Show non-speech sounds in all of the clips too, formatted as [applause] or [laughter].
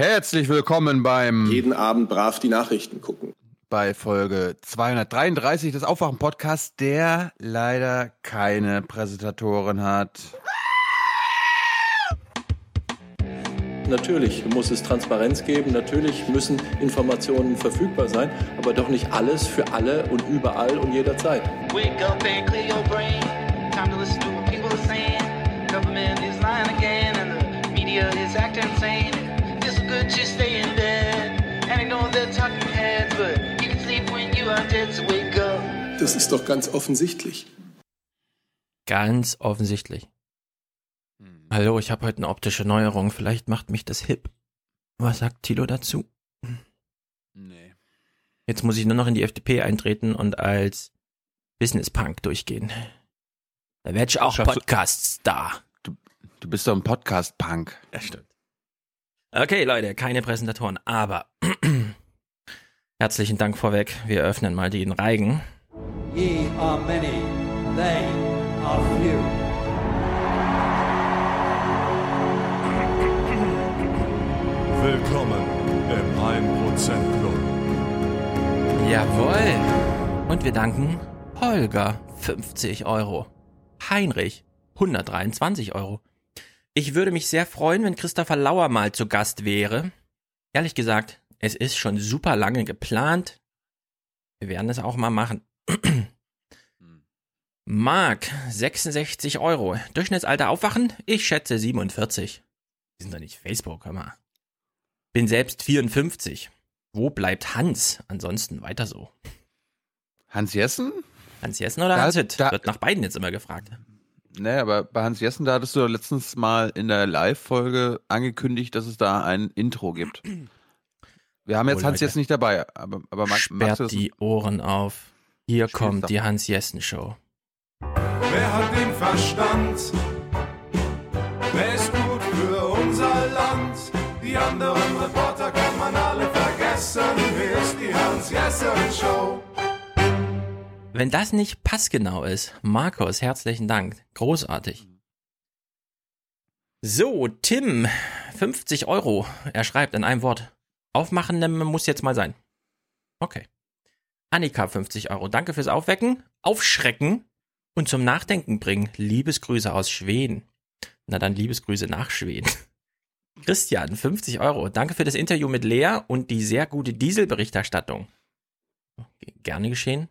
Herzlich willkommen beim jeden Abend brav die Nachrichten gucken. Bei Folge 233 des Aufwachen-Podcasts, der leider keine Präsentatoren hat. Natürlich muss es Transparenz geben, natürlich müssen Informationen verfügbar sein, aber doch nicht alles für alle und überall und jederzeit. Wake up and clear your brain. Time to listen to what people are saying. Government is lying again and the media is acting insane. To stay in bed and ignore the talking heads, but you can sleep when you are dead, so wake up. Das ist doch ganz offensichtlich. Ganz offensichtlich. Hallo, ich habe heute eine optische Neuerung. Vielleicht macht mich das hip. Was sagt Tilo dazu? Nee. Jetzt muss ich nur noch in die FDP eintreten und als Business Punk durchgehen. Da werde ich auch Podcast-Star. Du, du bist doch ein Podcast-Punk. Ja, stimmt. Okay, Leute, keine Präsentatoren, aber [clears throat] herzlichen Dank vorweg. Wir öffnen mal den Reigen. Ye are many, they are few. Willkommen im 1% Club. Jawohl. Und wir danken Holger 50 Euro. Heinrich 123 Euro. Ich würde mich sehr freuen, wenn Christopher Lauer mal zu Gast wäre. Ehrlich gesagt, es ist schon super lange geplant. Wir werden es auch mal machen. [clears throat] Mark, 66 Euro. Durchschnittsalter aufwachen? Ich schätze 47. Die sind doch nicht Facebook, hör mal. Bin selbst 54. Wo bleibt Hans? Ansonsten weiter so. Hans Jessen? Hans Jessen oder da, Hans Hütt? Wird nach beiden jetzt immer gefragt. Nee, aber bei Hans Jessen, da hattest du letztens mal in der Live-Folge angekündigt, dass es da ein Intro gibt. Wir haben jetzt oh, Hans Jessen nicht dabei, aber, aber mag, Sperrt die Ohren auf. Hier Spiel's kommt die Hans Jessen Show. Wer hat den Verstand? Wer ist gut für unser Land? Die anderen Reporter kann man alle vergessen. Hier ist die Hans-Jessen-Show. Wenn das nicht passgenau ist, Markus, herzlichen Dank. Großartig. So, Tim, 50 Euro. Er schreibt in einem Wort. Aufmachen muss jetzt mal sein. Okay. Annika, 50 Euro. Danke fürs Aufwecken, Aufschrecken und zum Nachdenken bringen. Liebesgrüße aus Schweden. Na dann Liebesgrüße nach Schweden. [laughs] Christian, 50 Euro. Danke für das Interview mit Lea und die sehr gute Dieselberichterstattung. Gerne geschehen.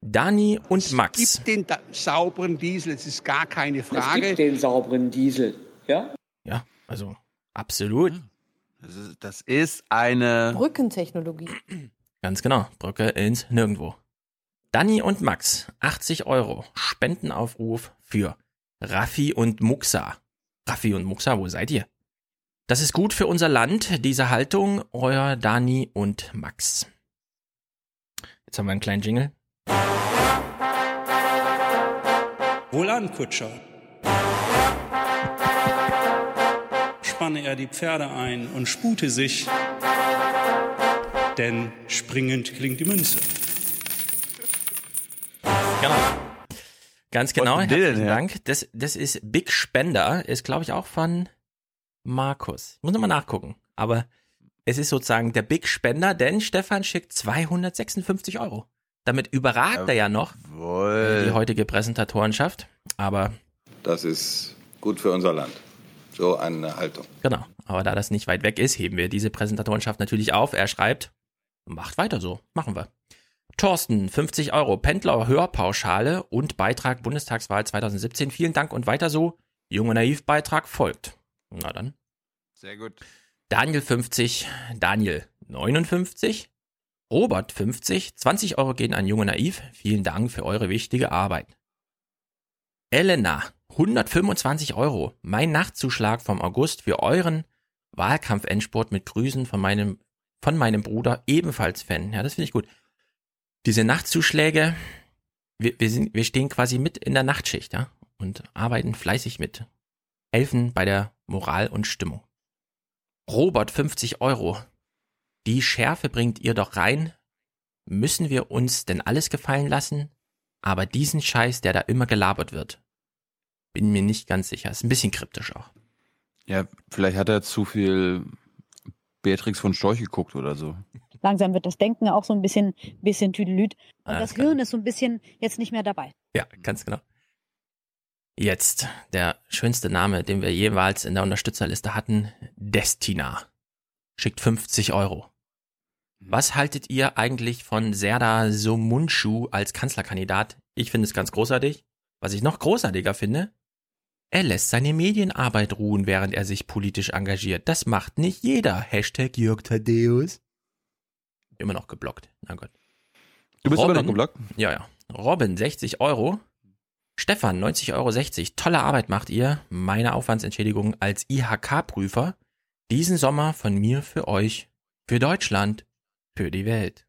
Dani und es Max. Es gibt den da sauberen Diesel, es ist gar keine Frage. Es gibt den sauberen Diesel, ja? Ja, also absolut. Das ist, das ist eine Brückentechnologie. Ganz genau, Brücke ins Nirgendwo. Dani und Max, 80 Euro, Spendenaufruf für Raffi und Muxa. Raffi und Muxa, wo seid ihr? Das ist gut für unser Land, diese Haltung, euer Dani und Max. Jetzt haben wir einen kleinen Jingle. Wohlan, Kutscher. Spanne er die Pferde ein und spute sich, denn springend klingt die Münze. Genau. Ganz genau, herzlichen Dank. Das, das ist Big Spender, ist glaube ich auch von Markus. Ich muss nochmal nachgucken. Aber es ist sozusagen der Big Spender, denn Stefan schickt 256 Euro. Damit überragt Jawohl. er ja noch die heutige Präsentatorenschaft. Aber. Das ist gut für unser Land. So eine Haltung. Genau. Aber da das nicht weit weg ist, heben wir diese Präsentatorenschaft natürlich auf. Er schreibt, macht weiter so. Machen wir. Thorsten, 50 Euro, Pendler Hörpauschale und Beitrag Bundestagswahl 2017. Vielen Dank und weiter so. Junge Naiv Beitrag folgt. Na dann. Sehr gut. Daniel 50, Daniel 59, Robert 50, 20 Euro gehen an Junge Naiv. Vielen Dank für eure wichtige Arbeit. Elena, 125 Euro. Mein Nachtzuschlag vom August für euren Wahlkampf-Endsport mit Grüßen von meinem, von meinem Bruder, ebenfalls Fan. Ja, das finde ich gut. Diese Nachtzuschläge, wir, wir, sind, wir stehen quasi mit in der Nachtschicht, ja, und arbeiten fleißig mit. Helfen bei der Moral und Stimmung. Robert 50 Euro. Die Schärfe bringt ihr doch rein. Müssen wir uns denn alles gefallen lassen? Aber diesen Scheiß, der da immer gelabert wird, bin mir nicht ganz sicher. Ist ein bisschen kryptisch auch. Ja, vielleicht hat er zu viel Beatrix von Storch geguckt oder so. Langsam wird das Denken auch so ein bisschen, bisschen tüdelüt. Und Ah, das das Hirn ist so ein bisschen jetzt nicht mehr dabei. Ja, ganz genau. Jetzt der schönste Name, den wir jeweils in der Unterstützerliste hatten, Destina. Schickt 50 Euro. Was haltet ihr eigentlich von Serdar Somuncu als Kanzlerkandidat? Ich finde es ganz großartig. Was ich noch großartiger finde, er lässt seine Medienarbeit ruhen, während er sich politisch engagiert. Das macht nicht jeder. Hashtag Jörg Thaddeus. Immer noch geblockt. Na Gott. Du bist Robin? immer noch geblockt? Ja, ja. Robin, 60 Euro. Stefan, 90,60 Euro. Tolle Arbeit macht ihr. Meine Aufwandsentschädigung als IHK-Prüfer. Diesen Sommer von mir für euch. Für Deutschland. Für die Welt.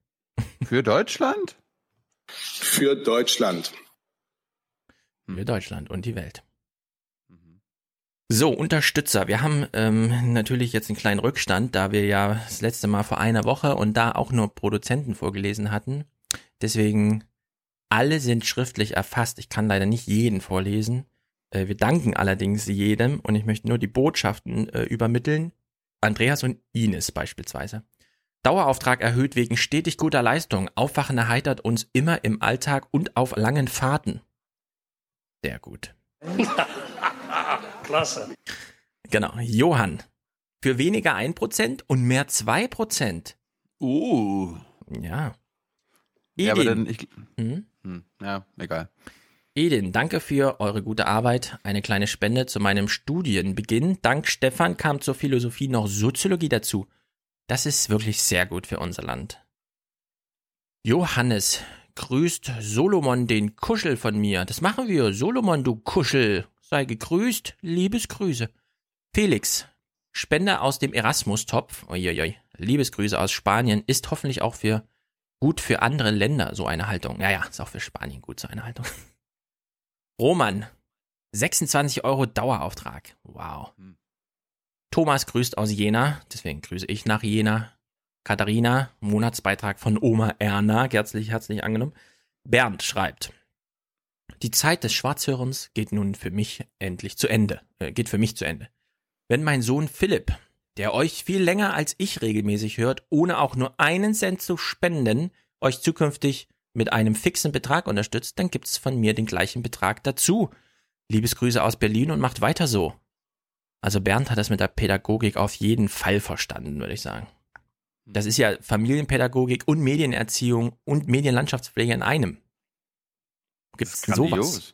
Für Deutschland? Für Deutschland. Für Deutschland und die Welt. So, Unterstützer. Wir haben ähm, natürlich jetzt einen kleinen Rückstand, da wir ja das letzte Mal vor einer Woche und da auch nur Produzenten vorgelesen hatten. Deswegen, alle sind schriftlich erfasst. Ich kann leider nicht jeden vorlesen. Äh, wir danken allerdings jedem und ich möchte nur die Botschaften äh, übermitteln. Andreas und Ines beispielsweise. Dauerauftrag erhöht wegen stetig guter Leistung. Aufwachen erheitert uns immer im Alltag und auf langen Fahrten. Sehr gut. [laughs] Klasse. Genau. Johann. Für weniger 1% und mehr 2%. Uh. Ja. Ja, aber Edin. dann, ich, Hm? hm, ja, egal. Edin, danke für eure gute Arbeit. Eine kleine Spende zu meinem Studienbeginn. Dank Stefan kam zur Philosophie noch Soziologie dazu. Das ist wirklich sehr gut für unser Land. Johannes grüßt Solomon den Kuschel von mir. Das machen wir. Solomon, du Kuschel. Sei gegrüßt. Liebesgrüße. Felix, Spende aus dem Erasmus-Topf. Uiuiui. Liebesgrüße aus Spanien ist hoffentlich auch für gut für andere Länder so eine Haltung. Ja, ja, ist auch für Spanien gut so eine Haltung. [laughs] Roman, 26 Euro Dauerauftrag. Wow. Thomas grüßt aus Jena, deswegen grüße ich nach Jena. Katharina, Monatsbeitrag von Oma Erna, herzlich, herzlich angenommen. Bernd schreibt, die Zeit des Schwarzhörens geht nun für mich endlich zu Ende, äh, geht für mich zu Ende. Wenn mein Sohn Philipp, der euch viel länger als ich regelmäßig hört, ohne auch nur einen Cent zu spenden, euch zukünftig mit einem fixen Betrag unterstützt, dann gibt's von mir den gleichen Betrag dazu. Liebesgrüße aus Berlin und macht weiter so. Also Bernd hat das mit der Pädagogik auf jeden Fall verstanden, würde ich sagen. Das ist ja Familienpädagogik und Medienerziehung und Medienlandschaftspflege in einem. Gibt's sowas? Grandios.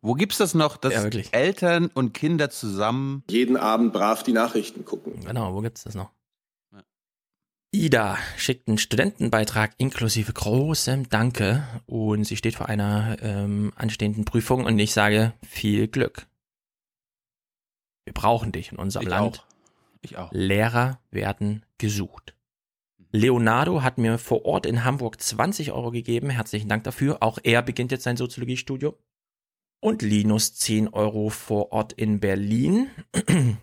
Wo gibt's das noch, dass Ja, wirklich. Eltern und Kinder zusammen Jeden Abend brav die Nachrichten gucken. Genau, wo gibt's das noch? Ida schickt einen Studentenbeitrag inklusive großem Danke und sie steht vor einer ähm, anstehenden Prüfung und ich sage viel Glück. Wir brauchen dich in unserem Ich Land. auch. Ich auch. Lehrer werden gesucht. Leonardo hat mir vor Ort in Hamburg 20 Euro gegeben. Herzlichen Dank dafür. Auch er beginnt jetzt sein Soziologiestudium. Und Linus 10 Euro vor Ort in Berlin. [clears throat]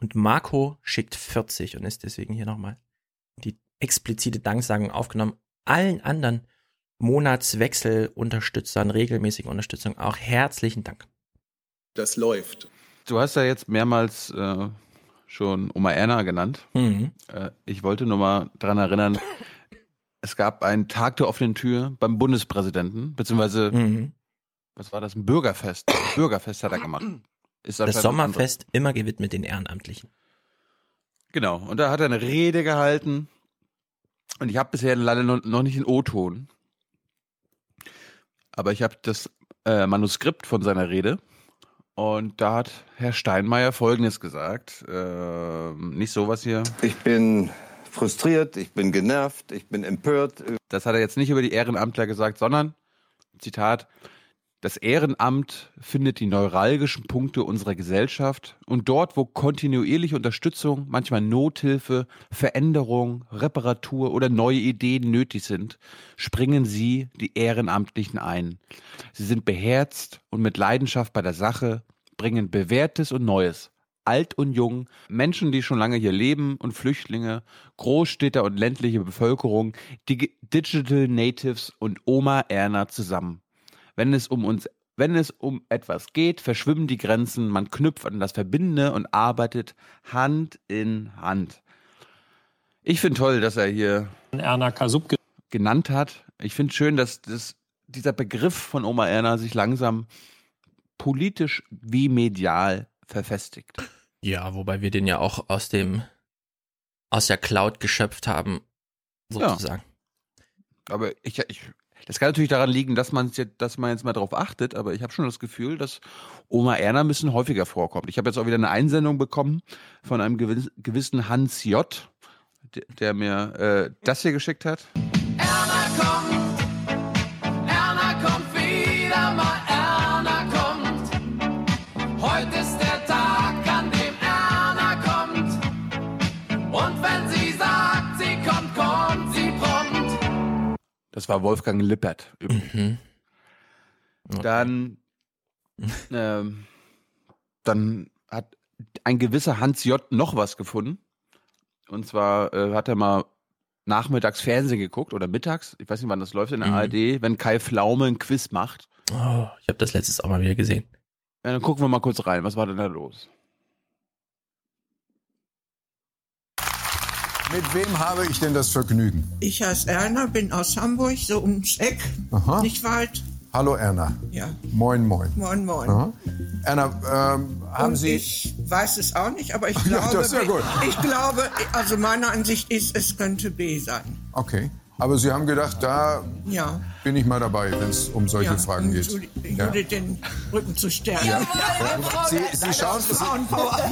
Und Marco schickt 40 und ist deswegen hier nochmal die explizite Danksagung aufgenommen. Allen anderen Monatswechselunterstützern, regelmäßigen Unterstützung auch herzlichen Dank. Das läuft. Du hast ja jetzt mehrmals äh, schon Oma Erna genannt. Mhm. Äh, ich wollte nur mal dran erinnern, [laughs] es gab einen Tag der offenen Tür beim Bundespräsidenten, beziehungsweise, Mhm. was war das, ein Bürgerfest. Bürgerfest hat er gemacht. Ist Das Sommerfest immer gewidmet den Ehrenamtlichen. Genau, und da hat er eine Rede gehalten. Und ich habe bisher leider noch, noch nicht den O-Ton. Aber ich habe das äh, Manuskript von seiner Rede. Und da hat Herr Steinmeier Folgendes gesagt. ähm, nicht sowas hier. Ich bin frustriert, ich bin genervt, ich bin empört. Das hat er jetzt nicht über die Ehrenamtler gesagt, sondern, Zitat, das Ehrenamt findet die neuralgischen Punkte unserer Gesellschaft und dort, wo kontinuierliche Unterstützung, manchmal Nothilfe, Veränderung, Reparatur oder neue Ideen nötig sind, springen sie, die Ehrenamtlichen, ein. Sie sind beherzt und mit Leidenschaft bei der Sache, bringen Bewährtes und Neues, alt und jung, Menschen, die schon lange hier leben und Flüchtlinge, Großstädter und ländliche Bevölkerung, Digi Digital Natives und Oma Erna zusammen. Wenn es um uns, wenn es um etwas geht, verschwimmen die Grenzen, man knüpft an das Verbindende und arbeitet Hand in Hand. Ich finde toll, dass er hier Erna Kasub genannt hat. Ich finde schön, dass das, dieser Begriff von Oma Erna sich langsam politisch wie medial verfestigt. Ja, wobei wir den ja auch aus dem aus der Cloud geschöpft haben, sozusagen. Ja. Aber ich, ich, das kann natürlich daran liegen, dass man jetzt, dass man jetzt mal darauf achtet, aber ich habe schon das Gefühl, dass Oma Erna ein bisschen häufiger vorkommt. Ich habe jetzt auch wieder eine Einsendung bekommen von einem gewissen Hans J., der, der mir äh, das hier geschickt hat. Erna kommt, Erna kommt wieder mal, Das war Wolfgang Lippert. Mhm. Okay. Dann, ähm, dann hat ein gewisser Hans J. noch was gefunden. Und zwar äh, hat er mal nachmittags Fernsehen geguckt oder mittags, ich weiß nicht, wann das läuft in der mhm. ARD, wenn Kai Pflaume ein Quiz macht. Oh, ich habe das letztes auch mal wieder gesehen. Ja, dann gucken wir mal kurz rein. Was war denn da los? Mit wem habe ich denn das Vergnügen? Ich heiße Erna, bin aus Hamburg, so ums Eck, Aha. nicht weit. Hallo Erna. Ja. Moin, moin. Moin, moin. Aha. Erna, ähm, haben Und Sie. Ich weiß es auch nicht, aber ich glaube, [laughs] ja, das ist ja gut. ich glaube, also meine Ansicht ist, es könnte B sein. Okay. Aber Sie haben gedacht, da ja. bin ich mal dabei, wenn es um solche ja, Fragen geht. Judith ja. den Rücken zu stärken. Ja. Sie, Sie, schauen, Sie,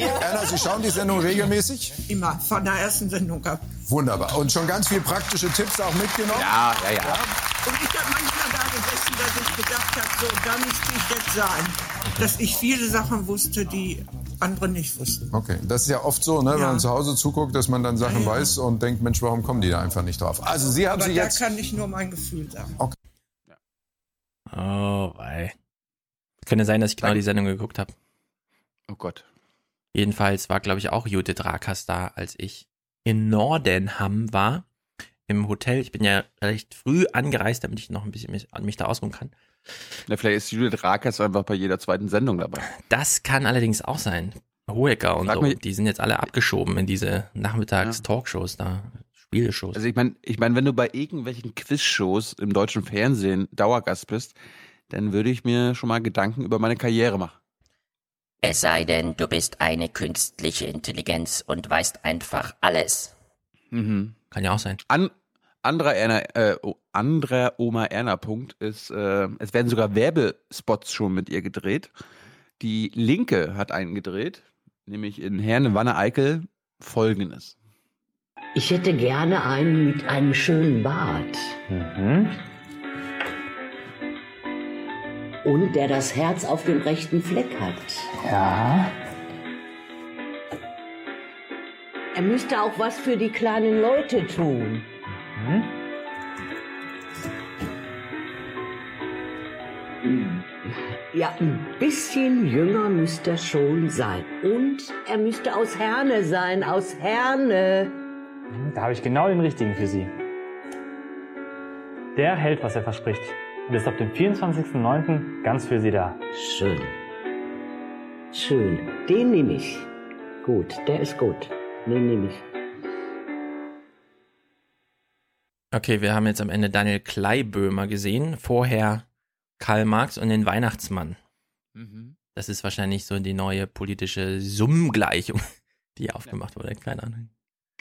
Erna, Sie schauen die Sendung regelmäßig? Immer, von der ersten Sendung ab. Wunderbar. Und schon ganz viele praktische Tipps auch mitgenommen? Ja, ja, ja. Und ich habe manchmal da gesessen, dass ich gedacht habe, so, da müsste ich jetzt sein. Dass ich viele Sachen wusste, die andere nicht wussten. Okay, das ist ja oft so, ne, ja. wenn man zu Hause zuguckt, dass man dann Sachen ja, ja. weiß und denkt, Mensch, warum kommen die da einfach nicht drauf? Also Sie haben Aber sie da jetzt. kann ich nur mein Gefühl sagen. Okay. Oh, wei. Könnte sein, dass ich genau die Sendung geguckt habe. Oh Gott. Jedenfalls war, glaube ich, auch Judith Rakas da, als ich in Nordenham war. Im Hotel. Ich bin ja recht früh angereist, damit ich noch ein bisschen mich, mich da ausruhen kann. Ja, vielleicht ist Judith Rakers einfach bei jeder zweiten Sendung dabei. Das kann allerdings auch sein. Hohecker und Frag so, mich, die sind jetzt alle abgeschoben in diese Nachmittags-Talkshows da, Spieleshows. Also ich meine, ich mein, wenn du bei irgendwelchen Quizshows im deutschen Fernsehen Dauergast bist, dann würde ich mir schon mal Gedanken über meine Karriere machen. Es sei denn, du bist eine künstliche Intelligenz und weißt einfach alles. Mhm. Kann ja auch sein. An, anderer, Erna, äh, anderer Oma Erna Punkt ist, äh, es werden sogar Werbespots schon mit ihr gedreht. Die Linke hat einen gedreht, nämlich in Herne Wanne Eickel folgendes. Ich hätte gerne einen mit einem schönen Bart. Mhm. Und der das Herz auf dem rechten Fleck hat. Ja. Er müsste auch was für die kleinen Leute tun. Hm? Ja, ein bisschen jünger müsste er schon sein. Und er müsste aus Herne sein, aus Herne. Da habe ich genau den richtigen für Sie. Der hält, was er verspricht. Und ist ab dem 24.09. ganz für Sie da. Schön. Schön. Den nehme ich. Gut, der ist gut. Den nehme ich. Okay, wir haben jetzt am Ende Daniel Kleiböhmer gesehen, vorher Karl Marx und den Weihnachtsmann. Mhm. Das ist wahrscheinlich so die neue politische Summengleichung, die aufgemacht wurde, keine Ahnung.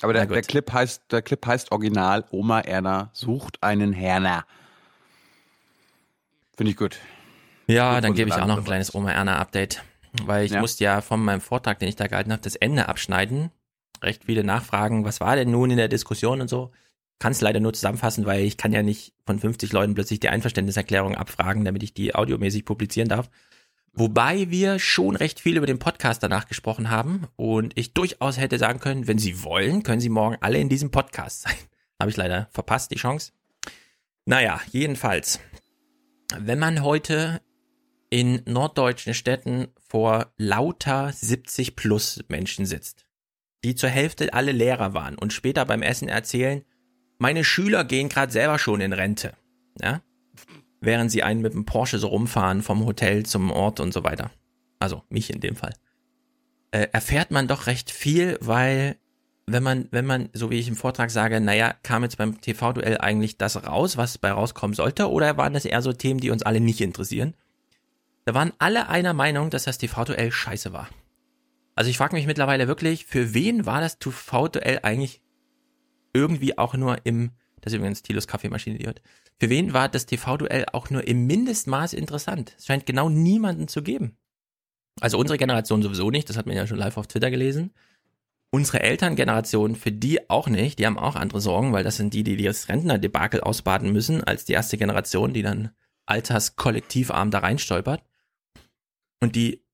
Aber der, der, Clip heißt, der Clip heißt original Oma Erna sucht einen Herner. Finde ich gut. Ja, gut, dann gebe ich auch noch ein kleines Oma Erna Update, weil ich ja. musste ja von meinem Vortrag, den ich da gehalten habe, das Ende abschneiden. Recht viele Nachfragen, was war denn nun in der Diskussion und so kann es leider nur zusammenfassen, weil ich kann ja nicht von 50 Leuten plötzlich die Einverständniserklärung abfragen, damit ich die audiomäßig publizieren darf. Wobei wir schon recht viel über den Podcast danach gesprochen haben und ich durchaus hätte sagen können, wenn Sie wollen, können Sie morgen alle in diesem Podcast sein. [laughs] Habe ich leider verpasst, die Chance. Naja, jedenfalls. Wenn man heute in norddeutschen Städten vor lauter 70 plus Menschen sitzt, die zur Hälfte alle Lehrer waren und später beim Essen erzählen, meine Schüler gehen gerade selber schon in Rente. Ja? Während sie einen mit dem Porsche so rumfahren vom Hotel zum Ort und so weiter. Also mich in dem Fall. Äh, erfährt man doch recht viel, weil wenn man, wenn man, so wie ich im Vortrag sage, naja, kam jetzt beim TV-Duell eigentlich das raus, was bei rauskommen sollte, oder waren das eher so Themen, die uns alle nicht interessieren? Da waren alle einer Meinung, dass das TV-Duell scheiße war. Also ich frage mich mittlerweile wirklich, für wen war das TV-Duell eigentlich irgendwie auch nur im, das ist übrigens Tilos Kaffeemaschine, die hört, für wen war das TV-Duell auch nur im Mindestmaß interessant? Es scheint genau niemanden zu geben. Also unsere Generation sowieso nicht, das hat man ja schon live auf Twitter gelesen. Unsere Elterngeneration, für die auch nicht, die haben auch andere Sorgen, weil das sind die, die das Rentnerdebakel ausbaden müssen, als die erste Generation, die dann alterskollektivarm da reinstolpert. Und die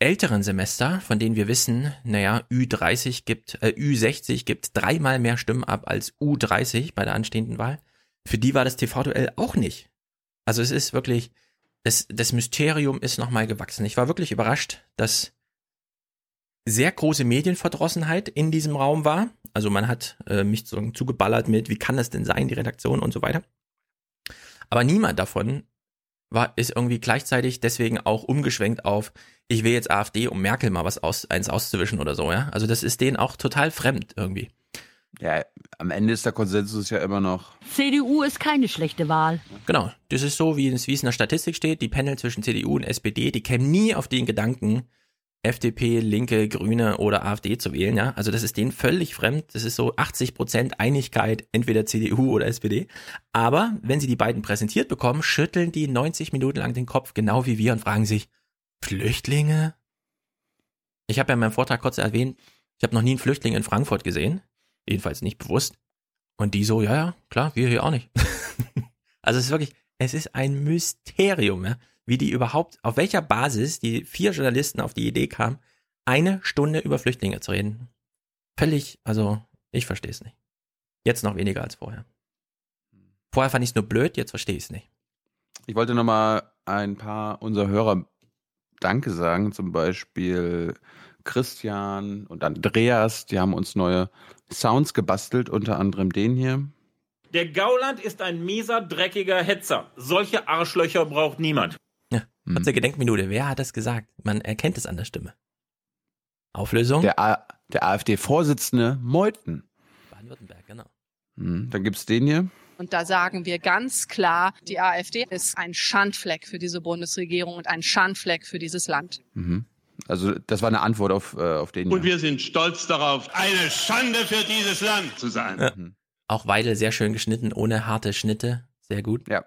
älteren Semester, von denen wir wissen, naja, Ü30 gibt, äh, Ü60 gibt dreimal mehr Stimmen ab als U30 bei der anstehenden Wahl, für die war das TV-Duell auch nicht. Also es ist wirklich, das, das Mysterium ist nochmal gewachsen. Ich war wirklich überrascht, dass sehr große Medienverdrossenheit in diesem Raum war. Also man hat äh, mich so zugeballert mit, wie kann das denn sein, die Redaktion und so weiter. Aber niemand davon war, ist irgendwie gleichzeitig deswegen auch umgeschwenkt auf, ich will jetzt AfD, um Merkel mal was aus, eins auszuwischen oder so, ja. Also das ist denen auch total fremd irgendwie. Ja, am Ende ist der Konsensus ja immer noch. CDU ist keine schlechte Wahl. Genau. Das ist so, wie es, wie es in der Statistik steht, die Panel zwischen CDU und SPD, die kämen nie auf den Gedanken, FDP, Linke, Grüne oder AfD zu wählen, ja. Also das ist denen völlig fremd. Das ist so 80 Prozent Einigkeit, entweder CDU oder SPD. Aber wenn sie die beiden präsentiert bekommen, schütteln die 90 Minuten lang den Kopf, genau wie wir, und fragen sich, Flüchtlinge? Ich habe ja in meinem Vortrag kurz erwähnt, ich habe noch nie einen Flüchtling in Frankfurt gesehen. Jedenfalls nicht bewusst. Und die so, ja, ja, klar, wir hier auch nicht. [laughs] also es ist wirklich, es ist ein Mysterium, ja, wie die überhaupt, auf welcher Basis die vier Journalisten auf die Idee kamen, eine Stunde über Flüchtlinge zu reden. Völlig, also ich verstehe es nicht. Jetzt noch weniger als vorher. Vorher fand ich es nur blöd, jetzt verstehe ich es nicht. Ich wollte nochmal ein paar unserer Hörer Danke sagen, zum Beispiel Christian und Andreas, die haben uns neue Sounds gebastelt, unter anderem den hier. Der Gauland ist ein mieser, dreckiger Hetzer. Solche Arschlöcher braucht niemand. Ja, kurze Gedenkminute. Wer hat das gesagt? Man erkennt es an der Stimme. Auflösung? Der, A der AfD-Vorsitzende Meuthen. Baden-Württemberg, genau. Hm, dann gibt's den hier. Und da sagen wir ganz klar, die AfD ist ein Schandfleck für diese Bundesregierung und ein Schandfleck für dieses Land. Mhm. Also das war eine Antwort auf, äh, auf den. Und wir sind stolz darauf, eine Schande für dieses Land zu sein. Ja. Auch Weidel sehr schön geschnitten, ohne harte Schnitte. Sehr gut. Ja.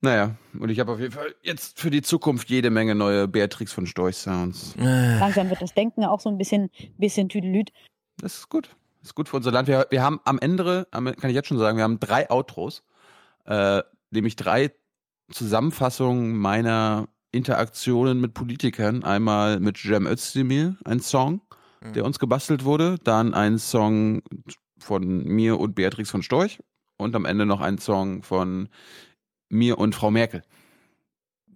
Naja, und ich habe auf jeden Fall jetzt für die Zukunft jede Menge neue Beatrix von Storch Sounds. Langsam wird das Denken auch so ein bisschen, bisschen tüdelüt. Das ist gut. Das ist gut für unser Land. Wir, wir haben am Ende, kann ich jetzt schon sagen, wir haben drei Outros, äh, nämlich drei Zusammenfassungen meiner Interaktionen mit Politikern. Einmal mit Cem Özdemir, ein Song, mhm. der uns gebastelt wurde. Dann ein Song von mir und Beatrix von Storch. Und am Ende noch ein Song von mir und Frau Merkel.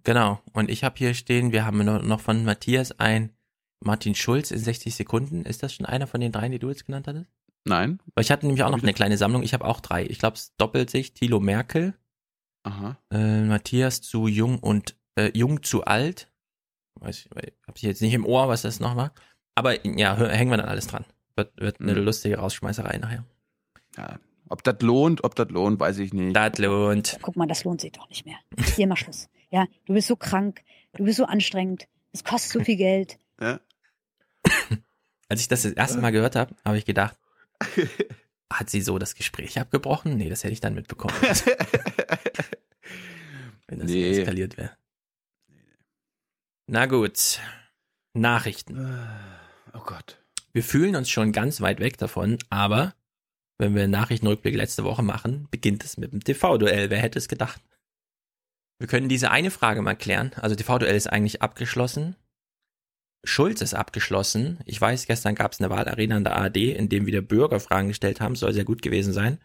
Genau. Und ich habe hier stehen, wir haben noch von Matthias ein Martin Schulz in 60 Sekunden. Ist das schon einer von den dreien, die du jetzt genannt hattest? Nein. Weil ich hatte nämlich auch noch eine kleine Sammlung. Ich habe auch drei. Ich glaube, es doppelt sich. Thilo Merkel. Aha. Äh, Matthias zu jung und äh, jung zu alt. Weiß ich, habe ich jetzt nicht im Ohr, was das noch war. Aber ja, hängen wir dann alles dran. Wird, wird eine mhm. lustige Rausschmeißerei nachher. Ja. Ob das lohnt, ob das lohnt, weiß ich nicht. Das lohnt. Guck mal, das lohnt sich doch nicht mehr. Hier mal Schluss. Ja, du bist so krank, du bist so anstrengend, es kostet so viel Geld. Ja. [laughs] Als ich das das erste Mal gehört habe, habe ich gedacht, [laughs] hat sie so das Gespräch abgebrochen? Nee, das hätte ich dann mitbekommen. [laughs] Wenn das nee. eskaliert wäre. Na gut. Nachrichten. Oh Gott. Wir fühlen uns schon ganz weit weg davon, aber wenn wir einen Nachrichtenrückblick letzte Woche machen, beginnt es mit dem TV-Duell. Wer hätte es gedacht? Wir können diese eine Frage mal klären. Also TV-Duell ist eigentlich abgeschlossen. Schulz ist abgeschlossen. Ich weiß, gestern gab es eine Wahlarena in der ARD, in dem wieder Bürger Fragen gestellt haben. Soll sehr gut gewesen sein.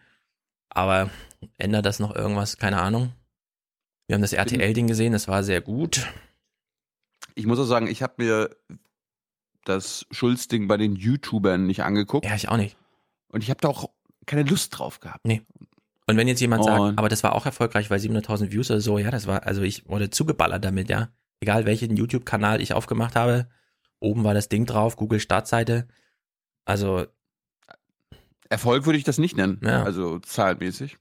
Aber ändert das noch irgendwas? Keine Ahnung. Wir haben das RTL-Ding gesehen, das war sehr gut. Ich muss auch sagen, ich habe mir das Schulz-Ding bei den YouTubern nicht angeguckt. Ja, ich auch nicht. Und ich habe da auch keine Lust drauf gehabt. Nee. Und wenn jetzt jemand sagt, aber das war auch erfolgreich, weil 700.000 Views oder so, ja, das war, also ich wurde zugeballert damit, ja. Egal welchen YouTube-Kanal ich aufgemacht habe, oben war das Ding drauf, Google Startseite. Also Erfolg würde ich das nicht nennen, Ja. also zahlenmäßig.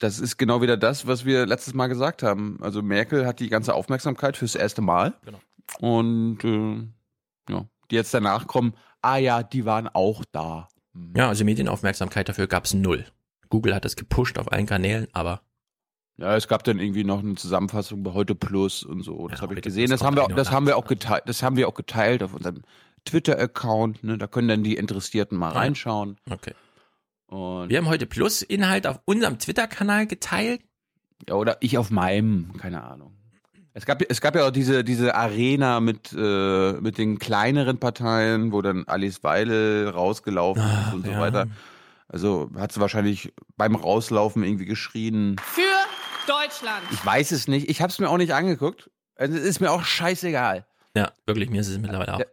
Das ist genau wieder das, was wir letztes Mal gesagt haben. Also Merkel hat die ganze Aufmerksamkeit fürs erste Mal. Genau. Und äh, ja, die jetzt danach kommen, ah ja, die waren auch da. Ja, also Medienaufmerksamkeit dafür gab es null. Google hat das gepusht auf allen Kanälen, aber Ja, es gab dann irgendwie noch eine Zusammenfassung bei Heute Plus und so. Das Ja, habe ich gesehen. Plus Das haben wir, das haben wir auch geteilt. Das haben wir auch geteilt auf unserem Twitter-Account. Ne? Da können dann die Interessierten mal ja. reinschauen. okay. Und Wir haben heute Plus-Inhalt auf unserem Twitter-Kanal geteilt. Ja, oder ich auf meinem, keine Ahnung. Es gab, es gab ja auch diese, diese Arena mit, äh, mit den kleineren Parteien, wo dann Alice Weidel rausgelaufen Ah, ist und so ja. weiter. Also hat sie wahrscheinlich beim Rauslaufen irgendwie geschrien. Für Deutschland. Ich weiß es nicht. Ich habe es mir auch nicht angeguckt. Also, es ist mir auch scheißegal. Ja, wirklich, mir ist es mittlerweile auch. Der,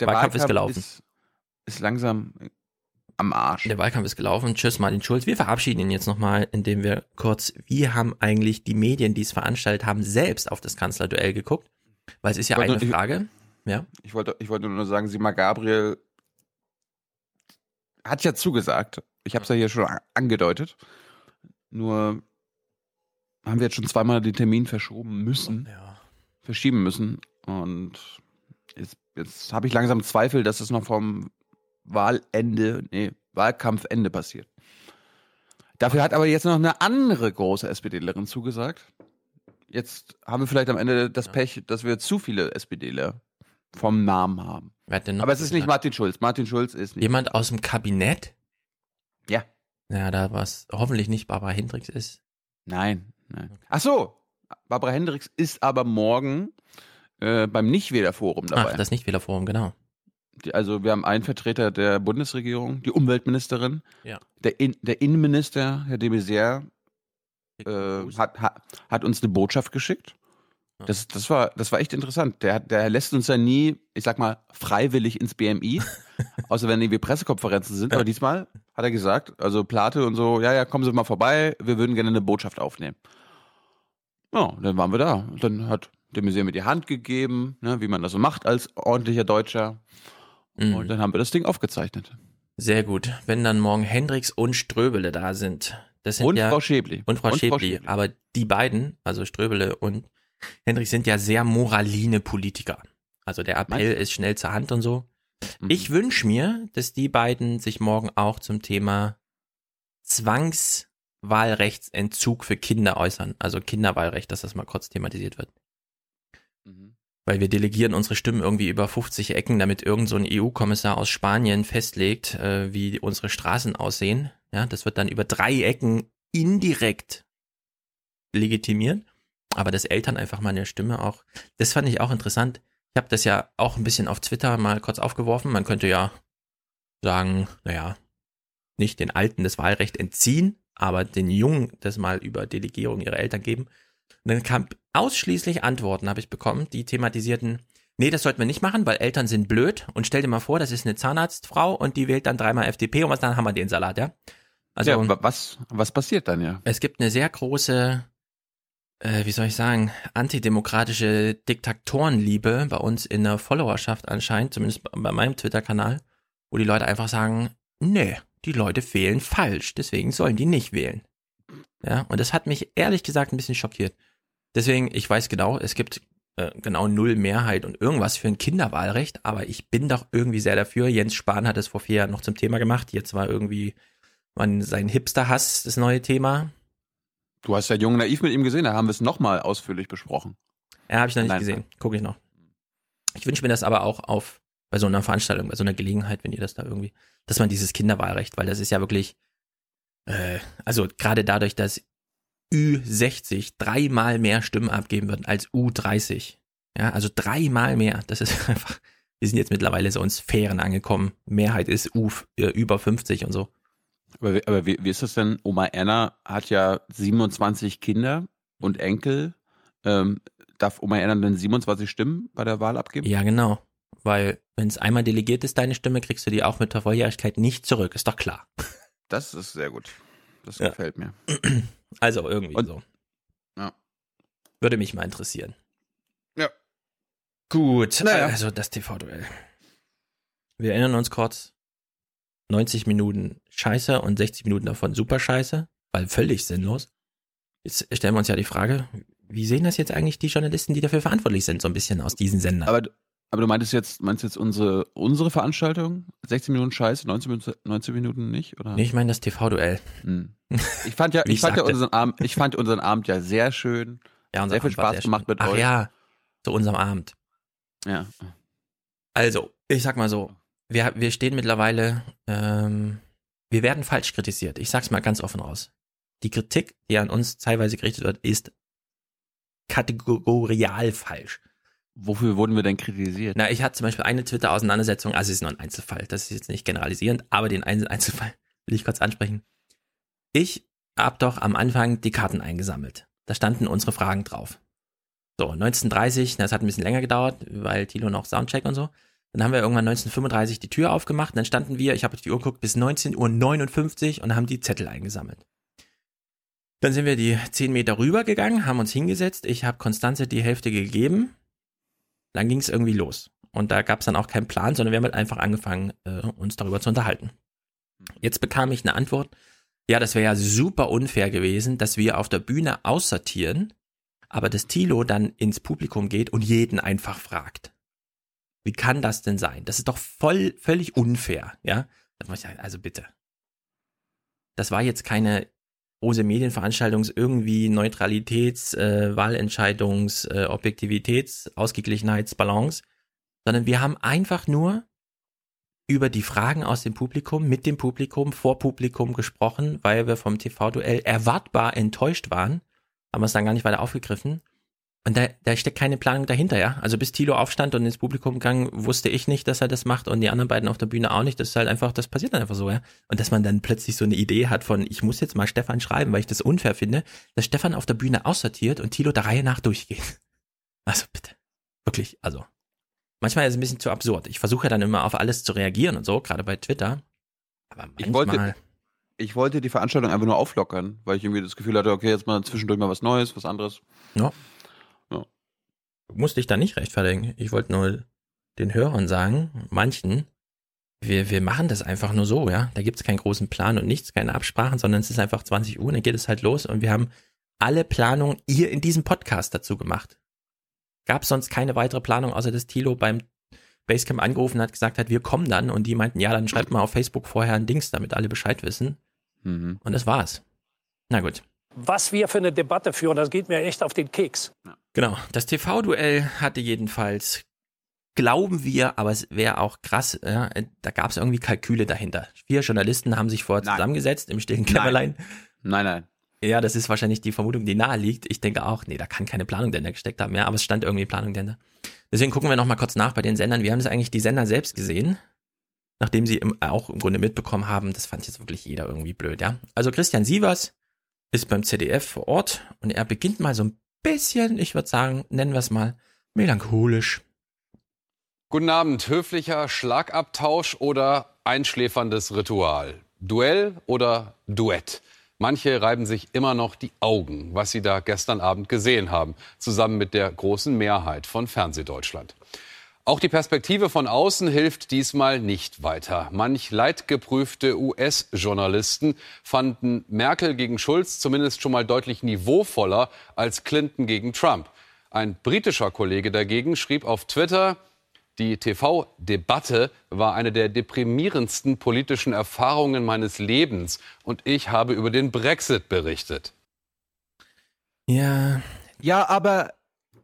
der Wahlkampf ist gelaufen. Ist, ist langsam am Arsch. Der Wahlkampf ist gelaufen. Tschüss, Martin Schulz. Wir verabschieden ihn jetzt nochmal, indem wir kurz, wie haben eigentlich die Medien, die es veranstaltet haben, selbst auf das Kanzlerduell geguckt? Weil es ist ja Ich wollte- eine ich- Frage. Ja. Ich wollte, ich wollte nur sagen, Sima Gabriel hat ja zugesagt. Ich habe es ja hier schon angedeutet. Nur haben wir jetzt schon zweimal den Termin verschoben müssen, Ja. verschieben müssen. Und jetzt, jetzt habe ich langsam Zweifel, dass es noch vom Wahlende, nee, Wahlkampfende passiert. Dafür hat aber jetzt noch eine andere große SPDlerin zugesagt. Jetzt haben wir vielleicht am Ende das Pech, dass wir zu viele SPDler vom Namen haben. Aber es ist nicht? Martin Schulz. Martin Schulz ist nicht. Jemand aus dem Kabinett? Ja. Ja, da was hoffentlich nicht Barbara Hendricks ist. Nein, nein. Ach so, Barbara Hendricks ist aber morgen äh, beim Nichtwählerforum dabei. Ach, das Nichtwählerforum, genau. Die, also wir haben einen Vertreter der Bundesregierung, die Umweltministerin, Ja. der, In, der Innenminister, Herr de Maizière, äh, hat, hat, hat uns eine Botschaft geschickt. Das, das, war, das war echt interessant. Der, der lässt uns ja nie, ich sag mal, freiwillig ins BMI, [laughs] außer wenn irgendwie Pressekonferenzen sind. Aber diesmal hat er gesagt, also Plate und so, ja, ja, kommen Sie mal vorbei, wir würden gerne eine Botschaft aufnehmen. Ja, dann waren wir da. Und Dann hat der Museum mir die Hand gegeben, ne, wie man das so macht als ordentlicher Deutscher. Mhm. Und dann haben wir das Ding aufgezeichnet. Sehr gut. Wenn dann morgen Hendricks und Ströbele da sind. Das sind Und ja, Frau Schäbli. Und Frau Und Frau Schäbli. Schäbli. Aber die beiden, also Ströbele und Hendricks, sind ja sehr moraline Politiker. Also der Appell ist schnell zur Hand und so. Mhm. Ich wünsche mir, dass die beiden sich morgen auch zum Thema Zwangswahlrechtsentzug für Kinder äußern. Also Kinderwahlrecht, dass das mal kurz thematisiert wird. Mhm. Weil wir delegieren unsere Stimmen irgendwie über 50 Ecken, damit irgend so ein EU-Kommissar aus Spanien festlegt, äh, wie unsere Straßen aussehen. Ja, das wird dann über drei Ecken indirekt legitimiert. Aber dass Eltern einfach mal eine Stimme auch, das fand ich auch interessant. Ich habe das ja auch ein bisschen auf Twitter mal kurz aufgeworfen. Man könnte ja sagen, naja, nicht den Alten das Wahlrecht entziehen, aber den Jungen das mal über Delegierung ihrer Eltern geben. Und dann kam ausschließlich Antworten, habe ich bekommen, die thematisierten, nee, das sollten wir nicht machen, weil Eltern sind blöd. Und stell dir mal vor, das ist eine Zahnarztfrau und die wählt dann dreimal FDP und was dann haben wir den Salat, ja? Also ja, wa- was, was passiert dann ja? es gibt eine sehr große, äh, wie soll ich sagen, antidemokratische Diktatorenliebe bei uns in der Followerschaft anscheinend, zumindest bei meinem Twitter-Kanal, wo die Leute einfach sagen, nee, die Leute wählen falsch, deswegen sollen die nicht wählen. Ja, und das hat mich ehrlich gesagt ein bisschen schockiert. Deswegen, ich weiß genau, es gibt äh, genau null Mehrheit und irgendwas für ein Kinderwahlrecht, aber ich bin doch irgendwie sehr dafür. Jens Spahn hat es vor vier Jahren noch zum Thema gemacht. Jetzt war irgendwie man sein Hipster-Hass das neue Thema. Du hast ja Jung Naiv mit ihm gesehen, da haben wir es nochmal ausführlich besprochen. Ja, habe ich noch nicht Nein. gesehen. Gucke ich noch. Ich wünsche mir das aber auch auf bei so einer Veranstaltung, bei so einer Gelegenheit, wenn ihr das da irgendwie, dass man dieses Kinderwahlrecht, weil das ist ja wirklich, äh, also gerade dadurch, dass Ü60 dreimal mehr Stimmen abgeben würden als U30. Ja, also dreimal mehr. Das ist [laughs] einfach, wir sind jetzt mittlerweile so in Sphären angekommen. Mehrheit ist U äh, über 50 und so. Aber, wie- aber wie, wie ist das denn? Oma Erna hat ja 27 Kinder und Enkel. Ähm, darf Oma Erna dann 27 Stimmen bei der Wahl abgeben? Ja, genau. Weil, wenn es einmal delegiert ist, deine Stimme, kriegst du die auch mit der Volljährigkeit nicht zurück. Ist doch klar. Das ist sehr gut. Das Ja. gefällt mir. [clears throat] Also irgendwie so. Ja. Würde mich mal interessieren. Ja. Gut, Naja. also das TV-Duell. Wir erinnern uns kurz. 90 Minuten Scheiße und 60 Minuten davon super Scheiße, weil völlig sinnlos. Jetzt stellen wir uns ja die Frage, wie sehen das jetzt eigentlich die Journalisten, die dafür verantwortlich sind, so ein bisschen aus diesen Sendern? Aber, aber du meintest jetzt, meinst jetzt unsere, unsere Veranstaltung? 16 Minuten Scheiße, 19 Minuten, 19 Minuten nicht? Oder? Nee, ich meine das TV-Duell. Hm. Ich fand ja, [laughs] Wie ich fand ja unseren Abend, ich fand unseren Abend ja sehr schön. Ja, unser sehr viel Abend war Spaß sehr gemacht schön. mit Ach euch. ja, zu unserem Abend. Ja. Also, ich sag mal so, wir, wir stehen mittlerweile, ähm, wir werden falsch kritisiert. Ich sag's mal ganz offen raus. Die Kritik, die an uns teilweise gerichtet wird, ist kategorial falsch. Wofür wurden wir denn kritisiert? Na, ich hatte zum Beispiel eine Twitter-Auseinandersetzung, also es ist nur ein Einzelfall, das ist jetzt nicht generalisierend, aber den Ein- Einzelfall will ich kurz ansprechen. Ich hab doch am Anfang die Karten eingesammelt. Da standen unsere Fragen drauf. So, 1930, das hat ein bisschen länger gedauert, weil Thilo noch Soundcheck und so. Dann haben wir irgendwann 1935 die Tür aufgemacht und dann standen wir, ich habe auf die Uhr geguckt, bis 19.59 Uhr und haben die Zettel eingesammelt. Dann sind wir die 10 Meter rübergegangen, haben uns hingesetzt, ich habe Konstanze die Hälfte gegeben, dann ging es irgendwie los. Und da gab es dann auch keinen Plan, sondern wir haben halt einfach angefangen, äh, uns darüber zu unterhalten. Jetzt bekam ich eine Antwort, ja, das wäre ja super unfair gewesen, dass wir auf der Bühne aussortieren, aber das Tilo dann ins Publikum geht und jeden einfach fragt. Wie kann das denn sein? Das ist doch voll, völlig unfair, ja? Also bitte. Das war jetzt keine große Medienveranstaltung, irgendwie Neutralitäts-, äh, Wahlentscheidungs-, äh, Objektivitäts-, Ausgeglichenheitsbalance, sondern wir haben einfach nur über die Fragen aus dem Publikum, mit dem Publikum, vor Publikum gesprochen, weil wir vom TV-Duell erwartbar enttäuscht waren, haben wir es dann gar nicht weiter aufgegriffen. Und da, da steckt keine Planung dahinter, ja. Also bis Thilo aufstand und ins Publikum gegangen, wusste ich nicht, dass er das macht und die anderen beiden auf der Bühne auch nicht. Das ist halt einfach, das passiert dann einfach so, ja. Und dass man dann plötzlich so eine Idee hat von, ich muss jetzt mal Stefan schreiben, weil ich das unfair finde, dass Stefan auf der Bühne aussortiert und Thilo der Reihe nach durchgeht. [laughs] Also bitte. Wirklich, also. Manchmal ist es ein bisschen zu absurd. Ich versuche ja dann immer auf alles zu reagieren und so, gerade bei Twitter. Aber manchmal, Ich wollte, ich wollte die Veranstaltung einfach nur auflockern, weil ich irgendwie das Gefühl hatte, okay, jetzt mal zwischendurch mal was Neues, was anderes. Ja. Ja. musste ich da nicht rechtfertigen. Ich wollte nur den Hörern sagen, manchen, wir, wir machen das einfach nur so, ja. Da gibt es keinen großen Plan und nichts, keine Absprachen, sondern es ist einfach 20 Uhr, dann geht es halt los und wir haben alle Planungen hier in diesem Podcast dazu gemacht. Gab sonst keine weitere Planung, außer dass Thilo beim Basecamp angerufen hat, gesagt hat, wir kommen dann und die meinten, ja, dann schreibt mal auf Facebook vorher ein Dings, damit alle Bescheid wissen. Mhm. Und das war's. Na gut. Was wir für eine Debatte führen, das geht mir echt auf den Keks. Genau, das TV-Duell hatte jedenfalls, glauben wir, aber es wäre auch krass, ja, da gab es irgendwie Kalküle dahinter. Vier Journalisten haben sich vorher zusammengesetzt im stillen Kämmerlein. Nein, nein. Ja, das ist wahrscheinlich die Vermutung, die nahe liegt. Ich denke auch, nee, da kann keine Planung dahinter gesteckt haben, ja, aber es stand irgendwie Planung dahinter. Deswegen gucken wir nochmal kurz nach bei den Sendern. Wie haben es eigentlich die Sender selbst gesehen? Nachdem sie im, auch im Grunde mitbekommen haben, das fand jetzt wirklich jeder irgendwie blöd, ja. Also Christian Sievers ist beim ZDF vor Ort und er beginnt mal so ein bisschen, ich würde sagen, nennen wir es mal, melancholisch. Guten Abend. Höflicher Schlagabtausch oder einschläferndes Ritual? Duell oder Duett? Manche reiben sich immer noch die Augen, was sie da gestern Abend gesehen haben, zusammen mit der großen Mehrheit von Fernsehdeutschland. Auch die Perspektive von außen hilft diesmal nicht weiter. Manch leidgeprüfte US-Journalisten fanden Merkel gegen Schulz zumindest schon mal deutlich niveauvoller als Clinton gegen Trump. Ein britischer Kollege dagegen schrieb auf Twitter, die TV-Debatte war eine der deprimierendsten politischen Erfahrungen meines Lebens und ich habe über den Brexit berichtet. Ja. Ja, aber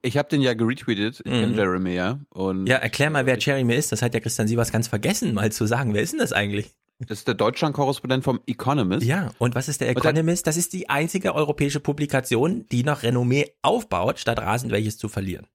ich habe den ja geretweetet. Ich Mhm. Jeremy ja. Und Ja, erklär mal, wer Jeremy ist. Das hat ja Christian Sievers ganz vergessen, mal zu sagen. Wer ist denn das eigentlich? Das ist der Deutschland-Korrespondent vom Economist. Ja, und was ist der Economist? Das ist die einzige europäische Publikation, die noch Renommee aufbaut, statt rasend welches zu verlieren.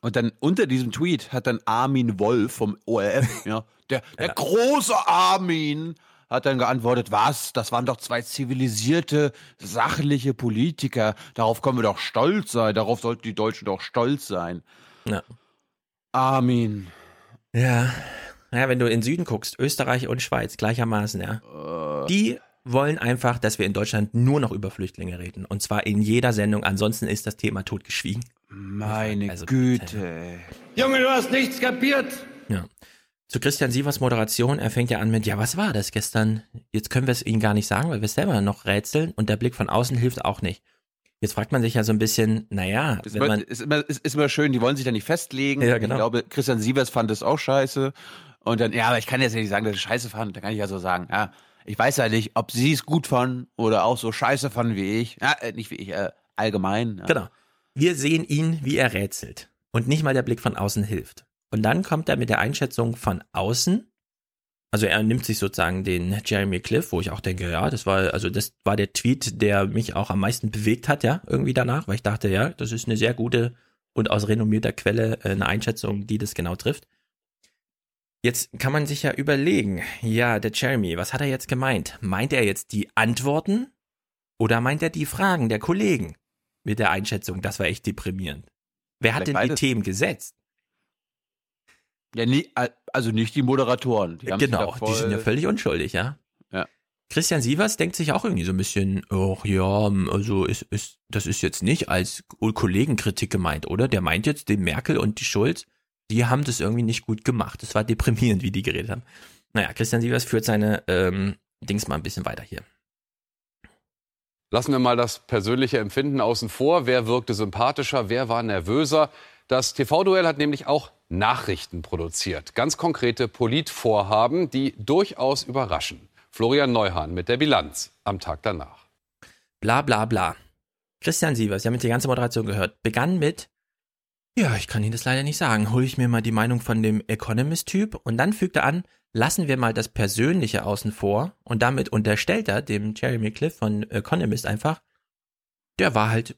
Und dann unter diesem Tweet hat dann Armin Wolf vom ORF, [laughs] ja, der, der große Armin, hat dann geantwortet, was? Das waren doch zwei zivilisierte, sachliche Politiker. Darauf können wir doch stolz sein. Darauf sollten die Deutschen doch stolz sein. Ja. Armin. Ja. Ja, wenn du in den Süden guckst, Österreich und Schweiz gleichermaßen, ja. Die wollen einfach, dass wir in Deutschland nur noch über Flüchtlinge reden. Und zwar in jeder Sendung. Ansonsten ist das Thema totgeschwiegen. Meine Also, Güte. Junge, du hast nichts kapiert. Ja. Zu Christian Sievers Moderation, er fängt ja an mit, ja, was war das gestern? Jetzt können wir es Ihnen gar nicht sagen, weil wir es selber noch rätseln und der Blick von außen hilft auch nicht. Jetzt fragt man sich ja so ein bisschen, naja, Ist wenn immer, man, ist, immer, ist, ist immer schön, die wollen sich da nicht festlegen. Ja, genau. Ich glaube, Christian Sievers fand es auch scheiße. Und dann, ja, aber ich kann jetzt nicht sagen, dass ich scheiße fand. Da kann ich ja so sagen, ja, ich weiß ja nicht, ob sie es gut fanden oder auch so scheiße fanden wie ich. Ja, äh, nicht wie ich, äh, allgemein. Ja. genau. Wir sehen ihn, wie er rätselt. Und nicht mal der Blick von außen hilft. Und dann kommt er mit der Einschätzung von außen. Also er nimmt sich sozusagen den Jeremy Cliff, wo ich auch denke, ja, das war, also das war der Tweet, der mich auch am meisten bewegt hat, ja, irgendwie danach, weil ich dachte, ja, das ist eine sehr gute und aus renommierter Quelle äh, eine Einschätzung, die das genau trifft. Jetzt kann man sich ja überlegen, ja, der Jeremy, was hat er jetzt gemeint? Meint er jetzt die Antworten oder meint er die Fragen der Kollegen mit der Einschätzung? Das war echt deprimierend. Wer hat Vielleicht denn die beides. Themen gesetzt? Ja, nie, also nicht die Moderatoren. Die genau, die sind ja völlig unschuldig, ja. Ja. Christian Sievers denkt sich auch irgendwie so ein bisschen, oh ja, also ist, ist, das ist jetzt nicht als Kollegenkritik gemeint, oder? Der meint jetzt den Merkel und die Schulz, die haben das irgendwie nicht gut gemacht. Das war deprimierend, wie die geredet haben. Naja, Christian Sievers führt seine ähm, Dings mal ein bisschen weiter hier. Lassen wir mal das persönliche Empfinden außen vor. Wer wirkte sympathischer? Wer war nervöser? Das TV-Duell hat nämlich auch Nachrichten produziert. Ganz konkrete Politvorhaben, die durchaus überraschen. Florian Neuhahn mit der Bilanz am Tag danach. Bla bla bla. Christian Sievers, Sie haben jetzt die ganze Moderation gehört, begann mit, ja, ich kann Ihnen das leider nicht sagen, hole ich mir mal die Meinung von dem Economist-Typ und dann fügt er an, lassen wir mal das Persönliche außen vor und damit unterstellt er dem Jeremy Cliff von Economist einfach, der war halt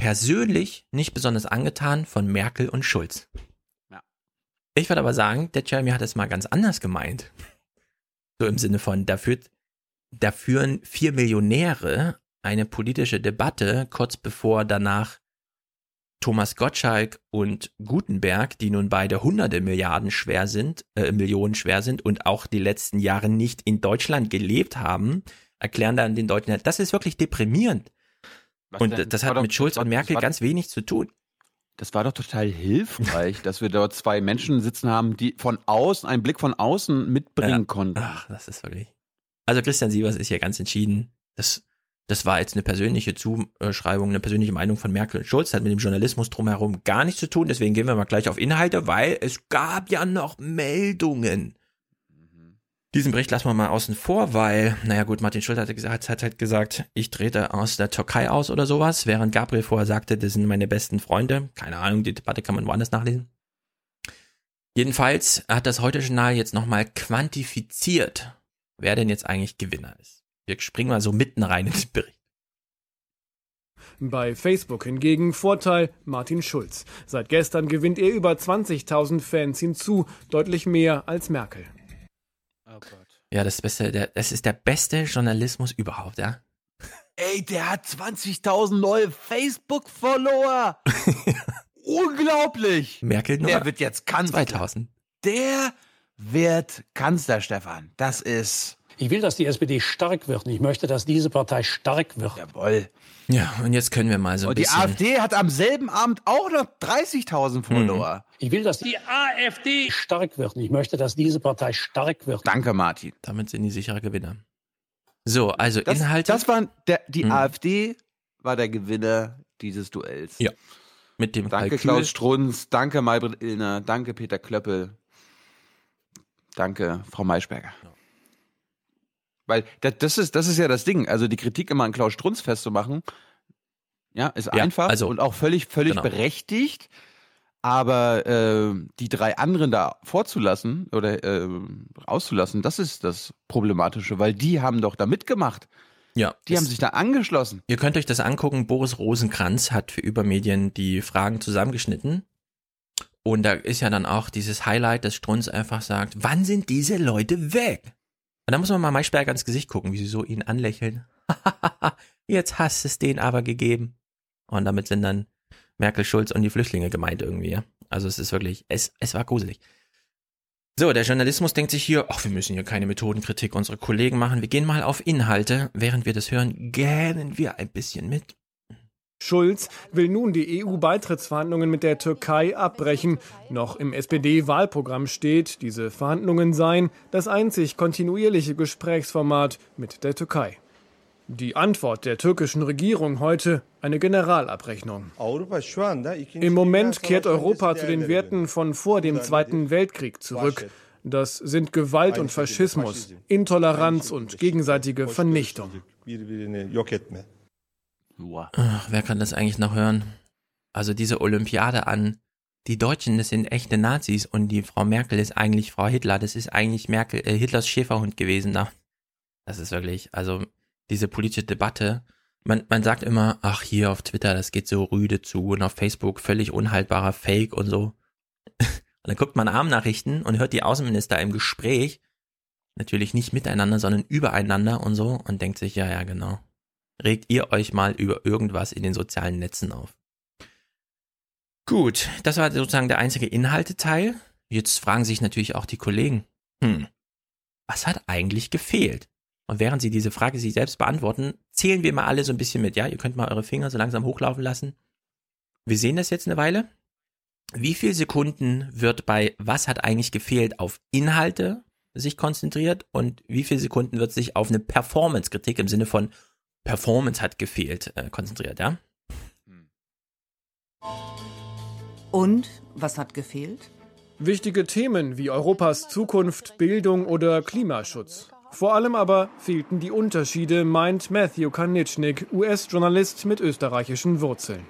persönlich nicht besonders angetan von Merkel und Schulz. Ja. Ich würde aber sagen, der Jeremy hat es mal ganz anders gemeint. So im Sinne von, da, führt, da führen vier Millionäre eine politische Debatte, kurz bevor danach Thomas Gottschalk und Gutenberg, die nun beide hunderte Milliarden schwer sind, äh, Millionen schwer sind und auch die letzten Jahre nicht in Deutschland gelebt haben, erklären dann den Deutschen, das ist wirklich deprimierend. Was und denn? das hat mit Schulz das und Merkel das ganz wenig zu tun. Das war doch total hilfreich, dass wir dort zwei Menschen sitzen haben, die von außen, einen Blick von außen mitbringen Ja. konnten. Ach, das ist wirklich. Also Christian Sievers ist hier ganz entschieden. Das, das war jetzt eine persönliche Zuschreibung, eine persönliche Meinung von Merkel und Schulz, hat mit dem Journalismus drumherum gar nichts zu tun. Deswegen gehen wir mal gleich auf Inhalte, weil es gab ja noch Meldungen. Diesen Bericht lassen wir mal außen vor, weil, naja gut, Martin Schulz hat, gesagt, hat halt gesagt, ich trete aus der Türkei aus oder sowas, während Gabriel vorher sagte, das sind meine besten Freunde. Keine Ahnung, die Debatte kann man woanders nachlesen. Jedenfalls hat das Heute-Journal jetzt nochmal quantifiziert, wer denn jetzt eigentlich Gewinner ist. Wir springen mal so mitten rein in den Bericht. Bei Facebook hingegen Vorteil Martin Schulz. Seit gestern gewinnt er über 20.000 Fans hinzu, deutlich mehr als Merkel. Ja, das Beste, der, das ist der beste Journalismus überhaupt, ja. Ey, der hat 20.000 neue Facebook-Follower. [laughs] Unglaublich. Merkel nur Der wird jetzt Kanzler. 2000. Der wird Kanzler, Stefan. Das ist. Ich will, dass die SPD stark wird ich möchte, dass diese Partei stark wird. Jawohl. Ja, und jetzt können wir mal so ein Und die bisschen. AfD hat am selben Abend auch noch 30.000 Follower. Ich will, dass die AfD stark wird ich möchte, dass diese Partei stark wird. Danke, Martin. Damit sind die sicherer Gewinner. So, also Das, Inhalte. das waren der, die Hm. AfD war der Gewinner dieses Duells. Ja. Mit dem Danke Kalkül. Klaus Strunz, danke Maybrit Illner, danke Peter Klöppel, danke Frau Maischberger. Weil das, ist, das ist ja das Ding, also die Kritik immer an Klaus Strunz festzumachen, ja, ist Ja, einfach also- und auch völlig, völlig Genau. berechtigt. Aber äh, die drei anderen da vorzulassen oder äh, auszulassen, das ist das Problematische, weil die haben doch da mitgemacht. Ja, Die haben sich da angeschlossen. Ihr könnt euch das angucken. Boris Rosenkranz hat für Übermedien die Fragen zusammengeschnitten. Und da ist ja dann auch dieses Highlight, dass Strunz einfach sagt, wann sind diese Leute weg? Und da muss man mal Maischberger ins Gesicht gucken, wie sie so ihn anlächeln. [laughs] Jetzt hast es den aber gegeben. Und damit sind dann Merkel, Schulz und die Flüchtlinge gemeint irgendwie. Ja? Also es ist wirklich, es, es war gruselig. So, der Journalismus denkt sich hier, ach, wir müssen hier keine Methodenkritik unserer Kollegen machen. Wir gehen mal auf Inhalte. Während wir das hören, gähnen wir ein bisschen mit. Schulz will nun die EU-Beitrittsverhandlungen mit der Türkei abbrechen. Noch im SPD-Wahlprogramm steht, diese Verhandlungen seien das einzig kontinuierliche Gesprächsformat mit der Türkei. Die Antwort der türkischen Regierung heute eine Generalabrechnung. Im Moment kehrt Europa zu den Werten von vor dem Zweiten Weltkrieg zurück. Das sind Gewalt und Faschismus, Intoleranz und gegenseitige Vernichtung. Ach, wer kann das eigentlich noch hören? Also diese Olympiade an, die Deutschen, das sind echte Nazis und die Frau Merkel ist eigentlich Frau Hitler. Das ist eigentlich Merkel, äh, Hitlers Schäferhund gewesen da. Das ist wirklich, also diese politische Debatte. Man, man sagt immer, ach hier auf Twitter, das geht so rüde zu und auf Facebook völlig unhaltbarer Fake und so. [laughs] Und dann guckt man Armnachrichten und hört die Außenminister im Gespräch, natürlich nicht miteinander, sondern übereinander und so und denkt sich, ja, ja, genau. Regt ihr euch mal über irgendwas in den sozialen Netzen auf. Gut, das war sozusagen der einzige Inhalteteil. Jetzt fragen sich natürlich auch die Kollegen, hm, was hat eigentlich gefehlt? Und während sie diese Frage sich selbst beantworten, zählen wir mal alle so ein bisschen mit. Ja, ihr könnt mal eure Finger so langsam hochlaufen lassen. Wir sehen das jetzt eine Weile. Wie viel Sekunden wird bei Was hat eigentlich gefehlt auf Inhalte sich konzentriert und wie viel Sekunden wird sich auf eine Performance-Kritik im Sinne von Performance hat gefehlt äh, konzentriert, ja? Und was hat gefehlt? Wichtige Themen wie Europas Zukunft, Bildung oder Klimaschutz. Vor allem aber fehlten die Unterschiede, meint Matthew Kanitschnik, US-Journalist mit österreichischen Wurzeln.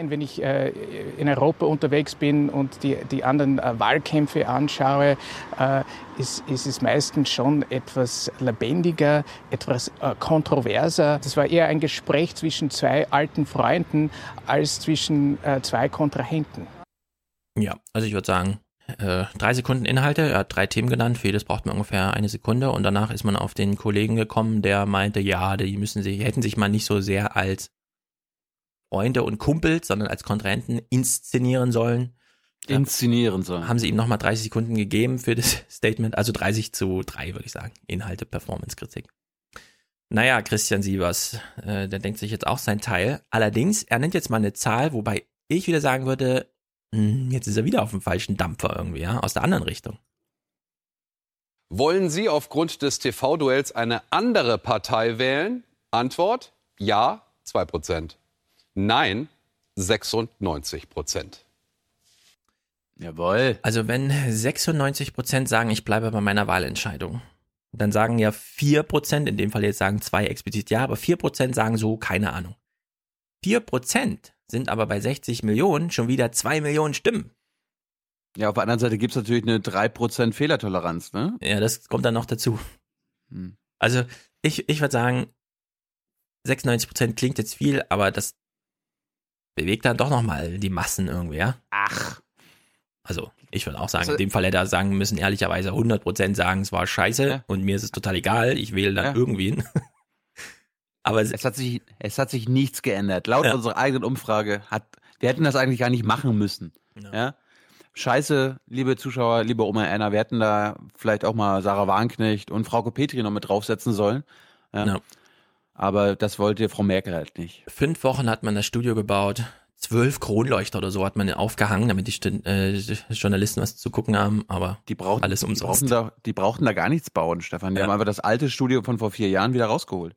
Wenn ich äh, in Europa unterwegs bin und die, die anderen äh, Wahlkämpfe anschaue, äh, ist, ist es meistens schon etwas lebendiger, etwas äh, kontroverser. Das war eher ein Gespräch zwischen zwei alten Freunden als zwischen äh, zwei Kontrahenten. Ja, also ich würde sagen, äh, drei Sekunden Inhalte, er hat drei Themen genannt, für jedes braucht man ungefähr eine Sekunde und danach ist man auf den Kollegen gekommen, der meinte, ja, die müssen sich, hätten sich mal nicht so sehr als Freunde und Kumpels, sondern als Kontrahenten inszenieren sollen. Inszenieren sollen. Haben sie ihm nochmal 30 Sekunden gegeben für das [laughs] Statement, also 30 zu 3, würde ich sagen. Inhalte, Performance-Kritik. Naja, Christian Sievers, äh, der denkt sich jetzt auch sein Teil. Allerdings, er nennt jetzt mal eine Zahl, wobei ich wieder sagen würde, mh, jetzt ist er wieder auf dem falschen Dampfer irgendwie, ja, aus der anderen Richtung. Wollen Sie aufgrund des TV-Duells eine andere Partei wählen? Antwort: Ja, 2 Prozent. Nein, 96 Prozent. Jawohl. Also wenn 96 Prozent sagen, ich bleibe bei meiner Wahlentscheidung, dann sagen ja 4 Prozent, in dem Fall jetzt sagen zwei explizit ja, aber 4 Prozent sagen so, keine Ahnung. 4 Prozent sind aber bei 60 Millionen schon wieder 2 Millionen Stimmen. Ja, auf der anderen Seite gibt es natürlich eine 3% Fehlertoleranz, ne? Ja, das kommt dann noch dazu. Hm. Also ich, ich würde sagen, 96 Prozent klingt jetzt viel, aber das bewegt dann doch nochmal die Massen irgendwie, ja? Ach. Also, ich würde auch sagen, Also- in dem Fall hätte er sagen müssen, ehrlicherweise 100% sagen, es war scheiße Ja. und mir ist es total egal, ich wähle dann Ja. irgendwen. [laughs] Aber Es hat sich, es hat sich nichts geändert. Laut Ja. unserer eigenen Umfrage hat, wir hätten das eigentlich gar nicht machen müssen. Ja. Scheiße, liebe Zuschauer, liebe Oma Erna, wir hätten da vielleicht auch mal Sarah Warnknecht und Frau Petri noch mit draufsetzen sollen. Ja. Aber das wollte Frau Merkel halt nicht. fünf Wochen hat man das Studio gebaut, zwölf Kronleuchter oder so hat man aufgehangen, damit die äh, Journalisten was zu gucken haben, aber Die brauchten, alles die umsonst. brauchten, da, die brauchten da gar nichts bauen, Stefan. Die Ja. haben einfach das alte Studio von vor vier Jahren wieder rausgeholt.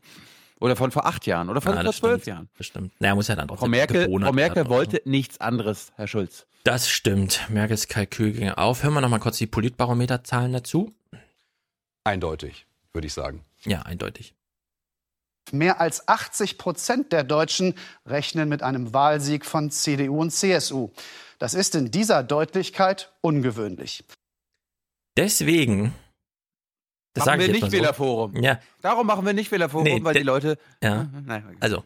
Oder von vor acht Jahren. Oder von Ja, vor zwölf stimmt. Jahren. Das stimmt. Naja, muss ja dann Frau trotzdem Merkel, gewohnt Frau Merkel oder wollte nichts anderes, Herr Schulz. Das stimmt. Merkels Kalkül ging auf. Hören wir nochmal kurz die Politbarometerzahlen dazu. Eindeutig, würde ich sagen. Ja, eindeutig. Mehr als 80 Prozent der Deutschen rechnen mit einem Wahlsieg von CDU und CSU. Das ist in dieser Deutlichkeit ungewöhnlich. Deswegen, das machen wir nicht so. Wählerforum. Ja, Darum machen wir nicht Wählerforum, Nee, weil die Leute. ja. Nein, egal. Also,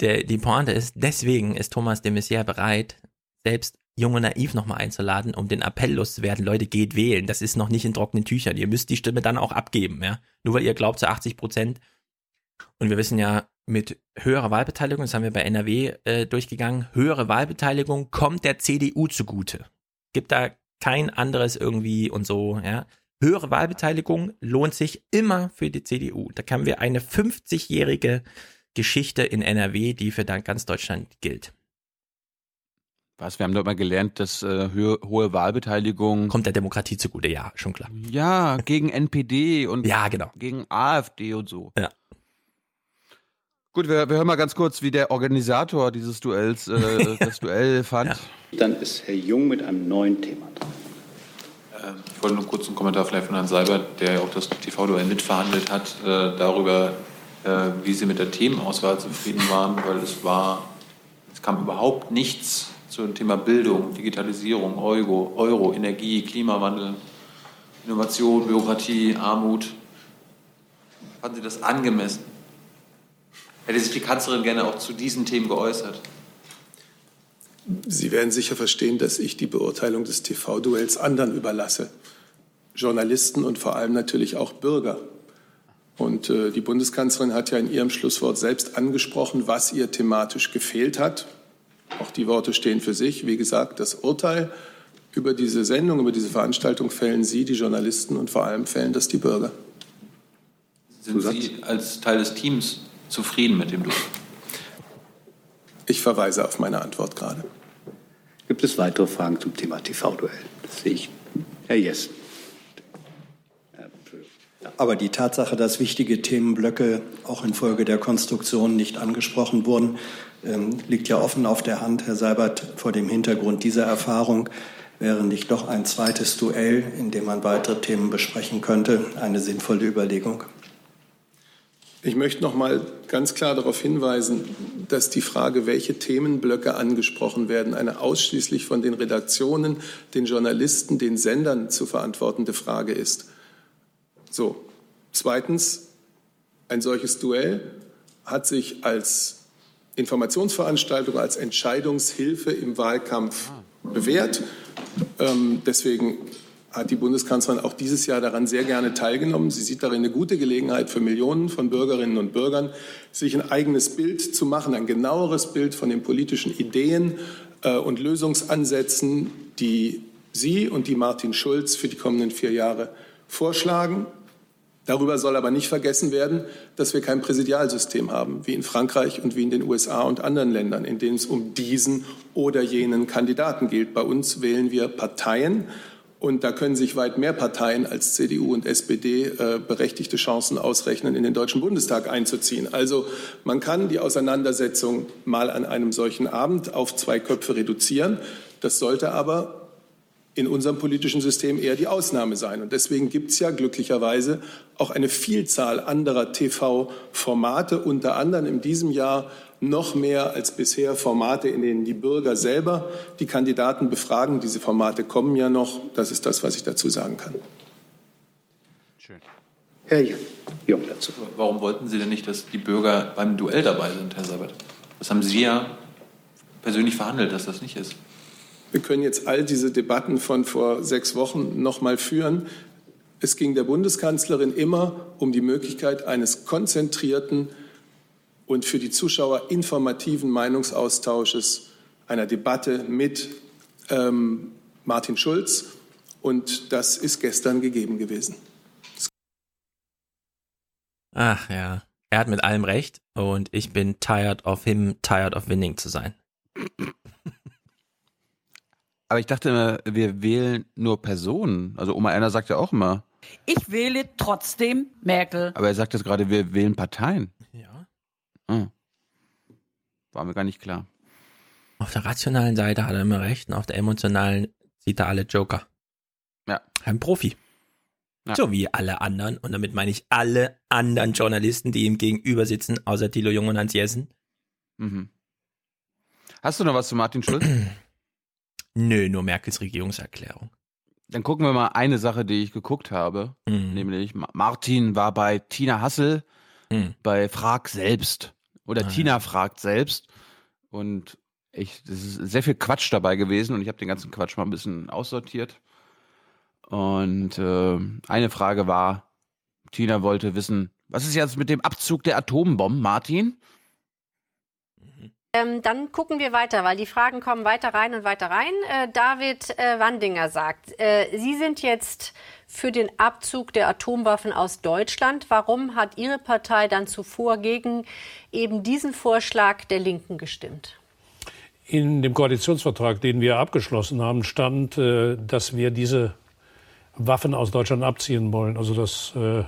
der, die Pointe ist, deswegen ist Thomas de Maizière bereit, selbst Jung und Naiv nochmal einzuladen, um den Appell loszuwerden, Leute, geht wählen. Das ist noch nicht in trockenen Tüchern. Ihr müsst die Stimme dann auch abgeben, ja. Nur weil ihr glaubt zu 80 Prozent. Und wir wissen ja, mit höherer Wahlbeteiligung, das haben wir bei NRW äh, durchgegangen, höhere Wahlbeteiligung kommt der CDU zugute. Gibt da kein anderes irgendwie und so, ja. Höhere Wahlbeteiligung lohnt sich immer für die CDU. Da haben wir eine 50-jährige Geschichte in NRW, die für dann ganz Deutschland gilt. Was? Wir haben doch mal gelernt, dass äh, hohe, hohe Wahlbeteiligung. Kommt der Demokratie zugute, ja, schon klar. Ja, gegen NPD und Ja, genau. gegen AfD und so. Ja. Gut, wir, wir hören mal ganz kurz, wie der Organisator dieses Duells äh, [laughs] das Duell fand. Dann ist Herr Jung mit einem neuen Thema dran. Ähm, Ich wollte nur kurz einen Kommentar vielleicht von Herrn Seibert, der ja auch das TV-Duell mitverhandelt hat, äh, darüber, äh, wie Sie mit der Themenauswahl zufrieden waren, weil es war, es kam überhaupt nichts zum Thema Bildung, Digitalisierung, Euro, Euro Energie, Klimawandel, Innovation, Bürokratie, Armut. Fanden Sie das angemessen? Hätte sich die Kanzlerin gerne auch zu diesen Themen geäußert? Sie werden sicher verstehen, dass ich die Beurteilung des TV-Duells anderen überlasse. Journalisten und vor allem natürlich auch Bürger. Und äh, die Bundeskanzlerin hat ja in ihrem Schlusswort selbst angesprochen, was ihr thematisch gefehlt hat. Auch die Worte stehen für sich. Wie gesagt, das Urteil über diese Sendung, über diese Veranstaltung fällen Sie, die Journalisten, und vor allem fällen das die Bürger. Sind Sie als Teil des Teams zufrieden mit dem Duell? Ich verweise auf meine Antwort gerade. Gibt es weitere Fragen zum Thema TV-Duell? Das sehe ich. Herr Jessen. Aber die Tatsache, dass wichtige Themenblöcke auch infolge der Konstruktion nicht angesprochen wurden, ähm, liegt ja offen auf der Hand. Herr Seibert, vor dem Hintergrund dieser Erfahrung wäre nicht doch ein zweites Duell, in dem man weitere Themen besprechen könnte, eine sinnvolle Überlegung? Ich möchte noch mal ganz klar darauf hinweisen, dass die Frage, welche Themenblöcke angesprochen werden, eine ausschließlich von den Redaktionen, den Journalisten, den Sendern zu verantwortende Frage ist. So. Zweitens, ein solches Duell hat sich als Informationsveranstaltung, als Entscheidungshilfe im Wahlkampf bewährt. Ähm, deswegen hat die Bundeskanzlerin auch dieses Jahr daran sehr gerne teilgenommen. Sie sieht darin eine gute Gelegenheit für Millionen von Bürgerinnen und Bürgern, sich ein eigenes Bild zu machen, ein genaueres Bild von den politischen Ideen äh, und Lösungsansätzen, die Sie und die Martin Schulz für die kommenden vier Jahre vorschlagen. Darüber soll aber nicht vergessen werden, dass wir kein Präsidialsystem haben, wie in Frankreich und wie in den USA und anderen Ländern, in denen es um diesen oder jenen Kandidaten geht. Bei uns wählen wir Parteien und da können sich weit mehr Parteien als CDU und SPD äh, berechtigte Chancen ausrechnen, in den Deutschen Bundestag einzuziehen. Also man kann die Auseinandersetzung mal an einem solchen Abend auf zwei Köpfe reduzieren. Das sollte aber in unserem politischen System eher die Ausnahme sein. Und deswegen gibt es ja glücklicherweise auch eine Vielzahl anderer TV-Formate, unter anderem in diesem Jahr noch mehr als bisher Formate, in denen die Bürger selber die Kandidaten befragen. Diese Formate kommen ja noch. Das ist das, was ich dazu sagen kann. Herr Jung dazu. Warum wollten Sie denn nicht, dass die Bürger beim Duell dabei sind, Herr Seibert? Das haben Sie ja persönlich verhandelt, dass das nicht ist. Wir können jetzt all diese Debatten von vor sechs Wochen noch mal führen. Es ging der Bundeskanzlerin immer um die Möglichkeit eines konzentrierten und für die Zuschauer informativen Meinungsaustausches, einer Debatte mit ähm, Martin Schulz. Und das ist gestern gegeben gewesen. Ach ja, er hat mit allem recht und ich bin tired of him, tired of winning zu sein. Aber ich dachte immer, wir wählen nur Personen. Also Oma Erna sagt ja auch immer. Ich wähle trotzdem Merkel. Aber er sagt jetzt gerade, wir wählen Parteien. Ja. Hm. War mir gar nicht klar. Auf der rationalen Seite hat er immer recht und auf der emotionalen sieht er alle Joker. Ja. Ein Profi. Ja. So wie alle anderen. Und damit meine ich alle anderen Journalisten, die ihm gegenüber sitzen, außer Thilo Jung und Hans Jessen. Mhm. Hast du noch was zu Martin Schulz? [clears throat] Nö, nur Merkels Regierungserklärung. Dann gucken wir mal eine Sache, die ich geguckt habe. Mhm. Nämlich Ma- Martin war bei Tina Hassel Mhm. bei Frag selbst. Oder Ah, Tina fragt selbst. Und ich, das ist sehr viel Quatsch dabei gewesen und ich habe den ganzen Quatsch mal ein bisschen aussortiert. Und äh, eine Frage war, Tina wollte wissen, was ist jetzt mit dem Abzug der Atombomben, Martin? Ähm, dann gucken wir weiter, weil die Fragen kommen weiter rein und weiter rein. Äh, David äh, Wandinger sagt, äh, Sie sind jetzt für den Abzug der Atomwaffen aus Deutschland. Warum hat Ihre Partei dann zuvor gegen eben diesen Vorschlag der Linken gestimmt? In dem Koalitionsvertrag, den wir abgeschlossen haben, stand, äh, dass wir diese Waffen aus Deutschland abziehen wollen. Also das äh,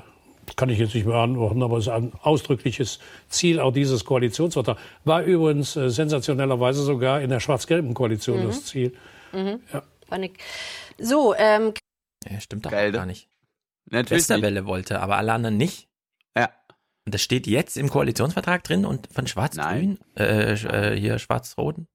kann ich jetzt nicht mehr antworten, aber es ist ein ausdrückliches Ziel auch dieses Koalitionsvertrags. War übrigens äh, sensationellerweise sogar in der schwarz-gelben Koalition Mhm. das Ziel. Mhm. Ja. So, ähm, Ja, stimmt doch Geil, ne? gar nicht. Natürlich Westerwelle wollte, aber alle anderen nicht. Ja. Und das steht jetzt im Koalitionsvertrag drin und von Schwarz-Grün, äh, äh, hier Schwarz-Roten.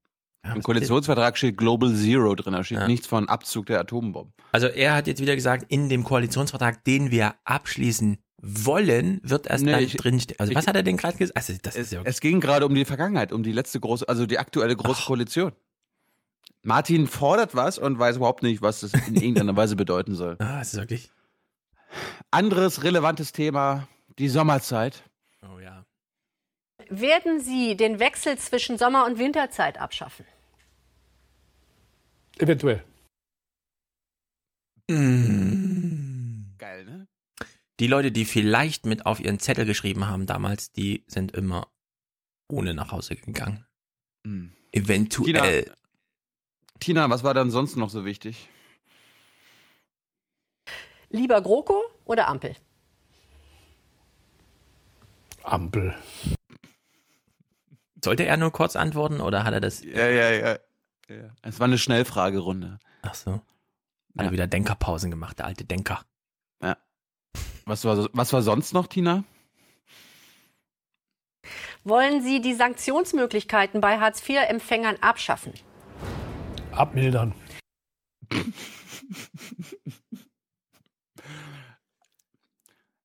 Ja, Im Koalitionsvertrag steht Global Zero drin, da steht nichts von Abzug der Atombomben. Also er hat jetzt wieder gesagt, in dem Koalitionsvertrag, den wir abschließen wollen, wird erst Nee, dann ich- drinstehen. Also ich- was hat er denn gerade gesagt? Also das ist Es, ja es ging gerade um die Vergangenheit, um die letzte große, also die aktuelle große Koalition. Martin fordert was und weiß überhaupt nicht, was das in irgendeiner Weise bedeuten soll. [laughs] Ah, ist wirklich. Anderes relevantes Thema, die Sommerzeit. Oh ja. werden Sie den Wechsel zwischen Sommer- und Winterzeit abschaffen? Eventuell. Ne? Die Leute, die vielleicht mit auf ihren Zettel geschrieben haben damals, die sind immer ohne nach Hause gegangen. Hm. Eventuell. Tina, Tina, was war dann sonst noch so wichtig? Lieber GroKo oder Ampel? Ampel. Sollte er nur kurz antworten oder hat er das? Ja, ja, ja. ja. Es war eine Schnellfragerunde. Ach so. Hat er wieder Denkerpausen gemacht, der alte Denker. Was war, was war sonst noch, Tina? Wollen Sie die Sanktionsmöglichkeiten bei Hartz-IV-Empfängern abschaffen? Abmildern.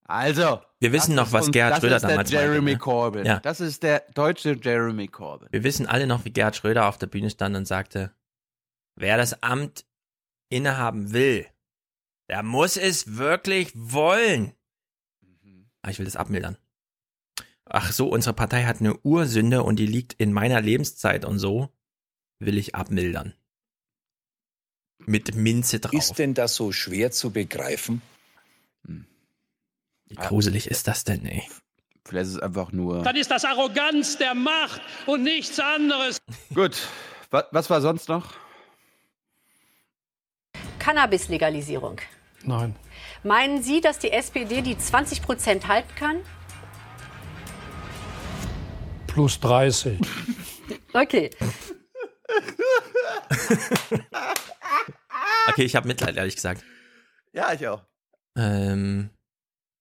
Also. Wir wissen das noch, ist was uns- Gerhard das Schröder ist der damals meinte, Jeremy ne? Corbyn. Ja. Das ist der deutsche Jeremy Corbyn. Wir wissen alle noch, wie Gerhard Schröder auf der Bühne stand und sagte, wer das Amt innehaben will, der muss es wirklich wollen. Ah, ich will das abmildern. Ach so, unsere Partei hat eine Ursünde und die liegt in meiner Lebenszeit und so will ich abmildern. Mit Minze drauf. Ist denn das so schwer zu begreifen? Wie gruselig ist das denn, ey? Vielleicht ist es einfach nur. Dann ist das Arroganz der Macht und nichts anderes. Gut. Was, was war sonst noch? Cannabis-Legalisierung. Nein. Meinen Sie, dass die SPD die 20 Prozent halten kann? Plus 30. Okay. [laughs] Okay, ich habe Mitleid, ehrlich gesagt. Ja, ich auch. Ähm,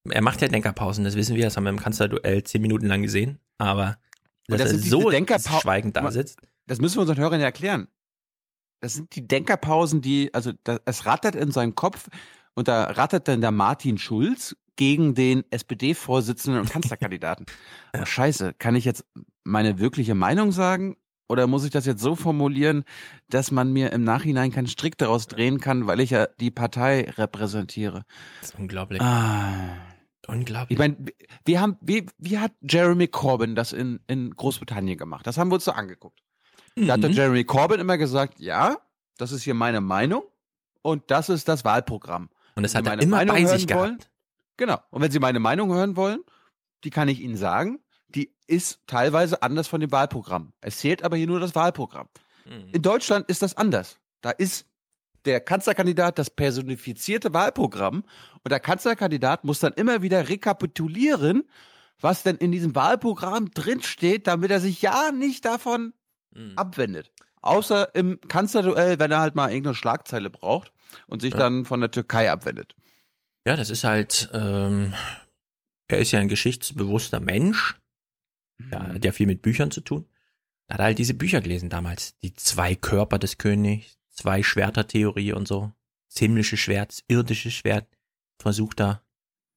er macht ja Denkerpausen, das wissen wir, das haben wir im Kanzlerduell zehn Minuten lang gesehen. Aber dass das er so schweigend da sitzt. Das müssen wir unseren Hörern ja erklären. Das sind die Denkerpausen, die, also da, es rattert in seinem Kopf und da rattert dann der Martin Schulz gegen den SPD-Vorsitzenden und Kanzlerkandidaten. [laughs] Aber scheiße, kann ich jetzt meine wirkliche Meinung sagen? Oder muss ich das jetzt so formulieren, dass man mir im Nachhinein keinen Strick daraus drehen kann, weil ich ja die Partei repräsentiere? Das ist unglaublich. Ah. Unglaublich. Ich meine, wir haben, wie, wie hat Jeremy Corbyn das in, in Großbritannien gemacht? Das haben wir uns so angeguckt. Da hat der Mhm. Jeremy Corbyn immer gesagt, ja, das ist hier meine Meinung und das ist das Wahlprogramm. Und das hat er meine immer Meinung bei hören sich gehabt. wollen, Genau. Und wenn Sie meine Meinung hören wollen, die kann ich Ihnen sagen, die ist teilweise anders von dem Wahlprogramm. Es zählt aber hier nur das Wahlprogramm. Mhm. In Deutschland ist das anders. Da ist der Kanzlerkandidat das personifizierte Wahlprogramm und der Kanzlerkandidat muss dann immer wieder rekapitulieren, was denn in diesem Wahlprogramm drinsteht, damit er sich ja nicht davon Mhm. abwendet. Außer im Kanzlerduell, wenn er halt mal irgendeine Schlagzeile braucht und sich Ja. dann von der Türkei abwendet. Ja, das ist halt, ähm, er ist ja ein geschichtsbewusster Mensch. Ja, hat ja viel mit Büchern zu tun. Da hat er halt diese Bücher gelesen damals. Die zwei Körper des Königs, zwei Schwertertheorie und so. Das himmlische Schwert, das irdische Schwert. Versucht da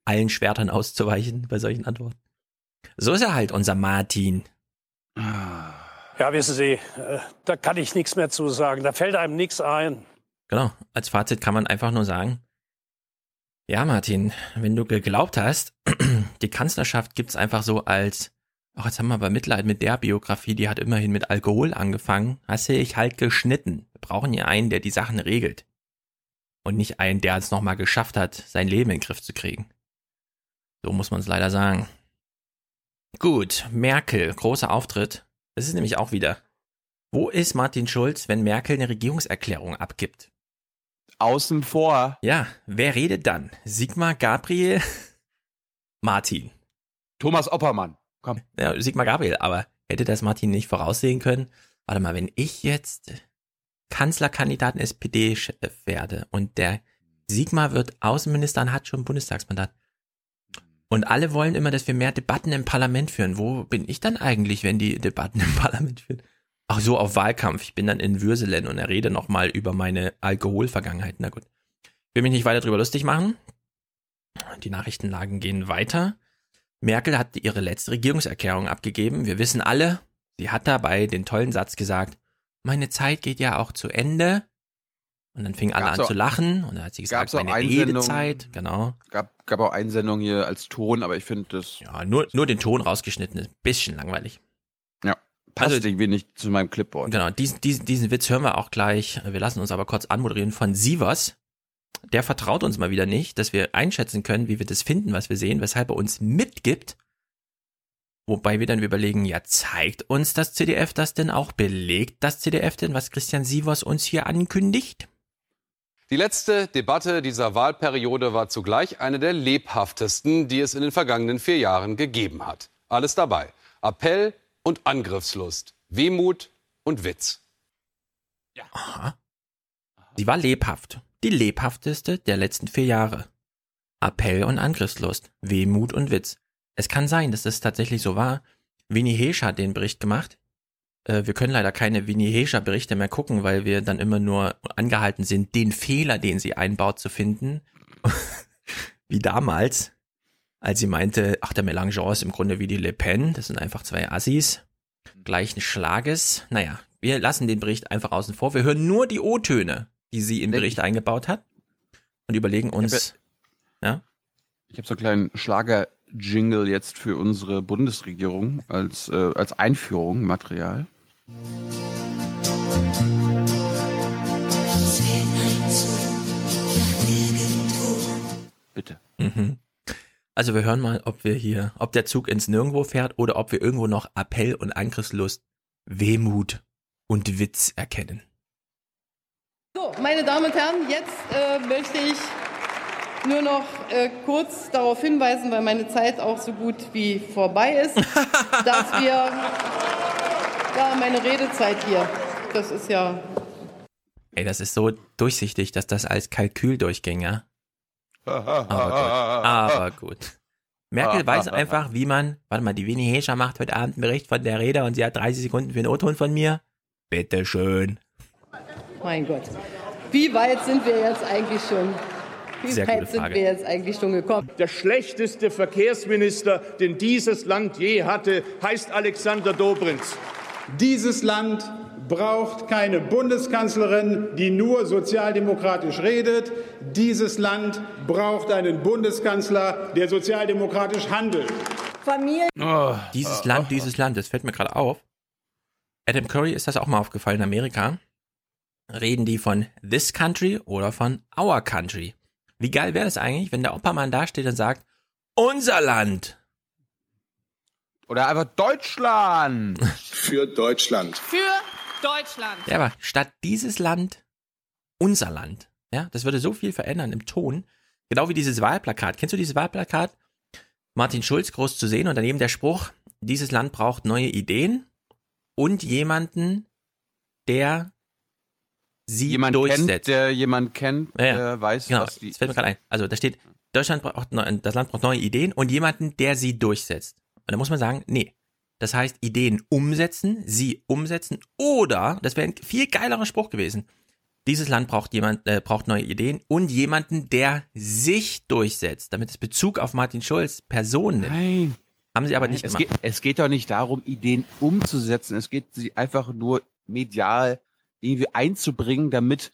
allen Schwertern auszuweichen bei solchen Antworten. So ist er halt, unser Martin. Ja, wissen Sie, äh, da kann ich nichts mehr zu sagen. Da fällt einem nichts ein. Genau, als Fazit kann man einfach nur sagen, ja, Martin, wenn du geglaubt hast, [clears throat] die Kanzlerschaft gibt's einfach so als Ach, jetzt haben wir aber Mitleid mit der Biografie, die hat immerhin mit Alkohol angefangen. Hast du ich halt geschnitten. Wir brauchen hier einen, der die Sachen regelt. Und nicht einen, der es nochmal geschafft hat, sein Leben in den Griff zu kriegen. So muss man es leider sagen. Gut, Merkel, großer Auftritt. Das ist nämlich auch wieder. Wo ist Martin Schulz, wenn Merkel eine Regierungserklärung abgibt? Außen vor. Ja, wer redet dann? Sigmar Gabriel? [laughs] Martin. Thomas Oppermann. Komm. Ja, Sigmar Gabriel, aber hätte das Martin nicht voraussehen können? Warte mal, wenn ich jetzt Kanzlerkandidaten SPD-Chef werde und der Sigmar wird Außenminister und hat schon ein Bundestagsmandat. Und alle wollen immer, dass wir mehr Debatten im Parlament führen. Wo bin ich dann eigentlich, wenn die Debatten im [laughs] Parlament führen? Ach so, auf Wahlkampf. Ich bin dann in Würselen und er rede nochmal über meine Alkoholvergangenheit. Na gut. Will mich nicht weiter drüber lustig machen. Die Nachrichtenlagen gehen weiter. Merkel hat ihre letzte Regierungserklärung abgegeben. Wir wissen alle, sie hat dabei den tollen Satz gesagt, meine Zeit geht ja auch zu Ende. Und dann fingen alle Gab's an auch- zu lachen und dann hat sie gesagt, meine? Redezeit, genau. Gab, gab auch Einsendungen hier als Ton, aber ich finde das. Ja, nur, nur den Ton rausgeschnitten ist. Bisschen langweilig. Ja. Passt Also- irgendwie nicht zu meinem Clipboard. Genau, diesen, diesen, diesen Witz hören wir auch gleich. Wir lassen uns aber kurz anmoderieren von Sievers. Der vertraut uns mal wieder nicht, dass wir einschätzen können, wie wir das finden, was wir sehen, weshalb er uns mitgibt. Wobei wir dann überlegen, ja, zeigt uns das CDF das denn auch? Belegt das CDF denn, was Christian Sievers uns hier ankündigt? Die letzte Debatte dieser Wahlperiode war zugleich eine der lebhaftesten, die es in den vergangenen vier Jahren gegeben hat. Alles dabei. Appell und Angriffslust, Wehmut und Witz. Aha. Sie war lebhaft. Die lebhafteste der letzten vier Jahre. Appell und Angriffslust, Wehmut und Witz. Es kann sein, dass das tatsächlich so war. Winnie Heesch hat den Bericht gemacht. Äh, wir können leider keine Winnie Heescher Berichte mehr gucken, weil wir dann immer nur angehalten sind, den Fehler, den sie einbaut, zu finden. [laughs] wie damals, als sie meinte, ach, der Mélenchon ist im Grunde wie die Le Pen. Das sind einfach zwei Assis. Gleichen Schlages. Naja, wir lassen den Bericht einfach außen vor. Wir hören nur die O-Töne, die sie im Bericht eingebaut hat und überlegen uns, ja, Ich habe so einen kleinen Schlager-Jingle jetzt für unsere Bundesregierung als, äh, als Einführung Material. Bitte. Mhm. Also wir hören mal, ob wir hier, ob der Zug ins Nirgendwo fährt oder ob wir irgendwo noch Appell und Angriffslust, Wehmut und Witz erkennen. So, meine Damen und Herren, jetzt äh, möchte ich nur noch äh, kurz darauf hinweisen, weil meine Zeit auch so gut wie vorbei ist, [laughs] dass wir, ja, meine Redezeit hier, das ist ja, Ey, das ist so durchsichtig, dass das als Kalkül durchging, ja? Aber gut. Aber gut. Merkel weiß einfach, wie man, warte mal, die Winnie Hescher macht heute Abend einen Bericht von der Rede und sie hat 30 Sekunden für den O-Ton von mir. Bitteschön. mein Gott. Wie weit sind wir jetzt eigentlich schon? Wie Sehr weit sind wir jetzt eigentlich schon gekommen? Der schlechteste Verkehrsminister, den dieses Land je hatte, heißt Alexander Dobrindt. Dieses Land braucht keine Bundeskanzlerin, die nur sozialdemokratisch redet. Dieses Land braucht einen Bundeskanzler, der sozialdemokratisch handelt. Familie. Dieses Land, dieses Land, das fällt mir gerade auf. Adam Curry ist das auch mal aufgefallen in Amerika. Reden die von this country oder von our country? Wie geil wäre das eigentlich, wenn der Oppermann da steht und sagt, unser Land. Oder einfach Deutschland. Für Deutschland. Für Deutschland. Ja, aber statt dieses Land, unser Land. Ja, das würde so viel verändern im Ton. Genau wie dieses Wahlplakat. Kennst du dieses Wahlplakat? Martin Schulz groß zu sehen und daneben der Spruch, dieses Land braucht neue Ideen und jemanden, der sie Jemand durchsetzt. kennt, der jemand kennt, Ja, ja. der weiß, genau, was die. das fällt mir gerade ein. Also da steht, Deutschland braucht, das Land braucht neue Ideen und jemanden, der sie durchsetzt. Und da muss man sagen, nee. Das heißt, Ideen umsetzen, sie umsetzen oder, das wäre ein viel geilerer Spruch gewesen. Dieses Land braucht jemand, äh, braucht neue Ideen und jemanden, der sich durchsetzt, damit es Bezug auf Martin Schulz Person nimmt. Nein. Haben sie aber nicht es gemacht. geht, es geht doch nicht darum, Ideen umzusetzen. Es geht sie einfach nur medial irgendwie einzubringen, damit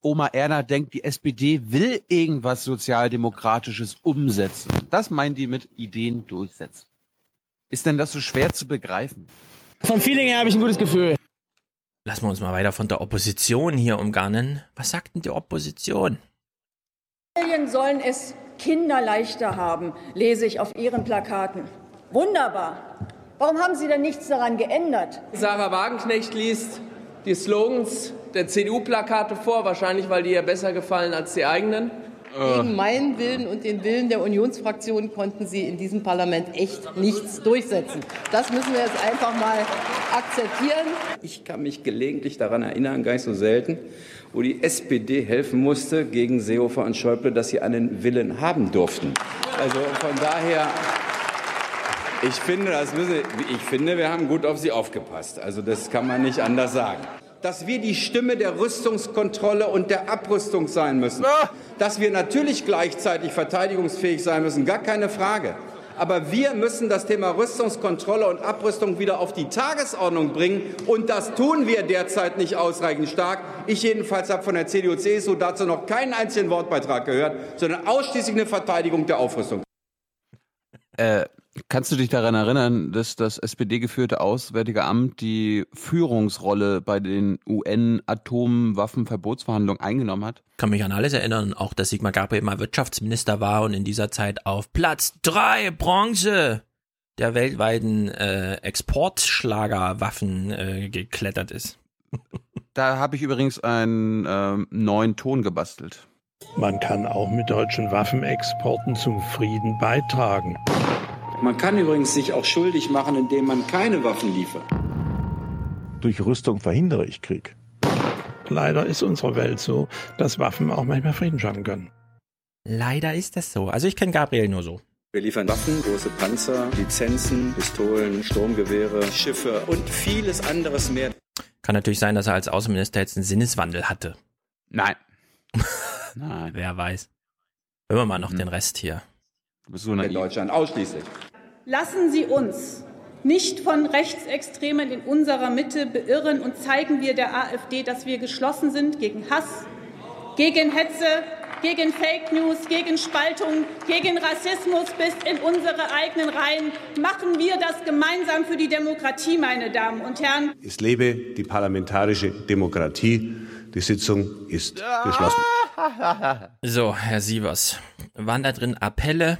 Oma Erna denkt, die SPD will irgendwas Sozialdemokratisches umsetzen. Das meinen die mit Ideen durchsetzen. Ist denn das so schwer zu begreifen? Vom Feeling her habe ich ein gutes Gefühl. Lassen wir uns mal weiter von der Opposition hier umgarnen. Was sagt denn die Opposition? Familien sollen es kinderleichter haben, lese ich auf Ihren Plakaten. Wunderbar. Warum haben Sie denn nichts daran geändert? Sarah Wagenknecht liest die Slogans der CDU-Plakate vor, wahrscheinlich weil die ihr besser gefallen als die eigenen. Gegen meinen Willen und den Willen der Unionsfraktion konnten Sie in diesem Parlament echt nichts durchsetzen. Das müssen wir jetzt einfach mal akzeptieren. Ich kann mich gelegentlich daran erinnern, gar nicht so selten, wo die SPD helfen musste gegen Seehofer und Schäuble, dass sie einen Willen haben durften. Also von daher, ich finde, das müssen, ich finde, wir haben gut auf sie aufgepasst. Also das kann man nicht anders sagen. Dass wir die Stimme der Rüstungskontrolle und der Abrüstung sein müssen. Dass wir natürlich gleichzeitig verteidigungsfähig sein müssen, gar keine Frage. Aber wir müssen das Thema Rüstungskontrolle und Abrüstung wieder auf die Tagesordnung bringen. Und das tun wir derzeit nicht ausreichend stark. Ich jedenfalls habe von der CDU-CSU dazu noch keinen einzigen Wortbeitrag gehört, sondern ausschließlich eine Verteidigung der Aufrüstung. Äh, kannst du dich daran erinnern, dass das SPD-geführte Auswärtige Amt die Führungsrolle bei den UN-Atomwaffenverbotsverhandlungen eingenommen hat? Kann mich an alles erinnern, auch dass Sigmar Gabriel mal Wirtschaftsminister war und in dieser Zeit auf Platz drei Bronze der weltweiten äh, Exportschlagerwaffen äh, geklettert ist. Da habe ich übrigens einen ähm, neuen Ton gebastelt. Man kann auch mit deutschen Waffenexporten zum Frieden beitragen. Man kann übrigens sich auch schuldig machen, indem man keine Waffen liefert. Durch Rüstung verhindere ich Krieg. Leider ist unsere Welt so, dass Waffen auch manchmal Frieden schaffen können. Leider ist das so. Also ich kenne Gabriel nur so. Wir liefern Waffen, große Panzer, Lizenzen, Pistolen, Sturmgewehre, Schiffe und vieles anderes mehr. Kann natürlich sein, dass er als Außenminister jetzt einen Sinneswandel hatte. Nein. [laughs] Nein. Wer weiß. Hören wir mal noch den Rest hier. Du bist so In Deutschland ausschließlich. Lassen Sie uns nicht von Rechtsextremen in unserer Mitte beirren und zeigen wir der AfD, dass wir geschlossen sind gegen Hass, gegen Hetze, gegen Fake News, gegen Spaltung, gegen Rassismus bis in unsere eigenen Reihen. Machen wir das gemeinsam für die Demokratie, meine Damen und Herren. Es lebe die parlamentarische Demokratie. Die Sitzung ist geschlossen. So, Herr Sievers, waren da drin Appelle?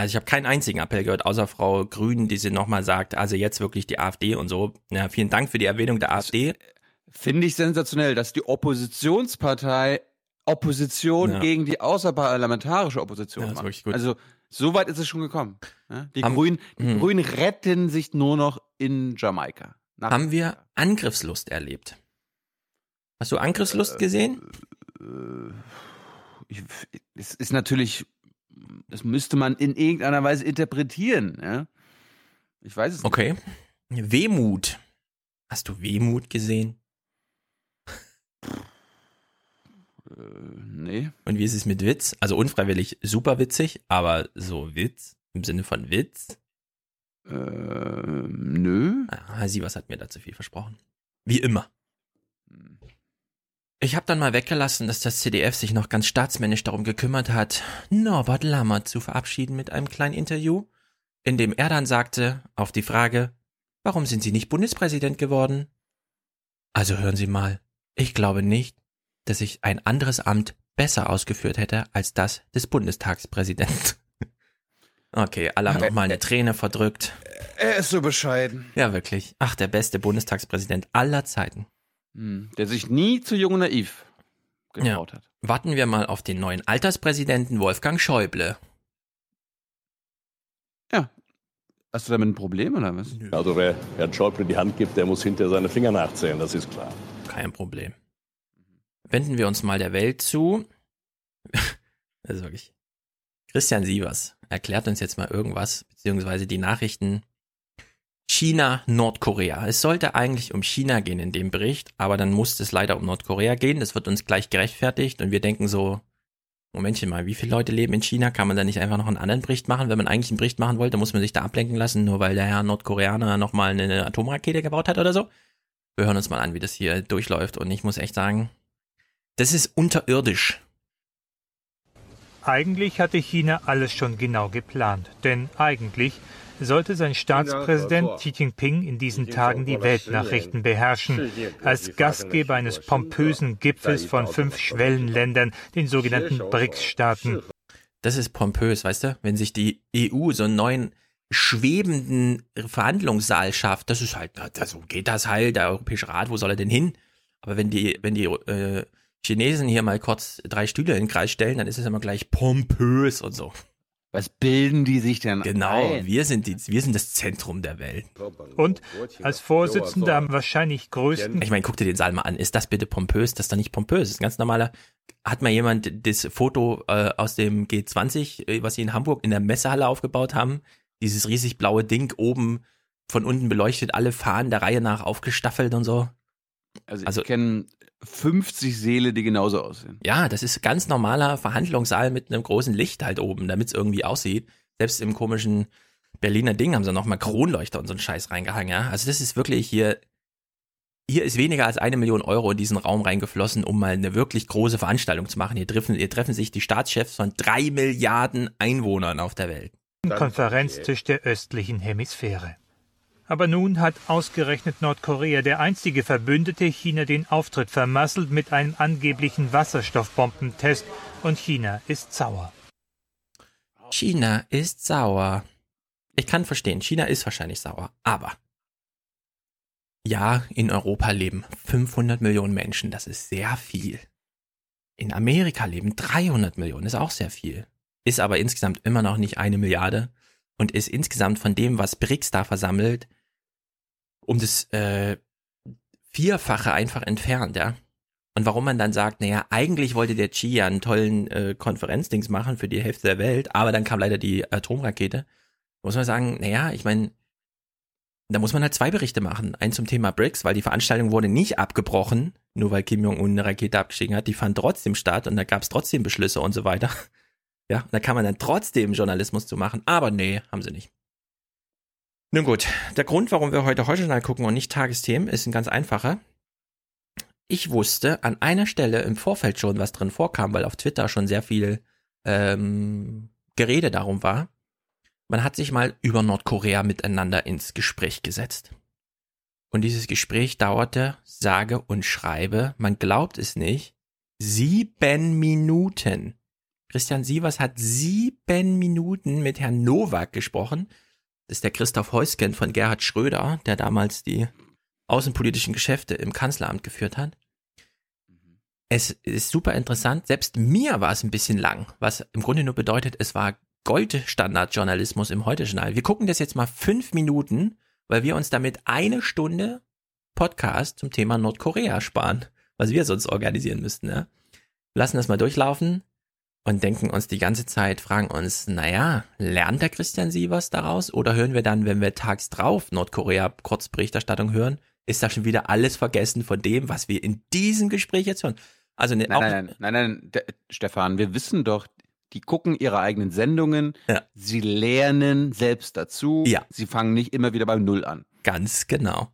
Also ich habe keinen einzigen Appell gehört, außer Frau Grün, die sie nochmal sagt, also jetzt wirklich die AfD und so. Ja, vielen Dank für die Erwähnung der AfD. Finde ich sensationell, dass die Oppositionspartei Opposition Ja. gegen die außerparlamentarische Opposition Ja, macht. Also so weit ist es schon gekommen. Ja? Die, Haben- Grünen, die Hm. Grünen retten sich nur noch in Jamaika. Haben wir Angriffslust erlebt? Hast du Angriffslust gesehen? äh, ich, es ist natürlich, das müsste man in irgendeiner Weise interpretieren. Ja? Ich weiß es nicht. Okay. Wehmut. Hast du Wehmut gesehen? Äh, nee. Und wie ist es mit Witz? Also unfreiwillig super witzig, aber so Witz im Sinne von Witz? Äh, nö. Ah, Herr Sievers hat mir da zu viel versprochen. Wie immer. Ich habe dann mal weggelassen, dass das CDF sich noch ganz staatsmännisch darum gekümmert hat, Norbert Lammert zu verabschieden mit einem kleinen Interview, in dem er dann sagte, auf die Frage, warum sind Sie nicht Bundespräsident geworden? Also hören Sie mal, ich glaube nicht, dass ich ein anderes Amt besser ausgeführt hätte als das des Bundestagspräsidenten. [laughs] Okay, alle haben noch mal eine Träne verdrückt. Er ist so bescheiden. Ja, wirklich. Ach, der beste Bundestagspräsident aller Zeiten. Hm, Der sich nie zu jung und naiv getraut hat. Warten wir mal auf den neuen Alterspräsidenten Wolfgang Schäuble. Hast du damit ein Problem oder was? Also wer Herrn Schäuble die Hand gibt, der muss hinter seine Finger nachzählen, das ist klar. Kein Problem. Wenden wir uns mal der Welt zu. [laughs] Das ist wirklich. Christian Sievers erklärt uns jetzt mal irgendwas, beziehungsweise die Nachrichten China, Nordkorea. Es sollte eigentlich um China gehen in dem Bericht, aber dann musste es leider um Nordkorea gehen. Das wird uns gleich gerechtfertigt und wir denken so, Momentchen mal, wie viele Leute leben in China? Kann man da nicht einfach noch einen anderen Bericht machen? Wenn man eigentlich einen Bericht machen wollte, muss man sich da ablenken lassen, nur weil der Herr Nordkoreaner nochmal eine Atomrakete gebaut hat oder so? Wir hören uns mal an, wie das hier durchläuft und ich muss echt sagen, das ist unterirdisch. Eigentlich hatte China alles schon genau geplant, denn eigentlich sollte sein Staatspräsident Xi Jinping in diesen Tagen die Weltnachrichten beherrschen, als Gastgeber eines pompösen Gipfels von fünf Schwellenländern, den sogenannten BRICS-Staaten. Das ist pompös, weißt du? Wenn sich die EU so einen neuen schwebenden Verhandlungssaal schafft, das ist halt, so geht das halt, der Europäische Rat, wo soll er denn hin? Aber wenn die, wenn die äh, Chinesen hier mal kurz drei Stühle in den Kreis stellen, dann ist es immer gleich pompös und so. Was bilden die sich denn Genau, ein? wir sind, die, wir sind das Zentrum der Welt. Und als Vorsitzender am wahrscheinlich größten Ich meine, guck dir den Saal mal an. Ist das bitte pompös? Das ist doch nicht pompös. Das ist ein ganz normaler. Hat mal jemand das Foto äh, aus dem G20, äh, was sie in Hamburg in der Messehalle aufgebaut haben? Dieses riesig blaue Ding oben von unten beleuchtet, alle Fahnen der Reihe nach aufgestaffelt und so. Also, Also- ich kenne 50 Seele, die genauso aussehen. Ja, das ist ganz normaler Verhandlungssaal mit einem großen Licht halt oben, damit es irgendwie aussieht. Selbst im komischen Berliner Ding haben sie noch mal Kronleuchter und so einen Scheiß reingehangen, ja. Also das ist wirklich hier, hier ist weniger als eine Million Euro in diesen Raum reingeflossen, um mal eine wirklich große Veranstaltung zu machen. Hier treffen, hier treffen sich die Staatschefs von drei Milliarden Einwohnern auf der Welt. Konferenztisch der östlichen Hemisphäre. Aber nun hat ausgerechnet Nordkorea, der einzige Verbündete, China den Auftritt vermasselt mit einem angeblichen Wasserstoffbombentest und China ist sauer. China ist sauer. Ich kann verstehen, China ist wahrscheinlich sauer, aber ja, in Europa leben 500 Millionen Menschen, das ist sehr viel. In Amerika leben 300 Millionen, ist auch sehr viel. Ist aber insgesamt immer noch nicht eine Milliarde und ist insgesamt von dem, was BRICS da versammelt, um das äh, Vierfache einfach entfernt, ja. Und warum man dann sagt, naja, eigentlich wollte der Xi ja einen tollen äh, Konferenzdings machen für die Hälfte der Welt, aber dann kam leider die Atomrakete. Muss man sagen, naja, ich meine, da muss man halt zwei Berichte machen. Einen zum Thema BRICS, weil die Veranstaltung wurde nicht abgebrochen, nur weil Kim Jong-un eine Rakete abgeschicken hat. Die fand trotzdem statt und da gab es trotzdem Beschlüsse und so weiter. Ja, da kann man dann trotzdem Journalismus zu machen. Aber nee, haben sie nicht. Nun gut, der Grund, warum wir heute Heute gucken und nicht Tagesthemen, ist ein ganz einfacher. Ich wusste an einer Stelle im Vorfeld schon, was drin vorkam, weil auf Twitter schon sehr viel ähm, Gerede darum war. Man hat sich mal über Nordkorea miteinander ins Gespräch gesetzt. Und dieses Gespräch dauerte, sage und schreibe, man glaubt es nicht, sieben Minuten. Christian Sievers hat sieben Minuten mit Herrn Nowak gesprochen. Ist der Christoph Heusken von Gerhard Schröder, der damals die außenpolitischen Geschäfte im Kanzleramt geführt hat. Es ist super interessant. Selbst mir war es ein bisschen lang, was im Grunde nur bedeutet, es war Goldstandardjournalismus im Heute-Journal. Wir gucken das jetzt mal fünf Minuten, weil wir uns damit eine Stunde Podcast zum Thema Nordkorea sparen, was wir sonst organisieren müssten. Ja? Lassen das mal durchlaufen und denken uns die ganze Zeit, fragen uns, naja, lernt der Christian Sievers daraus? Oder hören wir dann, wenn wir tags drauf Nordkorea Kurzberichterstattung hören, ist da schon wieder alles vergessen von dem, was wir in diesem Gespräch jetzt hören? Also ne, Nein, nein, nein, nein, nein, Stefan, wir wissen doch, die gucken ihre eigenen Sendungen, sie lernen selbst dazu, Ja. sie fangen nicht immer wieder beim Null an. Ganz genau.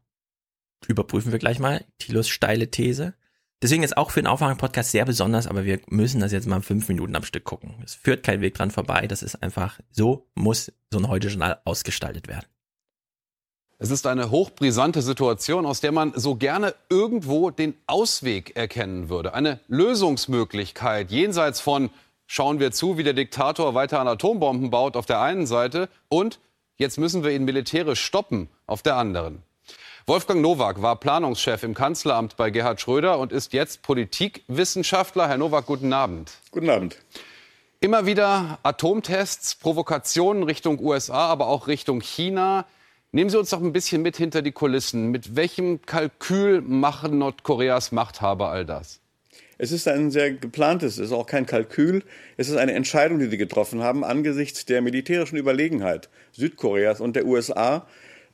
Überprüfen wir gleich mal Thilos steile These. Deswegen ist auch für den Aufwachen-Podcast sehr besonders, aber wir müssen das jetzt mal fünf Minuten am Stück gucken. Es führt kein Weg dran vorbei. Das ist einfach, so muss so ein Heute-Journal ausgestaltet werden. Es ist eine hochbrisante Situation, aus der man so gerne irgendwo den Ausweg erkennen würde. Eine Lösungsmöglichkeit jenseits von schauen wir zu, wie der Diktator weiter an Atombomben baut auf der einen Seite und jetzt müssen wir ihn militärisch stoppen auf der anderen. Wolfgang Nowak war Planungschef im Kanzleramt bei Gerhard Schröder und ist jetzt Politikwissenschaftler. Herr Nowak, guten Abend. Guten Abend. Immer wieder Atomtests, Provokationen Richtung USA, aber auch Richtung China. Nehmen Sie uns doch ein bisschen mit hinter die Kulissen. Mit welchem Kalkül machen Nordkoreas Machthaber all das? Es ist ein sehr geplantes, es ist auch kein Kalkül. Es ist eine Entscheidung, die sie getroffen haben angesichts der militärischen Überlegenheit Südkoreas und der USA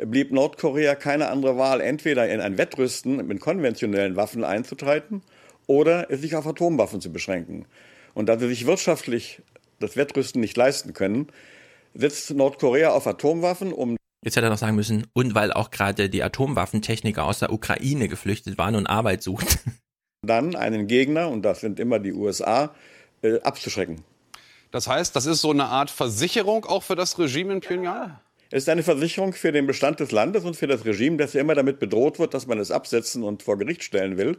blieb Nordkorea keine andere Wahl, entweder in ein Wettrüsten mit konventionellen Waffen einzutreten oder es sich auf Atomwaffen zu beschränken. Und da sie sich wirtschaftlich das Wettrüsten nicht leisten können, setzt Nordkorea auf Atomwaffen, um Jetzt hätte er noch sagen müssen, und weil auch gerade die Atomwaffentechniker aus der Ukraine geflüchtet waren und Arbeit suchten. [laughs] dann einen Gegner, und das sind immer die USA, äh, abzuschrecken. Das heißt, das ist so eine Art Versicherung auch für das Regime in Pyongyang? Es ist eine Versicherung für den Bestand des Landes und für das Regime, das ja immer damit bedroht wird, dass man es absetzen und vor Gericht stellen will.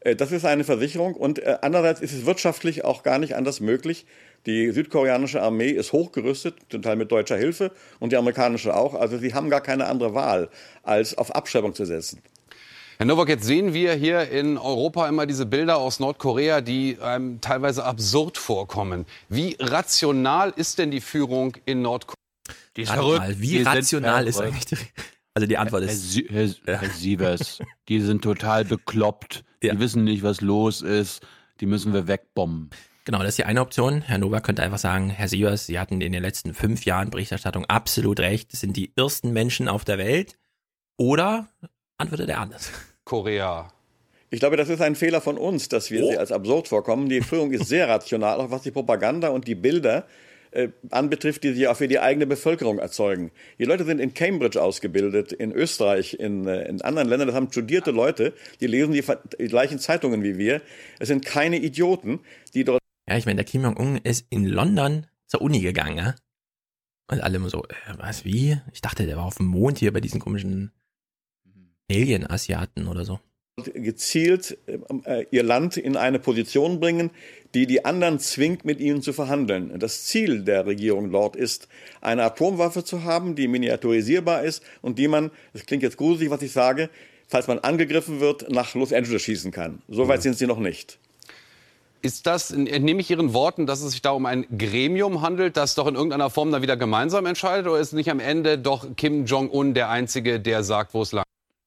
Äh, Das ist eine Versicherung und äh, andererseits ist es wirtschaftlich auch gar nicht anders möglich. Die südkoreanische Armee ist hochgerüstet, zum Teil mit deutscher Hilfe und die amerikanische auch. Also sie haben gar keine andere Wahl, als auf Abschreibung zu setzen. Herr Nowak, jetzt sehen wir hier in Europa immer diese Bilder aus Nordkorea, die einem teilweise absurd vorkommen. Wie rational ist denn die Führung in Nordkorea? Die ist verrückt. Wie Die rational ist verrückt. eigentlich die, Also die Antwort Herr, ist. Sie, Herr, Herr Sievers, die sind total bekloppt. Die wissen nicht, was los ist. Die müssen wir wegbomben. Genau, das ist die eine Option. Herr Nowak könnte einfach sagen, Herr Sievers, Sie hatten in den letzten fünf Jahren Berichterstattung absolut recht. Das sind die ersten Menschen auf der Welt. Oder antwortet er anders. Korea. Ich glaube, das ist ein Fehler von uns, dass wir sie als absurd vorkommen. Die Führung ist sehr rational, auch was die Propaganda und die Bilder äh, anbetrifft, die sie auch für die eigene Bevölkerung erzeugen. Die Leute sind in Cambridge ausgebildet, in Österreich, in, äh, in anderen Ländern. Das haben studierte Leute, die lesen die, die gleichen Zeitungen wie wir. Es sind keine Idioten, die dort Ja, ich meine, der Kim Jong-un ist in London zur Uni gegangen, ja? Und alle immer so, äh, was, wie? Ich dachte, der war auf dem Mond hier bei diesen komischen Alien-Asiaten oder so. Gezielt äh, ihr Land in eine Position bringen, die die anderen zwingt, mit ihnen zu verhandeln. Das Ziel der Regierung dort ist, eine Atomwaffe zu haben, die miniaturisierbar ist und die man, das klingt jetzt gruselig, was ich sage, falls man angegriffen wird, nach Los Angeles schießen kann. So weit sind sie noch nicht. Ist das, entnehme ich Ihren Worten, dass es sich da um ein Gremium handelt, das doch in irgendeiner Form dann wieder gemeinsam entscheidet? Oder ist nicht am Ende doch Kim Jong-un der Einzige, der sagt, wo es lang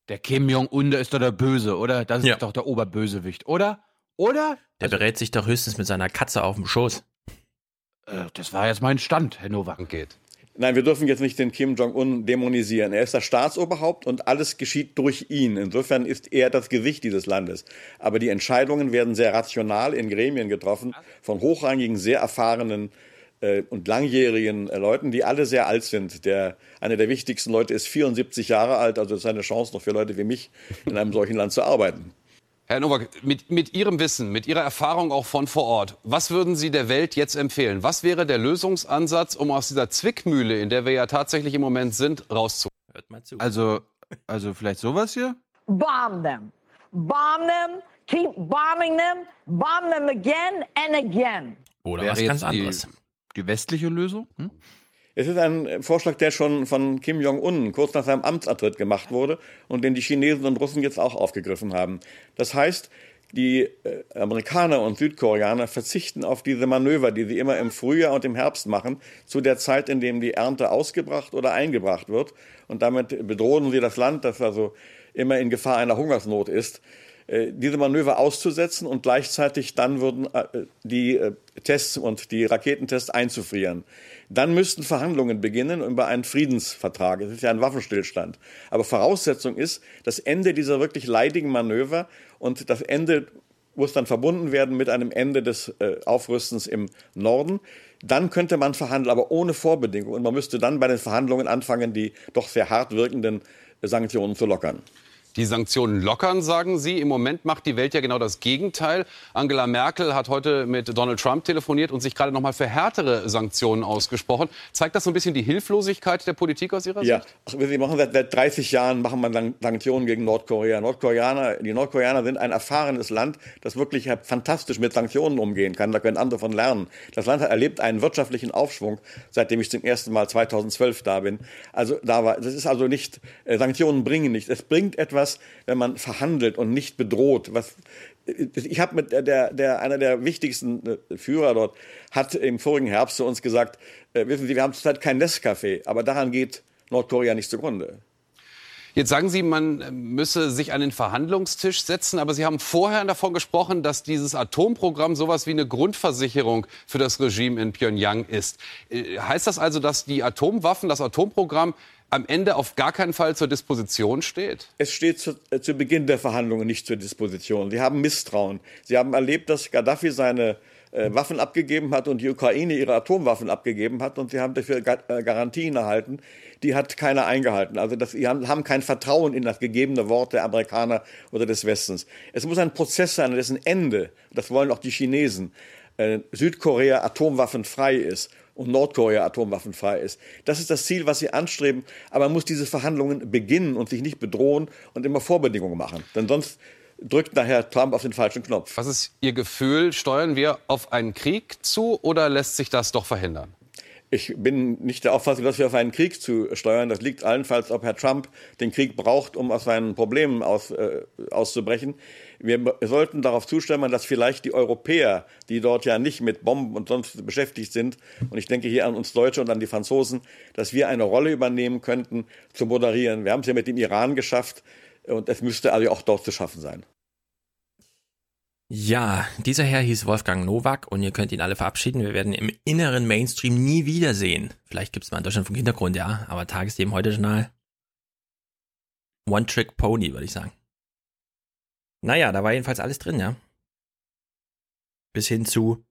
Der Kim Jong-un, der ist doch der Böse, oder? Das ist doch der Oberbösewicht, oder? Oder? Der berät sich doch höchstens mit seiner Katze auf dem Schoß. Äh, das war jetzt mein Stand, Herr Nowak. Geht. Nein, wir dürfen jetzt nicht den Kim Jong-un dämonisieren. Er ist das Staatsoberhaupt und alles geschieht durch ihn. Insofern ist er das Gesicht dieses Landes. Aber die Entscheidungen werden sehr rational in Gremien getroffen von hochrangigen, sehr erfahrenen äh, und langjährigen äh, Leuten, die alle sehr alt sind. Der, einer der wichtigsten Leute ist 74 Jahre alt, also das ist eine Chance noch für Leute wie mich, in einem solchen Land zu arbeiten. Herr Nowak, mit, mit Ihrem Wissen, mit Ihrer Erfahrung auch von vor Ort, was würden Sie der Welt jetzt empfehlen? Was wäre der Lösungsansatz, um aus dieser Zwickmühle, in der wir ja tatsächlich im Moment sind, rauszukommen? Hört mal zu. Also, also vielleicht sowas hier? Bomb them. Bomb them. Keep bombing them. Bomb them again and again. Oder Wäre was ganz jetzt die, anderes. Die westliche Lösung? Hm? Es ist ein Vorschlag, der schon von Kim Jong-un kurz nach seinem Amtsantritt gemacht wurde und den die Chinesen und Russen jetzt auch aufgegriffen haben. Das heißt, die äh, Amerikaner und Südkoreaner verzichten auf diese Manöver, die sie immer im Frühjahr und im Herbst machen, zu der Zeit, in dem die Ernte ausgebracht oder eingebracht wird. Und damit bedrohen sie das Land, das also immer in Gefahr einer Hungersnot ist diese Manöver auszusetzen und gleichzeitig dann würden äh, die äh, Tests und die Raketentests einzufrieren. Dann müssten Verhandlungen beginnen über einen Friedensvertrag. Es ist ja ein Waffenstillstand. Aber Voraussetzung ist das Ende dieser wirklich leidigen Manöver und das Ende muss dann verbunden werden mit einem Ende des äh, Aufrüstens im Norden. Dann könnte man verhandeln, aber ohne Vorbedingungen. Und man müsste dann bei den Verhandlungen anfangen, die doch sehr hart wirkenden äh, Sanktionen zu lockern. Die Sanktionen lockern, sagen Sie. Im Moment macht die Welt ja genau das Gegenteil. Angela Merkel hat heute mit Donald Trump telefoniert und sich gerade noch mal für härtere Sanktionen ausgesprochen. Zeigt das so ein bisschen die Hilflosigkeit der Politik aus Ihrer Ja, Sicht? Ach, wir machen seit, seit 30 Jahren machen wir San- Sanktionen gegen Nordkorea. Nordkoreaner, die Nordkoreaner sind ein erfahrenes Land, das wirklich fantastisch mit Sanktionen umgehen kann. Da können andere von lernen. Das Land hat erlebt einen wirtschaftlichen Aufschwung, seitdem ich zum ersten Mal 2012 da bin. Also da war, das ist also nicht äh, Sanktionen bringen nichts. Es bringt etwas, wenn man verhandelt und nicht bedroht. Was ich habe mit der, der, einer der wichtigsten äh, Führer dort hat im vorigen Herbst zu uns gesagt, äh, wissen Sie, wir haben zurzeit kein Nescafé, aber daran geht Nordkorea nicht zugrunde. Jetzt sagen Sie, man müsse sich an den Verhandlungstisch setzen, aber Sie haben vorher davon gesprochen, dass dieses Atomprogramm sowas wie eine Grundversicherung für das Regime in Pyongyang ist. Äh, Heißt das also, dass die Atomwaffen, das Atomprogramm am Ende auf gar keinen Fall zur Disposition steht? Es steht zu, äh, zu Beginn der Verhandlungen nicht zur Disposition. Sie haben Misstrauen. Sie haben erlebt, dass Gaddafi seine äh, Waffen abgegeben hat und die Ukraine ihre Atomwaffen abgegeben hat und sie haben dafür äh, Garantien erhalten. Die hat keiner eingehalten. Also das, sie haben, kein Vertrauen in das gegebene Wort der Amerikaner oder des Westens. Es muss ein Prozess sein, dessen Ende, das wollen auch die Chinesen, äh, Südkorea atomwaffenfrei ist und Nordkorea atomwaffenfrei ist. Das ist das Ziel, was sie anstreben. Aber man muss diese Verhandlungen beginnen und sich nicht bedrohen und immer Vorbedingungen machen. Denn sonst drückt nachher Trump auf den falschen Knopf. Was ist Ihr Gefühl? Steuern wir auf einen Krieg zu oder lässt sich das doch verhindern? Ich bin nicht der Auffassung, dass wir auf einen Krieg zu steuern. Das liegt allenfalls, ob Herr Trump den Krieg braucht, um aus seinen Problemen aus, äh, auszubrechen. Wir sollten darauf zustimmen, dass vielleicht die Europäer, die dort ja nicht mit Bomben und sonst beschäftigt sind, und ich denke hier an uns Deutsche und an die Franzosen, dass wir eine Rolle übernehmen könnten, zu moderieren. Wir haben es ja mit dem Iran geschafft und es müsste also auch dort zu schaffen sein. Ja, dieser Herr hieß Wolfgang Nowak und ihr könnt ihn alle verabschieden. Wir werden im inneren Mainstream nie wiedersehen. Vielleicht gibt's mal in Deutschland vom Hintergrund, ja, aber Tagesthemen heute Journal. One Trick Pony, würde ich sagen. Naja, da war jedenfalls alles drin, ja. Bis hin zu,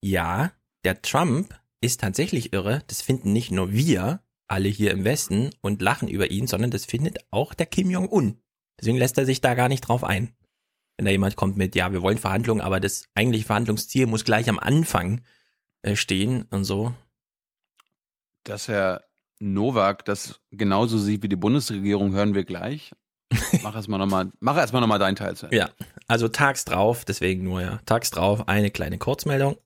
ja, der Trump ist tatsächlich irre. Das finden nicht nur wir alle hier im Westen und lachen über ihn, sondern das findet auch der Kim Jong-un. Deswegen lässt er sich da gar nicht drauf ein wenn da jemand kommt mit, ja, wir wollen Verhandlungen, aber das eigentliche Verhandlungsziel muss gleich am Anfang äh, stehen und so. Dass Herr Nowak das genauso sieht wie die Bundesregierung, hören wir gleich. [laughs] Mach erstmal nochmal, mach erstmal nochmal deinen Teil zu. Ja, also tags drauf, deswegen nur, ja, tags drauf eine kleine Kurzmeldung.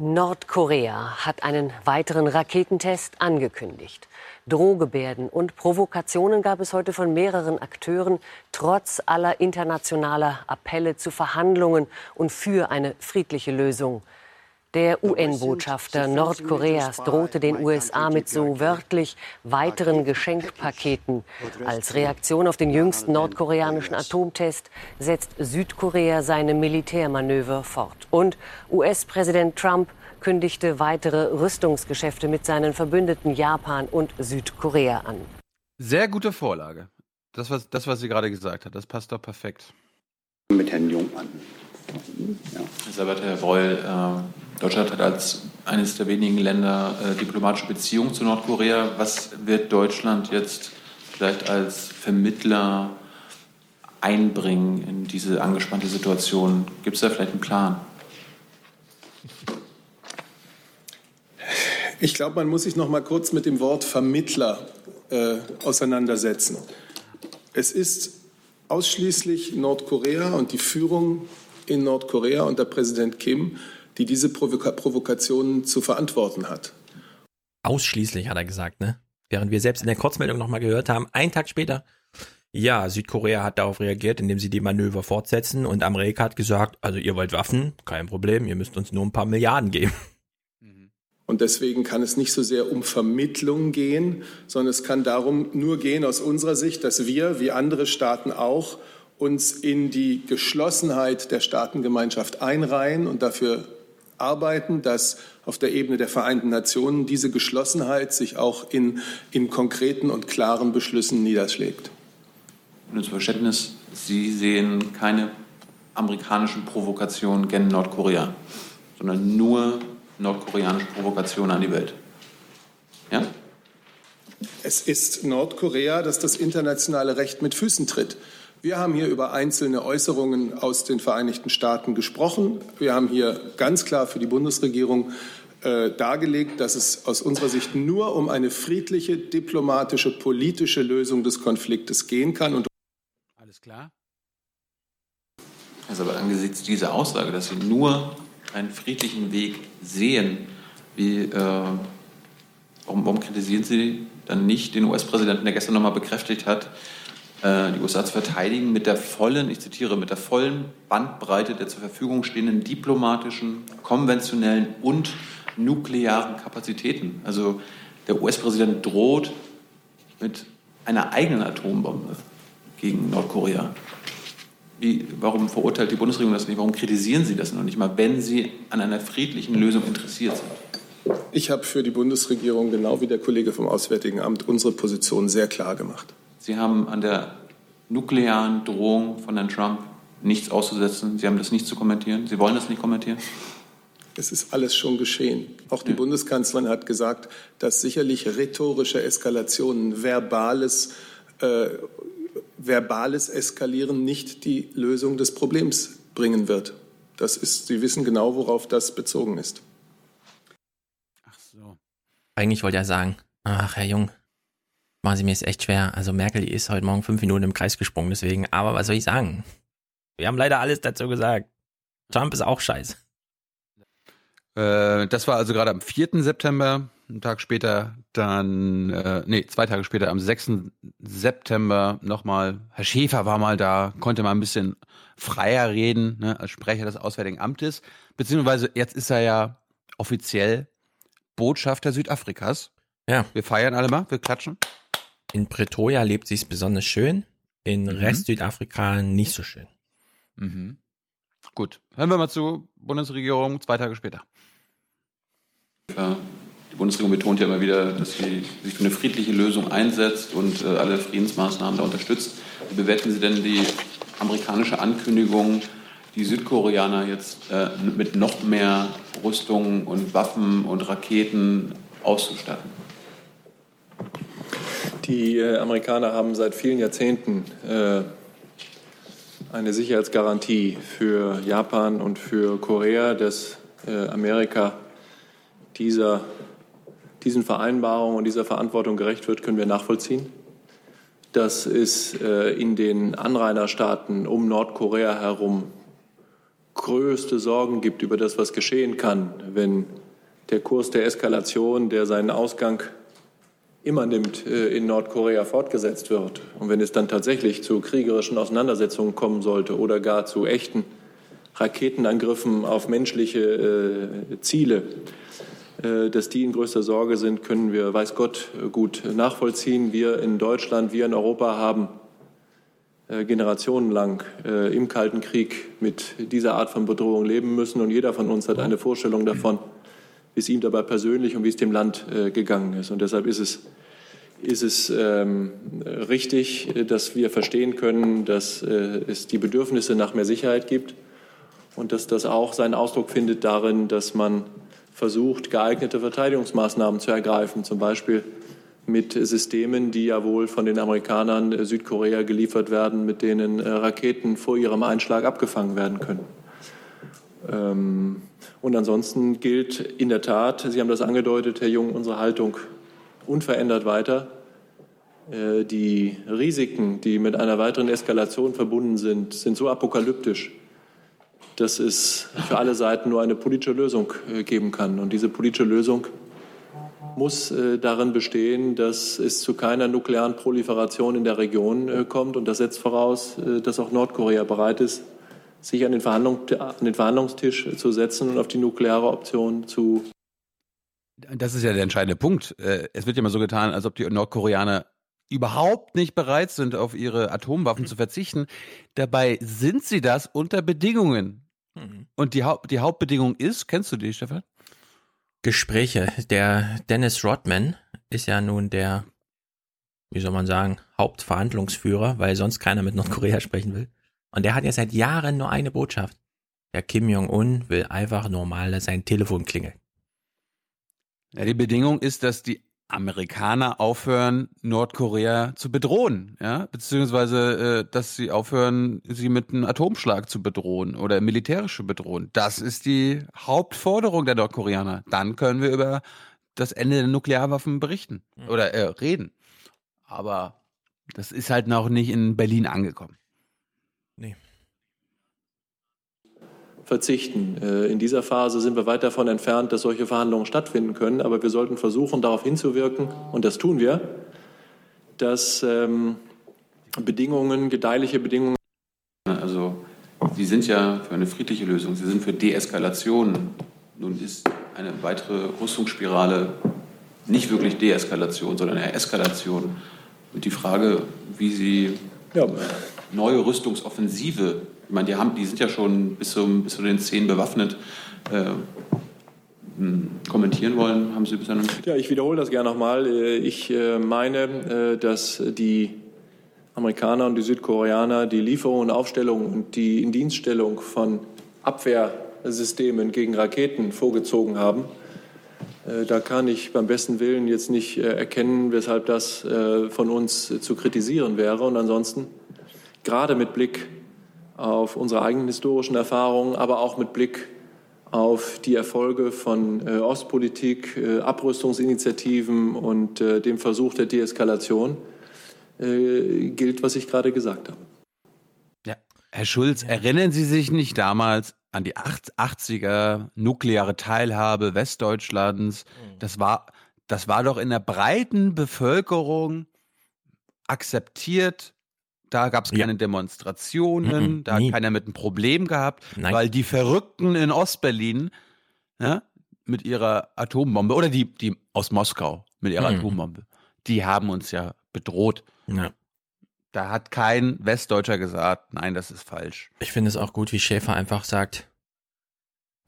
Nordkorea hat einen weiteren Raketentest angekündigt. Drohgebärden und Provokationen gab es heute von mehreren Akteuren, trotz aller internationaler Appelle zu Verhandlungen und für eine friedliche Lösung. Der UN-Botschafter Nordkoreas drohte den USA mit so wörtlich weiteren Geschenkpaketen. Als Reaktion auf den jüngsten nordkoreanischen Atomtest setzt Südkorea seine Militärmanöver fort. Und US-Präsident Trump kündigte weitere Rüstungsgeschäfte mit seinen Verbündeten Japan und Südkorea an. Sehr gute Vorlage. Das, was, das, was sie gerade gesagt hat, das passt doch perfekt. Mit Herrn Jung an. Ja. Elisabeth, Herr Breul, äh, Deutschland hat als eines der wenigen Länder äh, diplomatische Beziehungen zu Nordkorea. Was wird Deutschland jetzt vielleicht als Vermittler einbringen in diese angespannte Situation? Gibt es da vielleicht einen Plan? Ich glaube, man muss sich noch mal kurz mit dem Wort Vermittler äh, auseinandersetzen. Es ist ausschließlich Nordkorea und die Führung in Nordkorea unter Präsident Kim, die diese Provoka Provokationen zu verantworten hat. Ausschließlich, hat er gesagt, ne? Während wir selbst in der Kurzmeldung nochmal gehört haben, einen Tag später, ja, Südkorea hat darauf reagiert, indem sie die Manöver fortsetzen und Amerika hat gesagt, also ihr wollt Waffen, kein Problem, ihr müsst uns nur ein paar Milliarden geben. Und deswegen kann es nicht so sehr um Vermittlung gehen, sondern es kann darum nur gehen aus unserer Sicht, dass wir, wie andere Staaten auch, uns in die Geschlossenheit der Staatengemeinschaft einreihen und dafür arbeiten, dass auf der Ebene der Vereinten Nationen diese Geschlossenheit sich auch in, in konkreten und klaren Beschlüssen niederschlägt. Nur zum Verständnis, Sie sehen keine amerikanischen Provokationen gegen Nordkorea, sondern nur nordkoreanische Provokation an die Welt. Ja? Es ist Nordkorea, das das internationale Recht mit Füßen tritt. Wir haben hier über einzelne Äußerungen aus den Vereinigten Staaten gesprochen. Wir haben hier ganz klar für die Bundesregierung äh, dargelegt, dass es aus unserer Sicht nur um eine friedliche, diplomatische, politische Lösung des Konfliktes gehen kann. Und Alles klar? Also aber angesichts dieser Aussage, dass Sie nur einen friedlichen Weg sehen, wie, äh, warum, warum, kritisieren Sie dann nicht den US-Präsidenten, der gestern nochmal bekräftigt hat, äh, die USA zu verteidigen mit der vollen, ich zitiere, mit der vollen Bandbreite der zur Verfügung stehenden diplomatischen, konventionellen und nuklearen Kapazitäten. Also der US-Präsident droht mit einer eigenen Atombombe gegen Nordkorea. Wie, warum verurteilt die Bundesregierung das nicht? Warum kritisieren Sie das noch nicht mal, wenn Sie an einer friedlichen Lösung interessiert sind? Ich habe für die Bundesregierung, genau wie der Kollege vom Auswärtigen Amt, unsere Position sehr klar gemacht. Sie haben an der nuklearen Drohung von Herrn Trump nichts auszusetzen. Sie haben das nicht zu kommentieren. Sie wollen das nicht kommentieren? Es ist alles schon geschehen. Auch die ja. Bundeskanzlerin hat gesagt, dass sicherlich rhetorische Eskalationen, verbales äh, verbales Eskalieren nicht die Lösung des Problems bringen wird. Das ist, Sie wissen genau, worauf das bezogen ist. So. Eigentlich wollte er sagen, ach Herr Jung, machen Sie mir es echt schwer. Also Merkel die ist heute Morgen fünf Minuten im Kreis gesprungen, deswegen, aber was soll ich sagen? Wir haben leider alles dazu gesagt. Trump ist auch scheiße. Äh, das war also gerade am 4. September, einen Tag später dann, äh, nee, zwei Tage später, am 6. September nochmal, Herr Schäfer war mal da, konnte mal ein bisschen freier reden, ne, als Sprecher des Auswärtigen Amtes, beziehungsweise jetzt ist er ja offiziell Botschafter Südafrikas. Ja. Wir feiern alle mal, wir klatschen. In Pretoria lebt sich's besonders schön, in Mhm. Rest Südafrika nicht so schön. Mhm. Gut, hören wir mal zu Bundesregierung zwei Tage später. Ja, die Bundesregierung betont ja immer wieder, dass sie sich für eine friedliche Lösung einsetzt und äh, alle Friedensmaßnahmen da unterstützt. Wie bewerten Sie denn die amerikanische Ankündigung, die Südkoreaner jetzt äh, mit noch mehr Rüstungen und Waffen und Raketen auszustatten? Die äh, Amerikaner haben seit vielen Jahrzehnten äh, eine Sicherheitsgarantie für Japan und für Korea, dass äh, Amerika dieser, diesen Vereinbarungen und dieser Verantwortung gerecht wird, können wir nachvollziehen. Dass es äh, in den Anrainerstaaten um Nordkorea herum größte Sorgen gibt über das, was geschehen kann, wenn der Kurs der Eskalation, der seinen Ausgang immer nimmt, äh, in Nordkorea fortgesetzt wird. Und wenn es dann tatsächlich zu kriegerischen Auseinandersetzungen kommen sollte oder gar zu echten Raketenangriffen auf menschliche äh, Ziele, äh, dass die in größter Sorge sind, können wir, weiß Gott, gut nachvollziehen. Wir in Deutschland, wir in Europa haben äh, generationenlang äh, im Kalten Krieg mit dieser Art von Bedrohung leben müssen. Und jeder von uns hat eine Vorstellung davon, wie es ihm dabei persönlich und wie es dem Land äh, gegangen ist. Und deshalb ist es, ist es ähm, richtig, äh, dass wir verstehen können, dass äh, es die Bedürfnisse nach mehr Sicherheit gibt und dass das auch seinen Ausdruck findet darin, dass man versucht, geeignete Verteidigungsmaßnahmen zu ergreifen, zum Beispiel mit Systemen, die ja wohl von den Amerikanern äh, Südkorea geliefert werden, mit denen äh, Raketen vor ihrem Einschlag abgefangen werden können. Ähm, und ansonsten gilt in der Tat, Sie haben das angedeutet, Herr Jung, unsere Haltung unverändert weiter. Äh, Die Risiken, die mit einer weiteren Eskalation verbunden sind, sind so apokalyptisch, dass es für alle Seiten nur eine politische Lösung äh, geben kann. Und diese politische Lösung muss äh, darin bestehen, dass es zu keiner nuklearen Proliferation in der Region kommt. Und das setzt voraus, dass auch Nordkorea bereit ist, sich an den, Verhandlung, an den Verhandlungstisch zu setzen und auf die nukleare Option zu. Das ist ja der entscheidende Punkt. Äh, Es wird ja immer so getan, als ob die Nordkoreaner überhaupt nicht bereit sind, auf ihre Atomwaffen zu verzichten. Dabei sind sie das unter Bedingungen. Und die, Haupt, die Hauptbedingung ist, kennst du die, Stefan? Gespräche. Der Dennis Rodman ist ja nun der, wie soll man sagen, Hauptverhandlungsführer, weil sonst keiner mit Nordkorea sprechen will. Und der hat ja seit Jahren nur eine Botschaft. Der Kim Jong-un will einfach normal, dass sein Telefon klingelt. Ja, die Bedingung ist, dass die Amerikaner aufhören, Nordkorea zu bedrohen, ja, beziehungsweise, äh, dass sie aufhören, sie mit einem Atomschlag zu bedrohen oder militärisch zu bedrohen. Das ist die Hauptforderung der Nordkoreaner. Dann können wir über das Ende der Nuklearwaffen berichten oder äh, reden. Aber das ist halt noch nicht in Berlin angekommen. Nee. Verzichten. Äh, In dieser Phase sind wir weit davon entfernt, dass solche Verhandlungen stattfinden können. Aber wir sollten versuchen, darauf hinzuwirken, und das tun wir, dass ähm, Bedingungen, gedeihliche Bedingungen. Also, Sie sind ja für eine friedliche Lösung, Sie sind für Deeskalation. Nun ist eine weitere Rüstungsspirale nicht wirklich Deeskalation, sondern eine Eskalation. Und die Frage, wie Sie neue Rüstungsoffensive, ich meine, die, haben, die sind ja schon bis, zum, bis zu den Zehen bewaffnet, äh, m, kommentieren wollen, haben Sie bisher noch nicht? Ja, ich wiederhole das gerne nochmal. Äh, Ich äh, meine, äh, dass die Amerikaner und die Südkoreaner die Lieferung und Aufstellung und die Indienststellung von Abwehrsystemen gegen Raketen vorgezogen haben. Da kann ich beim besten Willen jetzt nicht erkennen, weshalb das von uns zu kritisieren wäre. Und ansonsten, gerade mit Blick auf unsere eigenen historischen Erfahrungen, aber auch mit Blick auf die Erfolge von äh, Ostpolitik, äh, Abrüstungsinitiativen und äh, dem Versuch der Deeskalation äh, gilt, was ich gerade gesagt habe. Ja. Herr Schulz, erinnern Sie sich nicht damals an die 80er nukleare Teilhabe Westdeutschlands? Das war, das war doch in der breiten Bevölkerung akzeptiert. Da gab es keine Demonstrationen, Mhm, da hat nie. keiner mit einem Problem gehabt, Nein. weil die Verrückten in Ostberlin ja, mit ihrer Atombombe oder die, die aus Moskau mit ihrer Mhm. Atombombe, die haben uns ja bedroht. Ja. Da hat kein Westdeutscher gesagt, nein, das ist falsch. Ich finde es auch gut, wie Schäfer einfach sagt,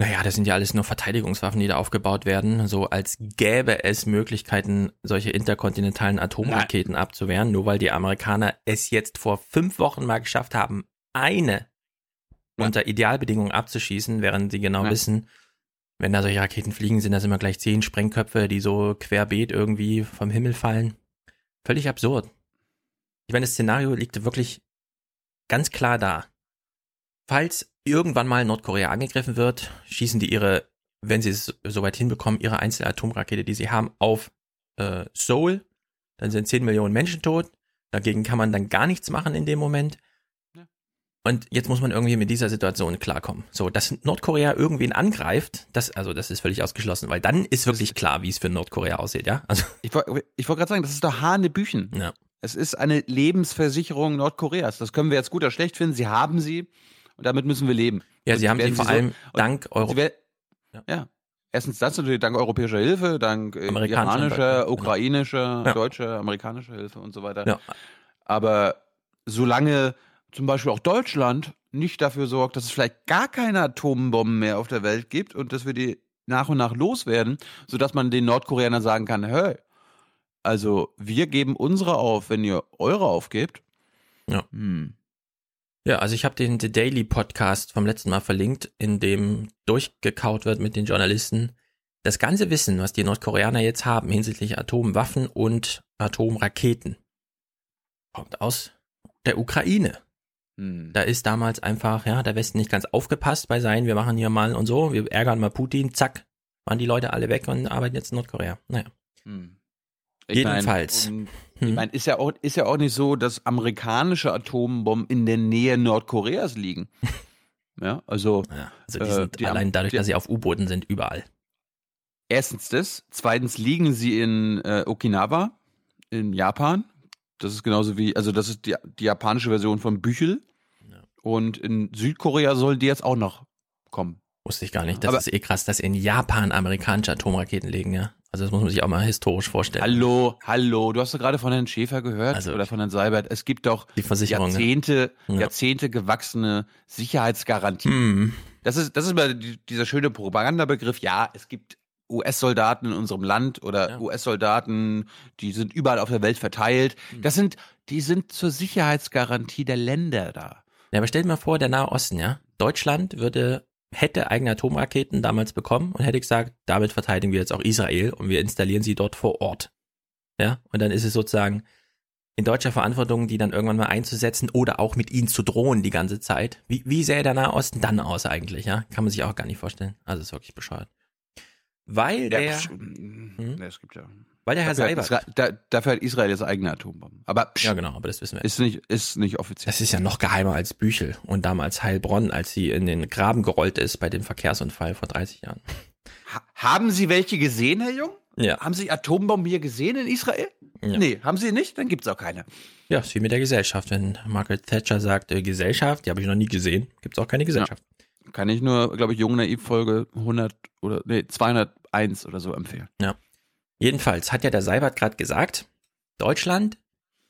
naja, das sind ja alles nur Verteidigungswaffen, die da aufgebaut werden, so als gäbe es Möglichkeiten, solche interkontinentalen Atomraketen abzuwehren, nur weil die Amerikaner es jetzt vor fünf Wochen mal geschafft haben, eine unter Idealbedingungen abzuschießen, während sie genau Ja. wissen, wenn da solche Raketen fliegen, sind das immer gleich zehn Sprengköpfe, die so querbeet irgendwie vom Himmel fallen. Völlig absurd. Ich meine, das Szenario liegt wirklich ganz klar da. Falls irgendwann mal Nordkorea angegriffen wird, schießen die ihre, wenn sie es soweit hinbekommen, ihre einzelne Atomrakete, die sie haben, auf äh, Seoul. Dann sind 10 Millionen Menschen tot. Dagegen kann man dann gar nichts machen in dem Moment. Und jetzt muss man irgendwie mit dieser Situation klarkommen. So, dass Nordkorea irgendwen angreift, das, also das ist völlig ausgeschlossen, weil dann ist wirklich klar, wie es für Nordkorea aussieht, ja? Also, [laughs] ich wollte gerade sagen, das ist doch Hanebüchen. ja. Es ist eine Lebensversicherung Nordkoreas. Das können wir jetzt gut oder schlecht finden. Sie haben sie und damit müssen wir leben. Ja, Und sie haben sie vor so- allem und dank Euro. sie wer- ja. Erstens das natürlich dank europäischer Hilfe, dank äh, Amerikanischer, iranischer, ukrainischer, Ja. deutscher, amerikanischer Hilfe und so weiter. Ja. Aber solange zum Beispiel auch Deutschland nicht dafür sorgt, dass es vielleicht gar keine Atombomben mehr auf der Welt gibt und dass wir die nach und nach loswerden, sodass man den Nordkoreanern sagen kann, hey, also wir geben unsere auf, wenn ihr eure aufgebt. Ja. Hm. Ja, also ich habe den The Daily Podcast vom letzten Mal verlinkt, in dem durchgekaut wird mit den Journalisten. Das ganze Wissen, was die Nordkoreaner jetzt haben hinsichtlich Atomwaffen und Atomraketen, kommt aus der Ukraine. Hm. Da ist damals einfach, ja, der Westen nicht ganz aufgepasst bei sein, wir machen hier mal und so, wir ärgern mal Putin, zack, waren die Leute alle weg und arbeiten jetzt in Nordkorea. Naja. Hm. Ich mein, Jedenfalls. Und Hm. Ich meine, ist ja auch ist ja auch nicht so, dass amerikanische Atombomben in der Nähe Nordkoreas liegen. [laughs] Ja, also, Ja, also die äh, sind die allein dadurch, die- dass sie auf U-Booten sind, überall. erstens das, zweitens liegen sie in äh, Okinawa in Japan. Das ist genauso wie, also das ist die, die japanische Version von Büchel. Und in Südkorea sollen die jetzt auch noch kommen. Wusste ich gar nicht. Das Aber- ist eh krass, dass in Japan amerikanische Atomraketen liegen, ja. Also das muss man sich auch mal historisch vorstellen. Hallo, hallo, du hast doch gerade von Herrn Schäfer gehört Also- oder von Herrn Seibert. Es gibt doch ne? Jahrzehnte, Ja. Jahrzehnte gewachsene Sicherheitsgarantie. Hm. Das ist, das ist immer die- dieser schöne Propagandabegriff. Ja, es gibt US-Soldaten in unserem Land oder Ja. US-Soldaten, die sind überall auf der Welt verteilt. Hm. Das sind, die sind zur Sicherheitsgarantie der Länder da. Ja, aber stell dir mal vor, der Nahe Osten, ja. Deutschland würde, hätte eigene Atomraketen damals bekommen und hätte gesagt, damit verteidigen wir jetzt auch Israel und wir installieren sie dort vor Ort. Ja, und dann ist es sozusagen in deutscher Verantwortung, die dann irgendwann mal einzusetzen oder auch mit ihnen zu drohen die ganze Zeit. Wie, wie sähe der Nahe Osten dann aus eigentlich, ja? Kann man sich auch gar nicht vorstellen. Also ist wirklich bescheuert. Weil der, psch, ja, es gibt ja. Weil der Herr Dafür hat, Seibert, Isra da, dafür hat Israel jetzt eigene Atombomben. Aber psch, ja genau, aber das wissen wir. ist nicht, ist nicht offiziell. Das ist ja noch geheimer als Büchel und damals Heilbronn, als sie in den Graben gerollt ist bei dem Verkehrsunfall vor 30 Jahren. Ha haben Sie welche gesehen, Herr Jung? Ja. Haben Sie Atombomben hier gesehen in Israel? Ja. Nee, haben Sie nicht? Dann gibt's auch keine. Ja, ist wie mit der Gesellschaft. Wenn Margaret Thatcher sagt, äh, Gesellschaft, die habe ich noch nie gesehen, gibt's auch keine Gesellschaft. Kann ich nur, glaube ich, Jung Naiv Folge 100 oder nee, 201 oder so empfehlen. Jedenfalls hat ja der Seibert gerade gesagt, Deutschland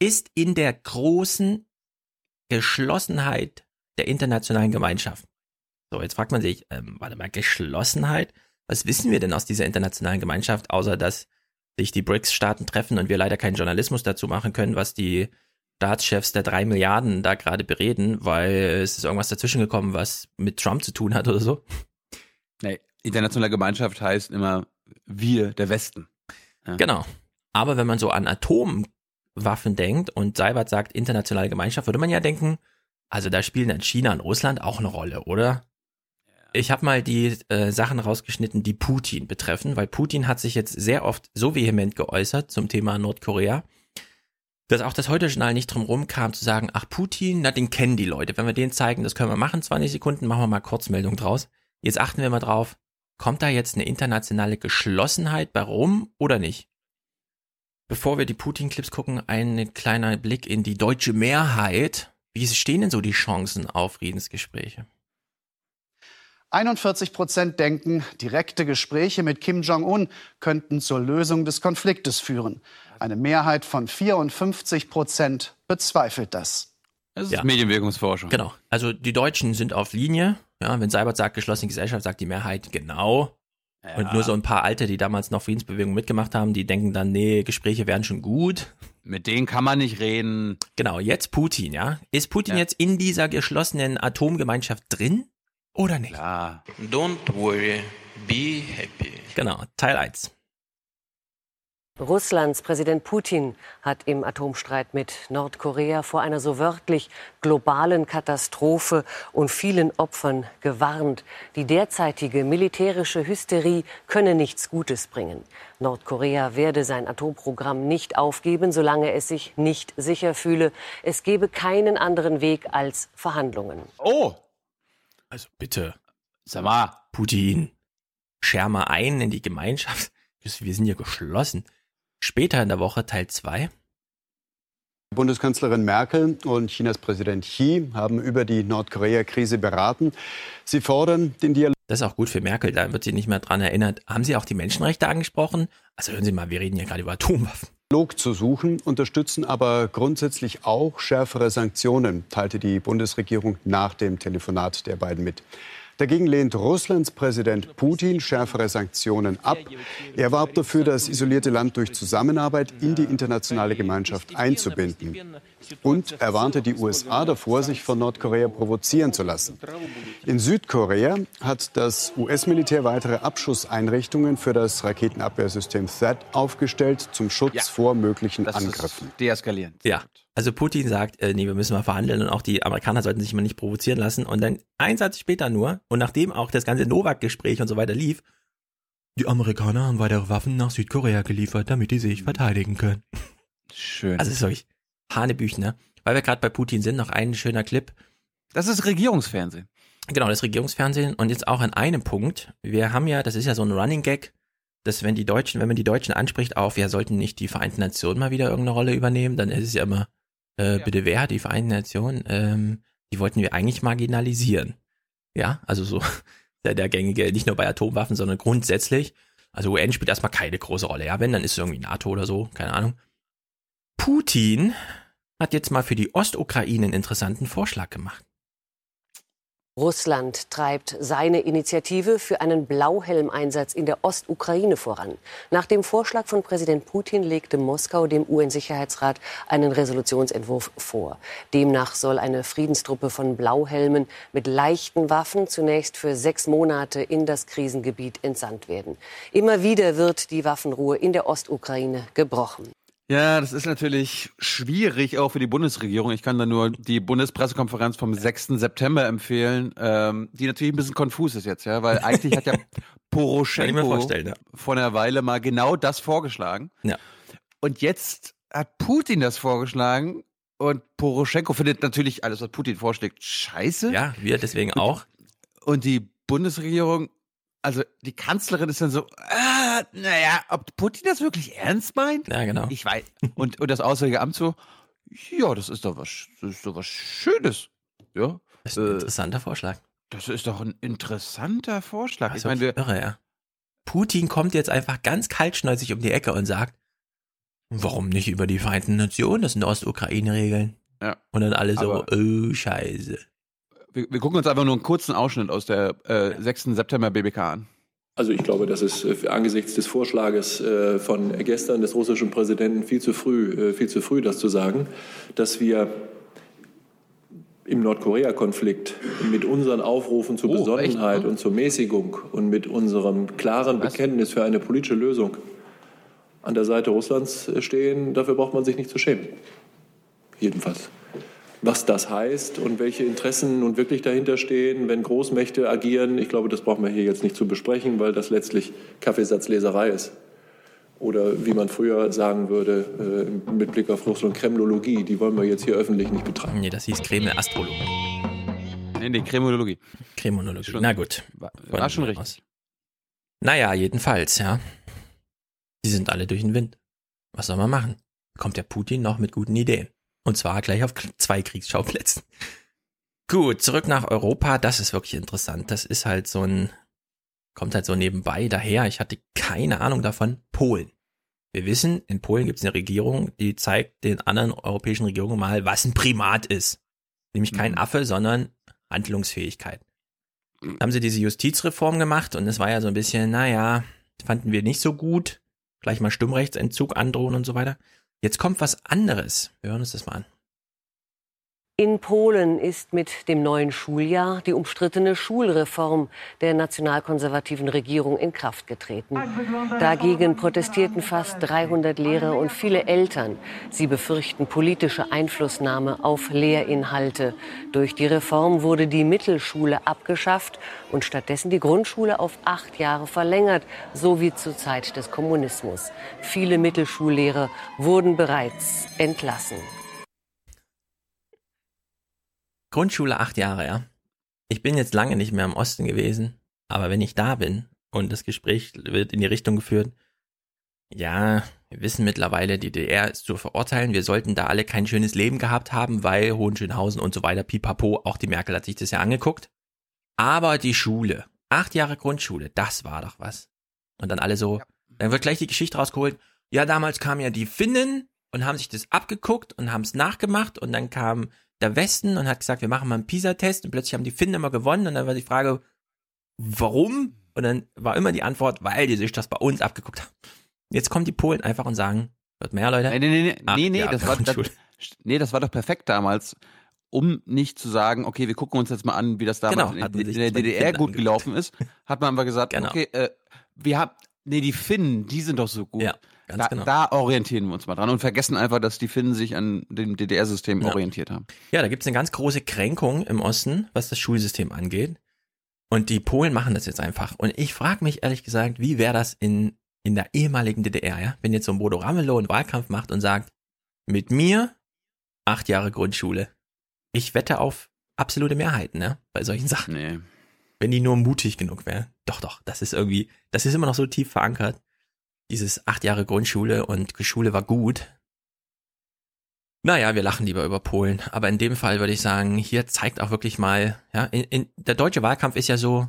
ist in der großen Geschlossenheit der internationalen Gemeinschaft. So, jetzt fragt man sich, ähm, warte mal, Geschlossenheit? Was wissen wir denn aus dieser internationalen Gemeinschaft, außer dass sich die BRICS-Staaten treffen und wir leider keinen Journalismus dazu machen können, was die Staatschefs der drei Milliarden da gerade bereden, weil es ist irgendwas dazwischen gekommen, was mit Trump zu tun hat oder so. Nee, internationale Gemeinschaft heißt immer wir, der Westen. Ja. Genau. Aber wenn man so an Atomwaffen denkt und Seibert sagt internationale Gemeinschaft, würde man ja denken, also da spielen dann China und Russland auch eine Rolle, oder? Ich habe mal die äh, Sachen rausgeschnitten, die Putin betreffen, weil Putin hat sich jetzt sehr oft so vehement geäußert zum Thema Nordkorea, dass auch das Heute-Journal nicht drum rumkam zu sagen, ach Putin, na den kennen die Leute. Wenn wir den zeigen, das können wir machen, 20 Sekunden, machen wir mal Kurzmeldung draus. Jetzt achten wir mal drauf, kommt da jetzt eine internationale Geschlossenheit bei rum oder nicht? Bevor wir die Putin-Clips gucken, ein kleiner Blick in die deutsche Mehrheit. Wie stehen denn so die Chancen auf Friedensgespräche? 41 Prozent denken, direkte Gespräche mit Kim Jong-un könnten zur Lösung des Konfliktes führen. Eine Mehrheit von 54 Prozent bezweifelt das. Das ist ja. Medienwirkungsforschung. Genau. Also die Deutschen sind auf Linie. Ja, wenn Seibert sagt, geschlossene Gesellschaft, sagt die Mehrheit genau. Ja. Und nur so ein paar Alte, die damals noch Friedensbewegung mitgemacht haben, die denken dann, nee, Gespräche wären schon gut. Mit denen kann man nicht reden. Genau, jetzt Putin, ja. Ist Putin ja. jetzt in dieser geschlossenen Atomgemeinschaft drin? Oder nicht? Ja. Don't worry, be happy. Genau, Teil 1. Russlands Präsident Putin hat im Atomstreit mit Nordkorea vor einer so wörtlich globalen Katastrophe und vielen Opfern gewarnt. Die derzeitige militärische Hysterie könne nichts Gutes bringen. Nordkorea werde sein Atomprogramm nicht aufgeben, solange es sich nicht sicher fühle. Es gebe keinen anderen Weg als Verhandlungen. Oh, also bitte. Sag mal. Putin, scher mal ein in die Gemeinschaft. Wir sind ja geschlossen. Später in der Woche Teil 2. Bundeskanzlerin Merkel und Chinas Präsident Xi haben über die Nordkorea-Krise beraten. Sie fordern den Dialog. Das ist auch gut für Merkel, da wird sie nicht mehr dran erinnert. Haben Sie auch die Menschenrechte angesprochen? Also hören Sie mal, wir reden ja gerade über Atomwaffen. Dialog zu suchen, unterstützen aber grundsätzlich auch schärfere Sanktionen, teilte die Bundesregierung nach dem Telefonat der beiden mit. Dagegen lehnt Russlands Präsident Putin schärfere Sanktionen ab. Er warb dafür, das isolierte Land durch Zusammenarbeit in die internationale Gemeinschaft einzubinden. Und er warnte die USA davor, sich von Nordkorea provozieren zu lassen. In Südkorea hat das US-Militär weitere Abschusseinrichtungen für das Raketenabwehrsystem THAAD aufgestellt zum Schutz ja, vor möglichen Angriffen. Deeskalierend. Ja, also Putin sagt, äh, nee, wir müssen mal verhandeln und auch die Amerikaner sollten sich mal nicht provozieren lassen. Und dann ein Satz später nur, und nachdem auch das ganze Novak-Gespräch und so weiter lief, die Amerikaner haben weitere Waffen nach Südkorea geliefert, damit die sich verteidigen können. Schön. Also ist wirklich Hanebüchner. Weil wir gerade bei Putin sind, noch ein schöner Clip. Das ist Regierungsfernsehen. Genau, das Regierungsfernsehen. Und jetzt auch an einem Punkt. Wir haben ja, das ist ja so ein Running Gag, dass wenn die Deutschen, wenn man die Deutschen anspricht auf, ja, sollten nicht die Vereinten Nationen mal wieder irgendeine Rolle übernehmen, dann ist es ja immer, äh, ja. bitte wer, die Vereinten Nationen, ähm, die wollten wir eigentlich marginalisieren. Ja, also so [laughs] der, der gängige, nicht nur bei Atomwaffen, sondern grundsätzlich. Also UN spielt erstmal keine große Rolle. Ja, wenn, dann ist es irgendwie NATO oder so, keine Ahnung. Putin hat jetzt mal für die Ostukraine einen interessanten Vorschlag gemacht. Russland treibt seine Initiative für einen Blauhelmeinsatz in der Ostukraine voran. Nach dem Vorschlag von Präsident Putin legte Moskau dem UN-Sicherheitsrat einen Resolutionsentwurf vor. Demnach soll eine Friedenstruppe von Blauhelmen mit leichten Waffen zunächst für sechs Monate in das Krisengebiet entsandt werden. Immer wieder wird die Waffenruhe in der Ostukraine gebrochen. Ja, das ist natürlich schwierig auch für die Bundesregierung. Ich kann da nur die Bundespressekonferenz vom 6. September empfehlen, ähm, die natürlich ein bisschen konfus ist jetzt, ja, weil [laughs] eigentlich hat ja Poroschenko ja. vor einer Weile mal genau das vorgeschlagen. Ja. Und jetzt hat Putin das vorgeschlagen und Poroschenko findet natürlich alles, was Putin vorschlägt, scheiße. Ja, wir deswegen auch. Und die Bundesregierung also die Kanzlerin ist dann so, äh, naja, ob Putin das wirklich ernst meint? Ja, genau. Ich weiß. Und, und das Auswärtige Amt so, ja, das ist doch was, das ist doch was Schönes. Ja. Das ist ein äh, interessanter Vorschlag. Das ist doch ein interessanter Vorschlag. ich meine, irre, ja. Putin kommt jetzt einfach ganz kaltschnäuzig um die Ecke und sagt, warum nicht über die Vereinten Nationen, das sind Ostukraine-Regeln. Ja. Und dann alle so, oh, scheiße wir, wir, gucken uns einfach nur einen kurzen Ausschnitt aus der äh, 6. September BBK an. Also ich glaube, das ist äh, angesichts des Vorschlages äh, von gestern des russischen Präsidenten viel zu früh, äh, viel zu früh, das zu sagen, dass wir im Nordkorea-Konflikt mit unseren Aufrufen zur oh, Besonnenheit und zur Mäßigung und mit unserem klaren Was? Bekenntnis für eine politische Lösung an der Seite Russlands stehen, dafür braucht man sich nicht zu schämen. Jedenfalls. Was das heißt und welche Interessen nun wirklich dahinter stehen, wenn Großmächte agieren, ich glaube, das brauchen wir hier jetzt nicht zu besprechen, weil das letztlich Kaffeesatzleserei ist. Oder wie man früher sagen würde, äh, mit Blick auf Russland, Kremlologie, die wollen wir jetzt hier öffentlich nicht betreiben. Nee, das hieß Kreml-Astrologie. Nee, nee, Kremlologie. Kremlologie. Schon- Na gut. War, war schon richtig. Aus. Naja, jedenfalls, ja. Die sind alle durch den Wind. Was soll man machen? Kommt der Putin noch mit guten Ideen. Und zwar gleich auf zwei Kriegsschauplätzen. Gut, zurück nach Europa. Das ist wirklich interessant. Das ist halt so ein, kommt halt so nebenbei daher. Ich hatte keine Ahnung davon. Polen. Wir wissen, in Polen gibt es eine Regierung, die zeigt den anderen europäischen Regierungen mal, was ein Primat ist. Nämlich kein Affe, sondern Handlungsfähigkeit. Haben sie diese Justizreform gemacht und es war ja so ein bisschen, naja, fanden wir nicht so gut. Gleich mal Stimmrechtsentzug androhen und so weiter. Jetzt kommt was anderes. Wir hören uns das mal an. In Polen ist mit dem neuen Schuljahr die umstrittene Schulreform der nationalkonservativen Regierung in Kraft getreten. Dagegen protestierten fast 300 Lehrer und viele Eltern. Sie befürchten politische Einflussnahme auf Lehrinhalte. Durch die Reform wurde die Mittelschule abgeschafft und stattdessen die Grundschule auf acht Jahre verlängert, so wie zur Zeit des Kommunismus. Viele Mittelschullehrer wurden bereits entlassen. Grundschule acht Jahre, ja. Ich bin jetzt lange nicht mehr im Osten gewesen, aber wenn ich da bin und das Gespräch wird in die Richtung geführt, ja, wir wissen mittlerweile, die DDR ist zu verurteilen, wir sollten da alle kein schönes Leben gehabt haben, weil Hohenschönhausen und so weiter, pipapo, auch die Merkel hat sich das ja angeguckt. Aber die Schule, acht Jahre Grundschule, das war doch was. Und dann alle so, dann wird gleich die Geschichte rausgeholt, ja, damals kamen ja die Finnen und haben sich das abgeguckt und haben es nachgemacht und dann kam der Westen und hat gesagt, wir machen mal einen PISA-Test und plötzlich haben die Finnen immer gewonnen und dann war die Frage, warum? Und dann war immer die Antwort, weil die sich das bei uns abgeguckt haben. Jetzt kommen die Polen einfach und sagen, wird mehr, Leute? Nee, nee, nee, Acht nee, nee, das war, [laughs] das, nee, das war doch perfekt damals, um nicht zu sagen, okay, wir gucken uns jetzt mal an, wie das damals Genau, in, in der DDR gut gelaufen ist, hat man aber gesagt, Genau. okay, äh, wir haben, nee, die Finnen, die sind doch so gut. Ja, ganz da, genau. da orientieren wir uns mal dran und vergessen einfach, dass die Finnen sich an dem DDR-System Ja. orientiert haben. Ja, da gibt's eine ganz große Kränkung im Osten, was das Schulsystem angeht. Und die Polen machen das jetzt einfach. Und ich frage mich ehrlich gesagt, wie wäre das in, in der ehemaligen DDR, ja? Wenn jetzt so ein Bodo Ramelow einen Wahlkampf macht und sagt, mit mir acht Jahre Grundschule. Ich wette auf absolute Mehrheiten, ne? Bei solchen Sachen. Nee. Wenn die nur mutig genug wären. Doch, doch, das ist irgendwie, das ist immer noch so tief verankert. Dieses acht Jahre Grundschule und Schule war gut. Naja, wir lachen lieber über Polen. Aber in dem Fall würde ich sagen, hier zeigt auch wirklich mal, ja, in, in, der deutsche Wahlkampf ist ja so,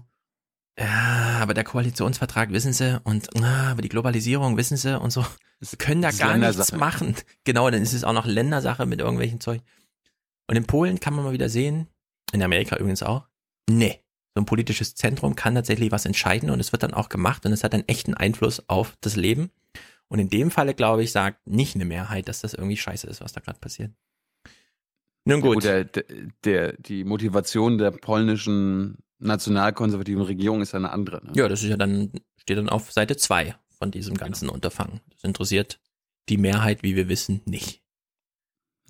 ja, aber der Koalitionsvertrag wissen sie und ah, aber die Globalisierung wissen sie und so. Sie können da gar nichts machen. Genau, dann ist es auch noch Ländersache mit irgendwelchen Zeug. Und in Polen kann man mal wieder sehen, in Amerika übrigens auch, nee, so ein politisches Zentrum kann tatsächlich was entscheiden und es wird dann auch gemacht und es hat einen echten Einfluss auf das Leben. Und in dem Falle, glaube ich, sagt nicht eine Mehrheit, dass das irgendwie scheiße ist, was da gerade passiert. Nun Ja, gut. der, der, die Motivation der polnischen nationalkonservativen Regierung ist eine andere. Ne? Ja, das ist ja dann, steht dann auf Seite zwei von diesem ganzen Unterfangen. Das interessiert die Mehrheit, wie wir wissen, nicht.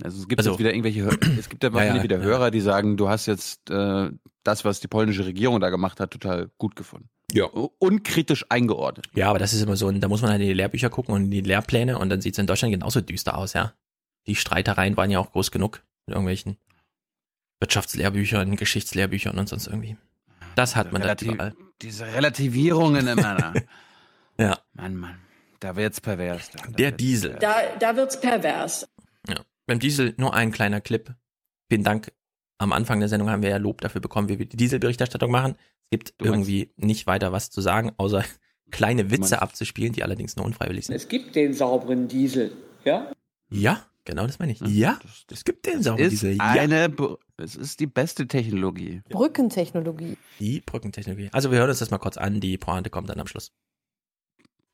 Also es gibt Also- jetzt wieder irgendwelche, es gibt ja wahrscheinlich ja, wieder ja. Hörer, die sagen, du hast jetzt äh, das, was die polnische Regierung da gemacht hat, total gut gefunden. Ja. Unkritisch eingeordnet. Ja, aber das ist immer so, ein- da muss man halt in die Lehrbücher gucken und in die Lehrpläne und dann sieht es in Deutschland genauso düster aus, ja. Die Streitereien waren ja auch groß genug mit irgendwelchen Wirtschaftslehrbüchern, Geschichtslehrbüchern und sonst irgendwie. Das hat man da Relativ- überall. Diese Relativierungen immer. [laughs] Ja. Mann, Mann. Da wird's pervers. Da, da Der wird's Diesel. pervers. Da, da wird's pervers. Ja. Beim Diesel nur ein kleiner Clip. Vielen Dank. Am Anfang der Sendung haben wir ja Lob dafür bekommen, wie wir die Dieselberichterstattung machen. Es gibt Du meinst- irgendwie nicht weiter was zu sagen, außer kleine Witze meinst- abzuspielen, die allerdings nur unfreiwillig sind. Es gibt den sauberen Diesel. Ja? Ja, genau das meine ich. Ja, es gibt den sauberen Ist Diesel. Ja. eine, Br- es ist die beste Technologie. Brückentechnologie. Die Brückentechnologie. Also wir hören uns das mal kurz an. Die Pointe kommt dann am Schluss.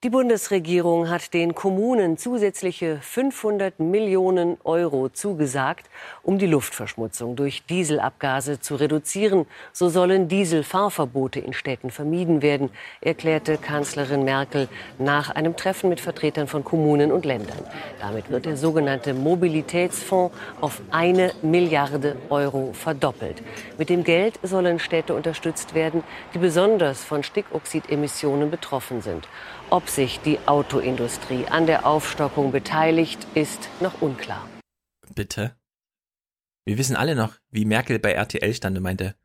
Die Bundesregierung hat den Kommunen zusätzliche 500 Millionen Euro zugesagt, um die Luftverschmutzung durch Dieselabgase zu reduzieren. So sollen Dieselfahrverbote in Städten vermieden werden, erklärte Kanzlerin Merkel nach einem Treffen mit Vertretern von Kommunen und Ländern. Damit wird der sogenannte Mobilitätsfonds auf eine Milliarde Euro verdoppelt. Mit dem Geld sollen Städte unterstützt werden, die besonders von Stickoxidemissionen betroffen sind. Ob sich die Autoindustrie an der Aufstockung beteiligt, ist noch unklar. Bitte? Wir wissen alle noch, wie Merkel bei RTL stand und meinte,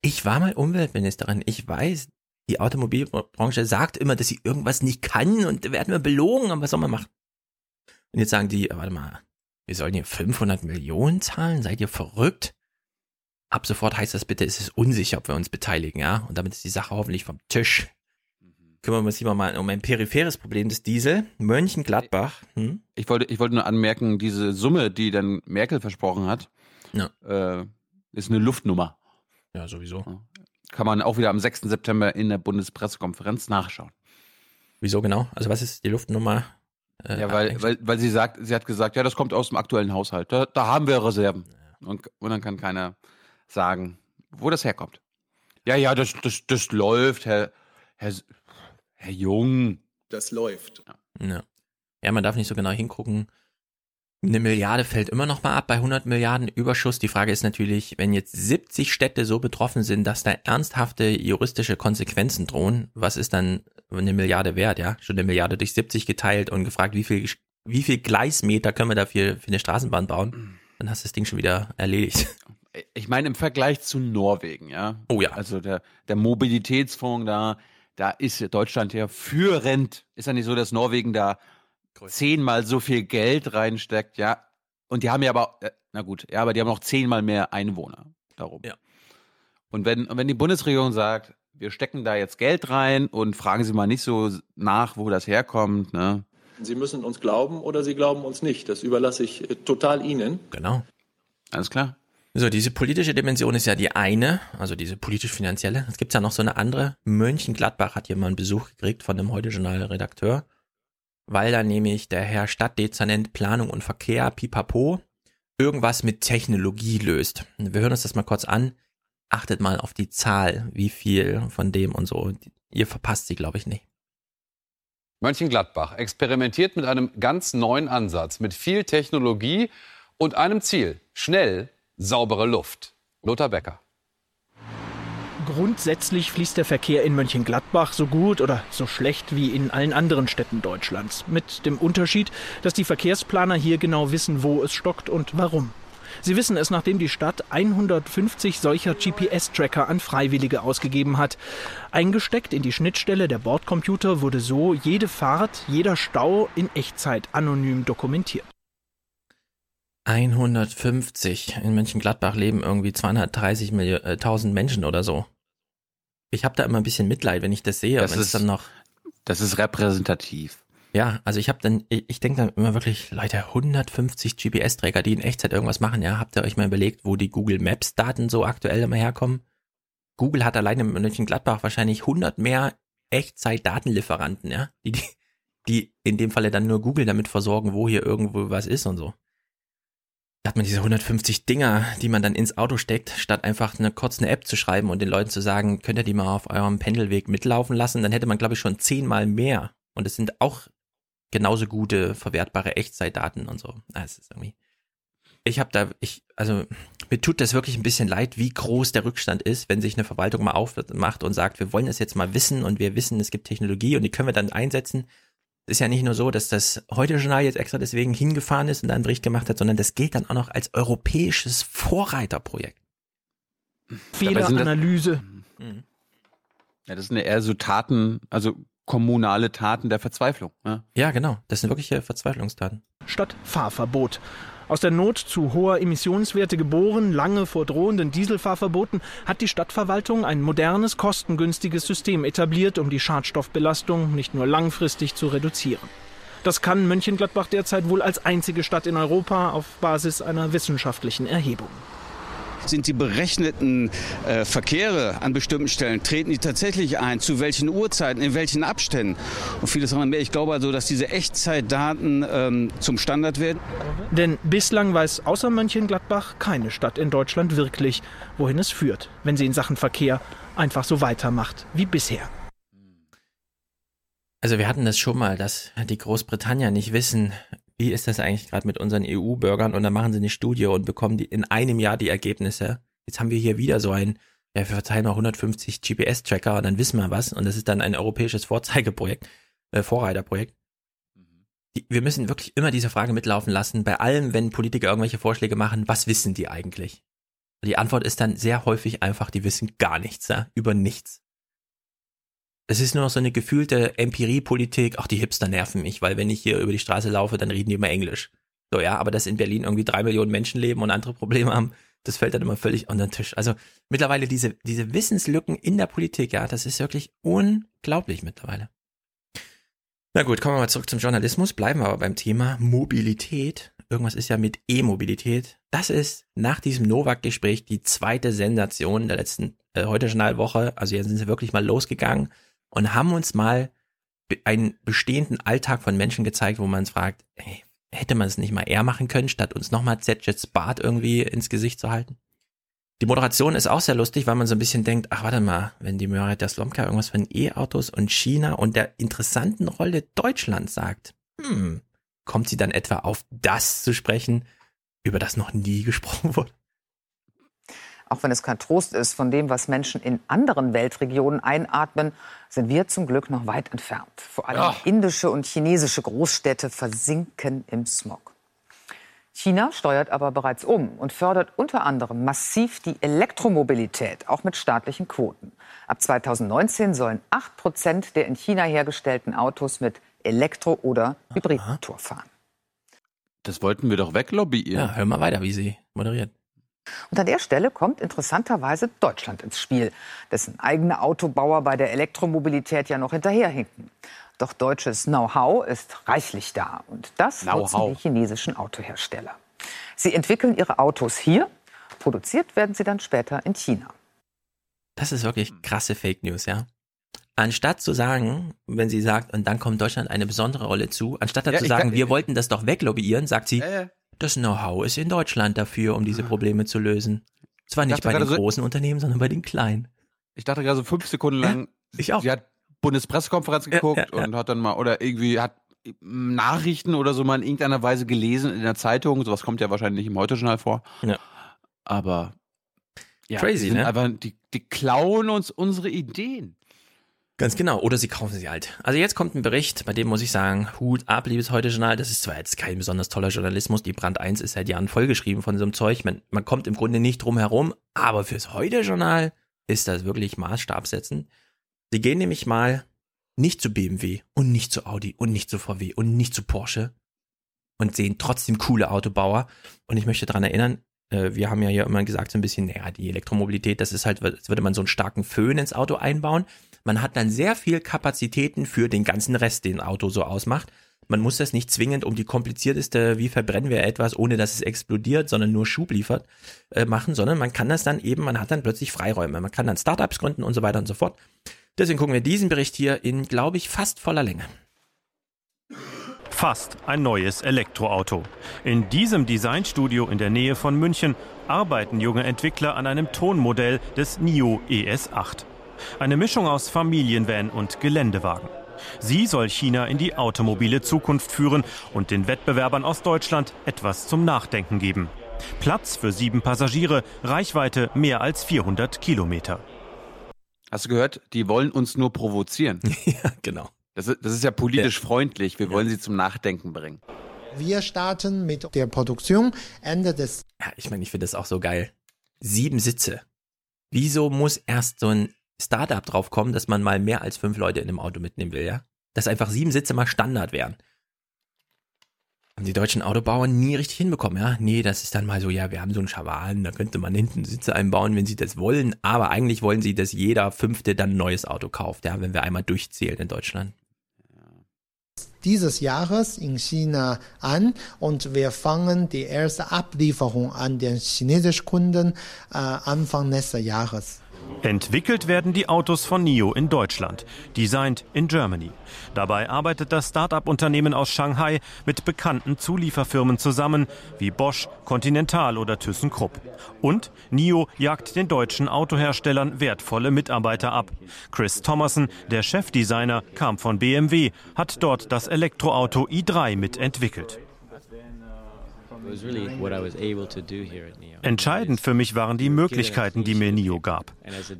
ich war mal Umweltministerin, ich weiß, die Automobilbranche sagt immer, dass sie irgendwas nicht kann und werden wir belogen, aber was soll man machen? Und jetzt sagen die, warte mal, wir sollen hier 500 Millionen zahlen? Seid ihr verrückt? Ab sofort heißt das bitte, es ist unsicher, ob wir uns beteiligen, ja? Und damit ist die Sache hoffentlich vom Tisch kümmern wir uns lieber mal um ein peripheres Problem des Diesel. Mönchengladbach. Hm? Ich, wollte, ich wollte nur anmerken, diese Summe, die dann Merkel versprochen hat, ja. äh, ist eine Luftnummer. Ja, sowieso. Kann man auch wieder am 6. September in der Bundespressekonferenz nachschauen. Wieso genau? Also was ist die Luftnummer? Äh, ja, weil, weil, weil sie sagt, sie hat gesagt, ja, das kommt aus dem aktuellen Haushalt. Da, da haben wir Reserven. Und, und dann kann keiner sagen, wo das herkommt. Ja, ja, das, das, das läuft, Herr, Herr, Herr Jung. Das läuft. Ja. ja, man darf nicht so genau hingucken. Eine Milliarde fällt immer noch mal ab bei 100 Milliarden Überschuss. Die Frage ist natürlich, wenn jetzt 70 Städte so betroffen sind, dass da ernsthafte juristische Konsequenzen drohen, was ist dann eine Milliarde wert, ja? Schon eine Milliarde durch 70 geteilt und gefragt, wie viel, wie viel Gleismeter können wir dafür für eine Straßenbahn bauen? Dann hast du das Ding schon wieder erledigt. Ich meine, im Vergleich zu Norwegen, ja. Oh ja. Also der, der Mobilitätsfonds da, da ist Deutschland ja führend. Ist ja nicht so, dass Norwegen da zehnmal so viel Geld reinsteckt, ja. Und die haben ja aber, äh, na gut, ja, aber die haben auch zehnmal mehr Einwohner darum. Ja. Und wenn, wenn die Bundesregierung sagt, wir stecken da jetzt Geld rein und fragen Sie mal nicht so nach, wo das herkommt, ne? Sie müssen uns glauben oder Sie glauben uns nicht. Das überlasse ich äh, total Ihnen. Genau. Alles klar. So, diese politische Dimension ist ja die eine, also diese politisch-finanzielle. Es gibt ja noch so eine andere. Mönchengladbach hat hier mal einen Besuch gekriegt von dem Heute-Journal-Redakteur, weil da nämlich der Herr Stadtdezernent Planung und Verkehr, Pipapo, irgendwas mit Technologie löst. Wir hören uns das mal kurz an. Achtet mal auf die Zahl, wie viel von dem und so. Ihr verpasst sie, glaube ich, nicht. Mönchengladbach experimentiert mit einem ganz neuen Ansatz, mit viel Technologie und einem Ziel. Schnell saubere Luft. Lothar Becker. Grundsätzlich fließt der Verkehr in Mönchengladbach so gut oder so schlecht wie in allen anderen Städten Deutschlands. Mit dem Unterschied, dass die Verkehrsplaner hier genau wissen, wo es stockt und warum. Sie wissen es, nachdem die Stadt 150 solcher GPS-Tracker an Freiwillige ausgegeben hat. Eingesteckt in die Schnittstelle der Bordcomputer wurde so jede Fahrt, jeder Stau in Echtzeit anonym dokumentiert. 150. In Mönchengladbach leben irgendwie 230.000 Menschen oder so. Ich habe da immer ein bisschen Mitleid, wenn ich das sehe. Das ist- dann noch. Das ist repräsentativ. Ja, also ich habe dann, ich, ich denke dann immer wirklich, Leute, 150 GPS-Träger, die in Echtzeit irgendwas machen, ja, habt ihr euch mal überlegt, wo die Google Maps-Daten so aktuell immer herkommen? Google hat alleine in Mönchengladbach wahrscheinlich 100 mehr Echtzeit-Datenlieferanten, ja, die, die, die in dem Falle dann nur Google damit versorgen, wo hier irgendwo was ist und so. Da hat man diese 150 Dinger, die man dann ins Auto steckt, statt einfach eine kurz eine App zu schreiben und den Leuten zu sagen, könnt ihr die mal auf eurem Pendelweg mitlaufen lassen, dann hätte man, glaube ich, schon zehnmal mehr. Und es sind auch genauso gute verwertbare Echtzeitdaten und so. Ah, ist irgendwie. Ich habe da, ich, also mir tut das wirklich ein bisschen leid, wie groß der Rückstand ist, wenn sich eine Verwaltung mal aufmacht und sagt, wir wollen das jetzt mal wissen und wir wissen, es gibt Technologie und die können wir dann einsetzen. Es ist ja nicht nur so, dass das Heute-Journal jetzt extra deswegen hingefahren ist und da einen Bericht gemacht hat, sondern das gilt dann auch noch als europäisches Vorreiterprojekt. Fehleranalyse. Ja, das sind ja eher so Taten, also kommunale Taten der Verzweiflung. Ne? Ja, genau. Das sind wirkliche Verzweiflungstaten. statt Fahrverbot. Aus der Not zu hoher Emissionswerte geboren, lange vor drohenden Dieselfahrverboten, hat die Stadtverwaltung ein modernes, kostengünstiges System etabliert, um die Schadstoffbelastung nicht nur langfristig zu reduzieren. Das kann Mönchengladbach derzeit wohl als einzige Stadt in Europa auf Basis einer wissenschaftlichen Erhebung. Sind die berechneten äh, Verkehre an bestimmten Stellen, treten die tatsächlich ein? Zu welchen Uhrzeiten, in welchen Abständen? Und vieles andere mehr. Ich glaube also, dass diese Echtzeitdaten ähm, zum Standard werden. Denn bislang weiß außer Mönchengladbach keine Stadt in Deutschland wirklich, wohin es führt, wenn sie in Sachen Verkehr einfach so weitermacht wie bisher. Also wir hatten das schon mal, dass die Großbritannier nicht wissen, wie ist das eigentlich gerade mit unseren EU-Bürgern und dann machen sie eine Studie und bekommen die in einem Jahr die Ergebnisse. Jetzt haben wir hier wieder so ein, ja, wir verteilen mal 150 GPS-Tracker und dann wissen wir was und das ist dann ein europäisches Vorzeigeprojekt, äh, Vorreiterprojekt. Die, wir müssen wirklich immer diese Frage mitlaufen lassen, bei allem, wenn Politiker irgendwelche Vorschläge machen, was wissen die eigentlich? Die Antwort ist dann sehr häufig einfach, die wissen gar nichts, ja, über nichts. Es ist nur noch so eine gefühlte Empiriepolitik. Ach, die Hipster nerven mich, weil wenn ich hier über die Straße laufe, dann reden die immer Englisch. So, ja, aber dass in Berlin irgendwie drei Millionen Menschen leben und andere Probleme haben, das fällt dann immer völlig unter den Tisch. Also mittlerweile diese, diese Wissenslücken in der Politik, ja, das ist wirklich unglaublich mittlerweile. Na gut, kommen wir mal zurück zum Journalismus, bleiben wir aber beim Thema Mobilität. Irgendwas ist ja mit E-Mobilität. Das ist nach diesem Novak-Gespräch die zweite Sensation der letzten äh, heute Journalwoche. Also jetzt sind sie wirklich mal losgegangen und haben uns mal einen bestehenden Alltag von Menschen gezeigt, wo man uns fragt, hey, hätte man es nicht mal eher machen können, statt uns nochmal Z-Jets Bart irgendwie ins Gesicht zu halten? Die Moderation ist auch sehr lustig, weil man so ein bisschen denkt, ach warte mal, wenn die Mörder Slomka irgendwas von E-Autos und China und der interessanten Rolle Deutschlands sagt, hm, kommt sie dann etwa auf das zu sprechen, über das noch nie [laughs] gesprochen wurde? Auch wenn es kein Trost ist von dem, was Menschen in anderen Weltregionen einatmen, sind wir zum Glück noch weit entfernt. Vor allem ja. indische und chinesische Großstädte versinken im Smog. China steuert aber bereits um und fördert unter anderem massiv die Elektromobilität, auch mit staatlichen Quoten. Ab 2019 sollen 8 Prozent der in China hergestellten Autos mit Elektro- oder Hybridmotor fahren. Das wollten wir doch weglobbyieren. Ja, hör mal weiter, wie sie moderiert. Und an der Stelle kommt interessanterweise Deutschland ins Spiel, dessen eigene Autobauer bei der Elektromobilität ja noch hinterherhinken. Doch deutsches Know-how ist reichlich da und das nutzen die chinesischen Autohersteller. Sie entwickeln ihre Autos hier, produziert werden sie dann später in China. Das ist wirklich krasse Fake News, ja. Anstatt zu sagen, wenn sie sagt, und dann kommt Deutschland eine besondere Rolle zu, anstatt ja, zu sagen, kann, wir wollten das doch weglobbyieren, sagt sie, äh, das Know-how ist in Deutschland dafür, um diese Probleme zu lösen. Zwar nicht bei den so, großen Unternehmen, sondern bei den kleinen. Ich dachte gerade so fünf Sekunden lang, ja, [laughs] ich auch. sie hat Bundespressekonferenz geguckt ja, ja, und hat dann mal, oder irgendwie hat Nachrichten oder so mal in irgendeiner Weise gelesen in der Zeitung. Sowas kommt ja wahrscheinlich im Heute-Journal vor. Ja. Aber ja, Crazy, ne? Aber die, die klauen uns unsere Ideen. Ganz genau. Oder sie kaufen sie halt. Also jetzt kommt ein Bericht, bei dem muss ich sagen, Hut ab, liebes Heute-Journal. Das ist zwar jetzt kein besonders toller Journalismus. Die Brand 1 ist seit Jahren vollgeschrieben von so einem Zeug. Man, man kommt im Grunde nicht drum herum. Aber fürs Heute-Journal ist das wirklich Maßstabsetzen. Sie gehen nämlich mal nicht zu BMW und nicht zu Audi und nicht zu VW und nicht zu Porsche und sehen trotzdem coole Autobauer. Und ich möchte daran erinnern, äh, wir haben ja hier immer gesagt, so ein bisschen, naja, die Elektromobilität, das ist halt, als würde man so einen starken Föhn ins Auto einbauen. Man hat dann sehr viel Kapazitäten für den ganzen Rest, den ein Auto so ausmacht. Man muss das nicht zwingend um die komplizierteste, wie verbrennen wir etwas, ohne dass es explodiert, sondern nur Schub liefert, äh, machen, sondern man kann das dann eben, man hat dann plötzlich Freiräume. Man kann dann Startups gründen und so weiter und so fort. Deswegen gucken wir diesen Bericht hier in, glaube ich, fast voller Länge. Fast ein neues Elektroauto. In diesem Designstudio in der Nähe von München arbeiten junge Entwickler an einem Tonmodell des NIO ES8. Eine Mischung aus Familienvan und Geländewagen. Sie soll China in die automobile Zukunft führen und den Wettbewerbern aus Deutschland etwas zum Nachdenken geben. Platz für sieben Passagiere, Reichweite mehr als 400 Kilometer. Hast du gehört? Die wollen uns nur provozieren. [laughs] ja, genau. Das ist, das ist ja politisch ja. freundlich. Wir ja. wollen sie zum Nachdenken bringen. Wir starten mit der Produktion Ende des. Ja, ich meine, ich finde das auch so geil. Sieben Sitze. Wieso muss erst so ein Startup drauf kommen, dass man mal mehr als fünf Leute in einem Auto mitnehmen will, ja? Dass einfach sieben Sitze mal Standard wären. Haben die deutschen Autobauern nie richtig hinbekommen, ja? Nee, das ist dann mal so, ja, wir haben so einen Schawalen, da könnte man hinten Sitze einbauen, wenn sie das wollen, aber eigentlich wollen sie, dass jeder Fünfte dann ein neues Auto kauft, ja, wenn wir einmal durchzählen in Deutschland. dieses Jahres in China an und wir fangen die erste Ablieferung an den chinesischen Kunden äh, Anfang nächsten Jahres. Entwickelt werden die Autos von NIO in Deutschland, designed in Germany. Dabei arbeitet das Start-up-Unternehmen aus Shanghai mit bekannten Zulieferfirmen zusammen, wie Bosch, Continental oder ThyssenKrupp. Und NIO jagt den deutschen Autoherstellern wertvolle Mitarbeiter ab. Chris Thomason, der Chefdesigner, kam von BMW, hat dort das Elektroauto i3 mitentwickelt. Entscheidend für mich waren die Möglichkeiten, die mir NIO gab.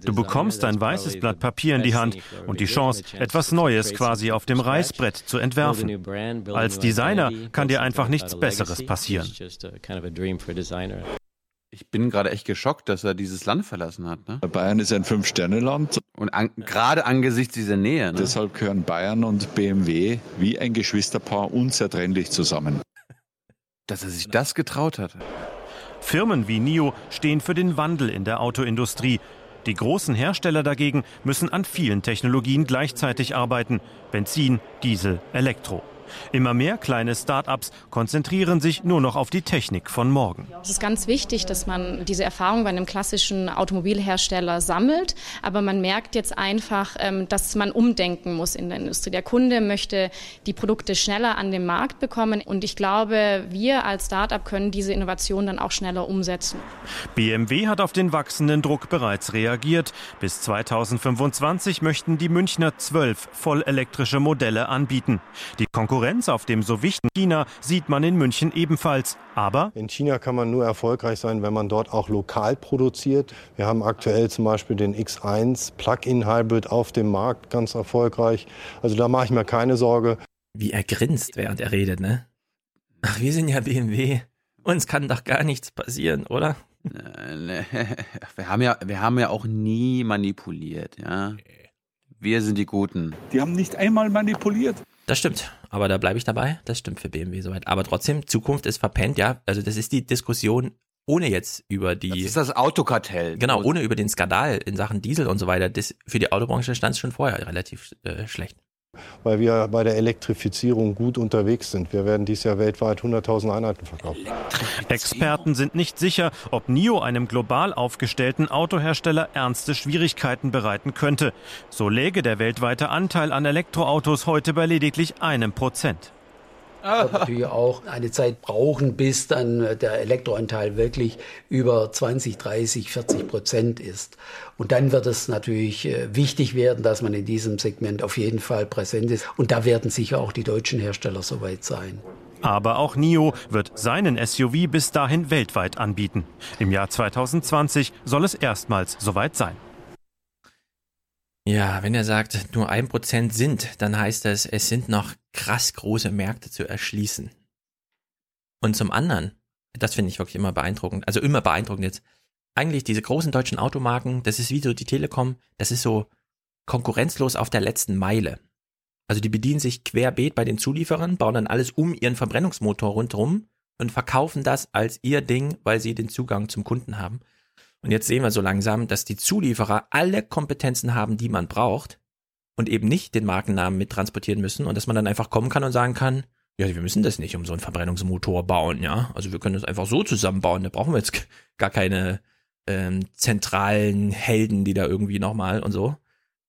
Du bekommst ein weißes Blatt Papier in die Hand und die Chance, etwas Neues quasi auf dem Reißbrett zu entwerfen. Als Designer kann dir einfach nichts Besseres passieren. Ich bin gerade echt geschockt, dass er dieses Land verlassen hat. Ne? Bayern ist ein Fünf-Sterne-Land. Und an, gerade angesichts dieser Nähe. Ne? Deshalb gehören Bayern und BMW wie ein Geschwisterpaar unzertrennlich zusammen. Dass er sich das getraut hat. Firmen wie NIO stehen für den Wandel in der Autoindustrie. Die großen Hersteller dagegen müssen an vielen Technologien gleichzeitig arbeiten. Benzin, Diesel, Elektro. Immer mehr kleine Start-ups konzentrieren sich nur noch auf die Technik von morgen. Es ist ganz wichtig, dass man diese Erfahrung bei einem klassischen Automobilhersteller sammelt. Aber man merkt jetzt einfach, ähm, dass man umdenken muss in der Industrie. Der Kunde möchte die Produkte schneller an den Markt bekommen. Und ich glaube, wir als Start-up können diese Innovation dann auch schneller umsetzen. BMW hat auf den wachsenden Druck bereits reagiert. Bis 2025 möchten die Münchner zwölf vollelektrische Modelle anbieten. Die Konkurrenz Konkurrenz auf dem so wichtigen China sieht man in München ebenfalls. Aber in China kann man nur erfolgreich sein, wenn man dort auch lokal produziert. Wir haben aktuell zum Beispiel den X1 Plug-in Hybrid auf dem Markt ganz erfolgreich. Also da mache ich mir keine Sorge. Wie er grinst, während er redet, ne? Ach, wir sind ja BMW. Uns kann doch gar nichts passieren, oder? [laughs] Wir haben ja, wir haben ja auch nie manipuliert, ja. Wir sind die Guten. Die haben nicht einmal manipuliert. Das stimmt, aber da bleibe ich dabei. Das stimmt für BMW soweit. Aber trotzdem, Zukunft ist verpennt, ja. Also das ist die Diskussion ohne jetzt über die. Das ist das Autokartell. Genau, ohne über den Skandal in Sachen Diesel und so weiter. Das, für die Autobranche stand es schon vorher relativ äh, schlecht. Weil wir bei der Elektrifizierung gut unterwegs sind. Wir werden dieses Jahr weltweit 100.000 Einheiten verkaufen. Experten sind nicht sicher, ob NIO einem global aufgestellten Autohersteller ernste Schwierigkeiten bereiten könnte. So läge der weltweite Anteil an Elektroautos heute bei lediglich einem Prozent wird natürlich auch eine Zeit brauchen, bis dann der Elektroanteil wirklich über 20, 30, 40 Prozent ist. Und dann wird es natürlich äh, wichtig werden, dass man in diesem Segment auf jeden Fall präsent ist. Und da werden sicher auch die deutschen Hersteller soweit sein. Aber auch NIO wird seinen SUV bis dahin weltweit anbieten. Im Jahr 2020 soll es erstmals soweit sein. Ja, wenn er sagt, nur ein Prozent sind, dann heißt das, es sind noch krass große Märkte zu erschließen. Und zum anderen, das finde ich wirklich immer beeindruckend, also immer beeindruckend jetzt, eigentlich diese großen deutschen Automarken, das ist wie so die Telekom, das ist so konkurrenzlos auf der letzten Meile. Also die bedienen sich querbeet bei den Zulieferern, bauen dann alles um ihren Verbrennungsmotor rundherum und verkaufen das als ihr Ding, weil sie den Zugang zum Kunden haben. Und jetzt sehen wir so langsam, dass die Zulieferer alle Kompetenzen haben, die man braucht und eben nicht den Markennamen mittransportieren müssen und dass man dann einfach kommen kann und sagen kann, ja, wir müssen das nicht um so einen Verbrennungsmotor bauen, ja. Also wir können das einfach so zusammenbauen, da brauchen wir jetzt [laughs] gar keine ähm, zentralen Helden, die da irgendwie nochmal und so.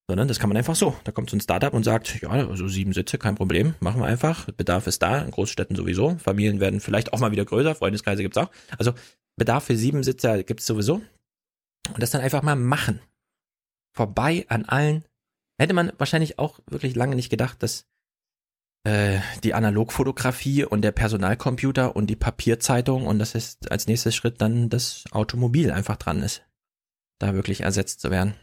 Sondern das kann man einfach so. Da kommt so ein Startup und sagt, ja, also sieben Sitze, kein Problem, machen wir einfach. Bedarf ist da, in Großstädten sowieso. Familien werden vielleicht auch mal wieder größer, Freundeskreise gibt's auch. Also Bedarf für sieben Sitzer gibt's sowieso. Und das dann einfach mal machen. Vorbei an allen. Hätte man wahrscheinlich auch wirklich lange nicht gedacht, dass äh, die Analogfotografie und der Personalcomputer und die Papierzeitung und das ist als nächster Schritt dann das Automobil einfach dran ist, da wirklich ersetzt zu werden.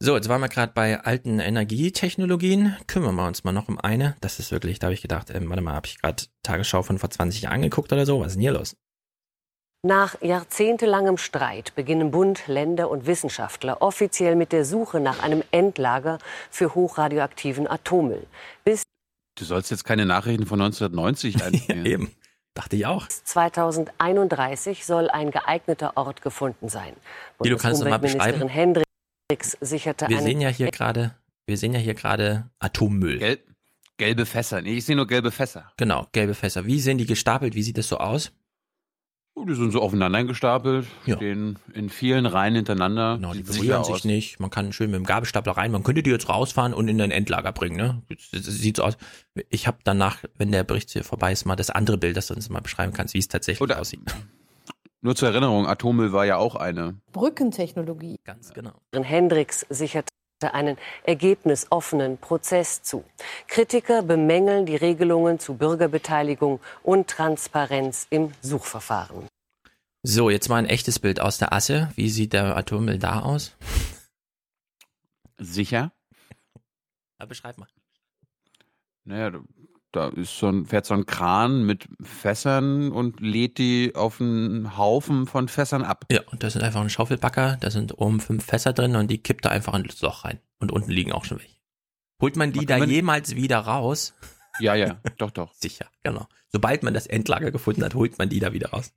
So, jetzt waren wir gerade bei alten Energietechnologien. Kümmern wir uns mal noch um eine. Das ist wirklich, da habe ich gedacht, ähm, warte mal, habe ich gerade Tagesschau von vor 20 Jahren angeguckt oder so? Was ist denn hier los? Nach jahrzehntelangem Streit beginnen Bund, Länder und Wissenschaftler offiziell mit der Suche nach einem Endlager für hochradioaktiven Atommüll. Bis du sollst jetzt keine Nachrichten von 1990 [laughs] einbringen. ja, eben. Dachte ich auch. 2031 soll ein geeigneter Ort gefunden sein. Wie, du kannst es mal beschreiben? Hendricks sicherte wir sehen ja hier gerade, wir sehen ja hier gerade Atommüll. Gell? Gelbe Fässer. Nee, ich sehe nur gelbe Fässer. Genau, gelbe Fässer. Wie sehen die gestapelt? Wie sieht das so aus? Die sind so aufeinander gestapelt, Ja. stehen in vielen Reihen hintereinander. Genau, die berühren sich aus. nicht. Man kann schön mit dem Gabelstapler rein. Man könnte die jetzt rausfahren und in ein Endlager bringen. Ne? Das, sieht so aus. Ich habe danach, wenn der Bericht hier vorbei ist, mal das andere Bild, das du uns mal beschreiben kannst, wie es tatsächlich aussieht. [laughs] Nur zur Erinnerung, Atommüll war ja auch eine. Brückentechnologie. Ganz genau. Hendricks sicherte einen ergebnisoffenen Prozess zu. Kritiker bemängeln die Regelungen zu Bürgerbeteiligung und Transparenz im Suchverfahren. So, jetzt mal ein echtes Bild aus der Asse. Wie sieht der Atommüll da aus? Sicher? Ja, beschreib mal. Naja, da- ist so ein, fährt so ein Kran mit Fässern und lädt die auf einen Haufen von Fässern ab. Ja, und das sind einfach ein Schaufelbacker. Da sind oben fünf Fässer drin und die kippt da einfach in das Loch rein. Und unten liegen auch schon welche. Holt man die Man da man- jemals wieder raus? [laughs] Ja, ja, doch, doch. [laughs] Sicher, genau. Sobald man das Endlager gefunden hat, holt man die da wieder raus.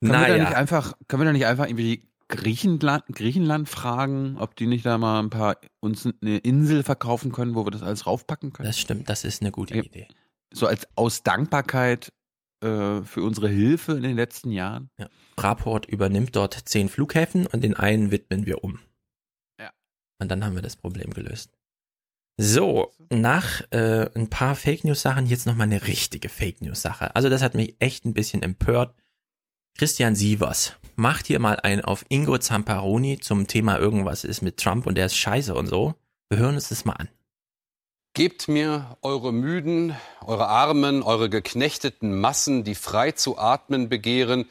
Können wir da naja. nicht einfach, können wir da nicht einfach irgendwie Griechenland, Griechenland fragen, ob die nicht da mal ein paar uns eine Insel verkaufen können, wo wir das alles raufpacken können? Das stimmt, das ist eine gute Idee. So als aus Dankbarkeit äh, für unsere Hilfe in den letzten Jahren. Ja. Fraport übernimmt dort zehn Flughäfen und den einen widmen wir um. Ja. Und dann haben wir das Problem gelöst. So, nach äh, ein paar Fake News Sachen jetzt nochmal eine richtige Fake News Sache. Also das hat mich echt ein bisschen empört. Christian Sievers macht hier mal ein auf Ingo Zamparoni zum Thema irgendwas ist mit Trump und der ist scheiße und so. Wir hören uns das mal an. Gebt mir eure Müden, eure Armen, eure geknechteten Massen, die frei zu atmen begehren,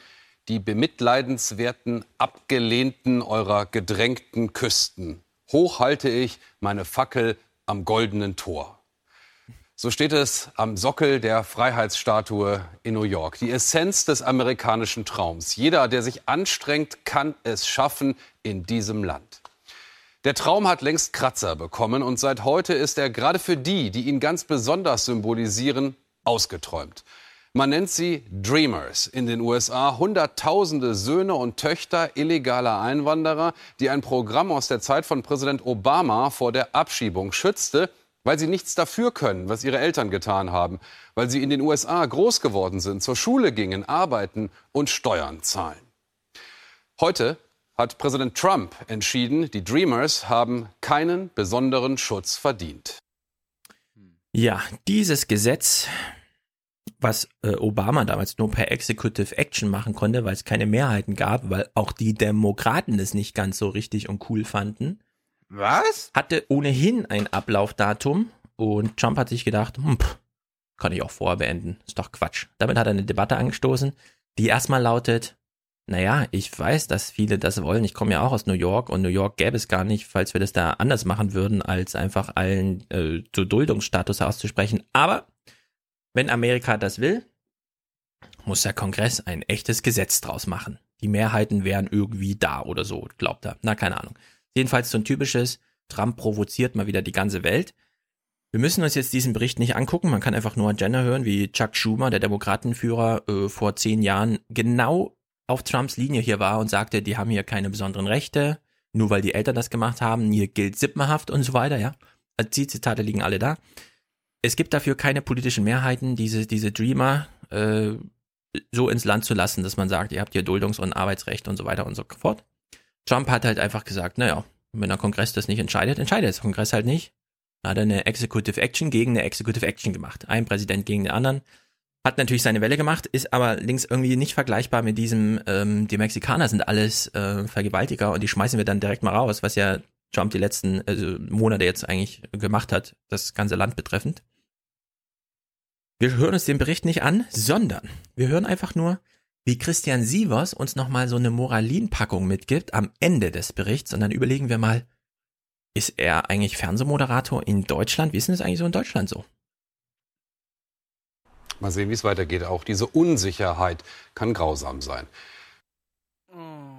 die bemitleidenswerten, abgelehnten eurer gedrängten Küsten. Hoch halte ich meine Fackel am goldenen Tor. So steht es am Sockel der Freiheitsstatue in New York. Die Essenz des amerikanischen Traums. Jeder, der sich anstrengt, kann es schaffen in diesem Land. Der Traum hat längst Kratzer bekommen und seit heute ist er gerade für die, die ihn ganz besonders symbolisieren, ausgeträumt. Man nennt sie Dreamers in den USA, Hunderttausende Söhne und Töchter illegaler Einwanderer, die ein Programm aus der Zeit von Präsident Obama vor der Abschiebung schützte, weil sie nichts dafür können, was ihre Eltern getan haben, weil sie in den USA groß geworden sind, zur Schule gingen, arbeiten und Steuern zahlen. Heute hat Präsident Trump entschieden, die Dreamers haben keinen besonderen Schutz verdient. Ja, dieses Gesetz, was äh, Obama damals nur per Executive Action machen konnte, weil es keine Mehrheiten gab, weil auch die Demokraten es nicht ganz so richtig und cool fanden. Was? Hatte ohnehin ein Ablaufdatum und Trump hat sich gedacht, hm, pff, kann ich auch vorher beenden. Ist doch Quatsch. Damit hat er eine Debatte angestoßen, die erstmal lautet, naja, ich weiß, dass viele das wollen. Ich komme ja auch aus New York und New York gäbe es gar nicht, falls wir das da anders machen würden, als einfach allen äh, zu Duldungsstatus auszusprechen. Aber wenn Amerika das will, muss der Kongress ein echtes Gesetz draus machen. Die Mehrheiten wären irgendwie da oder so, glaubt er. Na, keine Ahnung. Jedenfalls so ein typisches, Trump provoziert mal wieder die ganze Welt. Wir müssen uns jetzt diesen Bericht nicht angucken. Man kann einfach nur Jenner hören, wie Chuck Schumer, der Demokratenführer, äh, vor zehn Jahren genau auf Trumps Linie hier war und sagte, die haben hier keine besonderen Rechte, nur weil die Eltern das gemacht haben, hier gilt Sippenhaft und so weiter, ja. Also die Zitate liegen alle da. Es gibt dafür keine politischen Mehrheiten, diese, diese Dreamer äh, so ins Land zu lassen, dass man sagt, ihr habt hier Duldungs- und Arbeitsrecht und so weiter und so fort. Trump hat halt einfach gesagt, naja, wenn der Kongress das nicht entscheidet, entscheidet der Kongress halt nicht. Dann hat er eine Executive Action gegen eine Executive Action gemacht. Ein Präsident gegen den anderen. Hat natürlich seine Welle gemacht, ist aber links irgendwie nicht vergleichbar mit diesem, ähm, die Mexikaner sind alles äh, Vergewaltiger und die schmeißen wir dann direkt mal raus, was ja Trump die letzten also Monate jetzt eigentlich gemacht hat, das ganze Land betreffend. Wir hören uns den Bericht nicht an, sondern wir hören einfach nur, wie Christian Sievers uns nochmal so eine Moralinpackung mitgibt am Ende des Berichts und dann überlegen wir mal, ist er eigentlich Fernsehmoderator in Deutschland? Wie ist denn das eigentlich so in Deutschland so? Mal sehen, wie es weitergeht. Auch diese Unsicherheit kann grausam sein.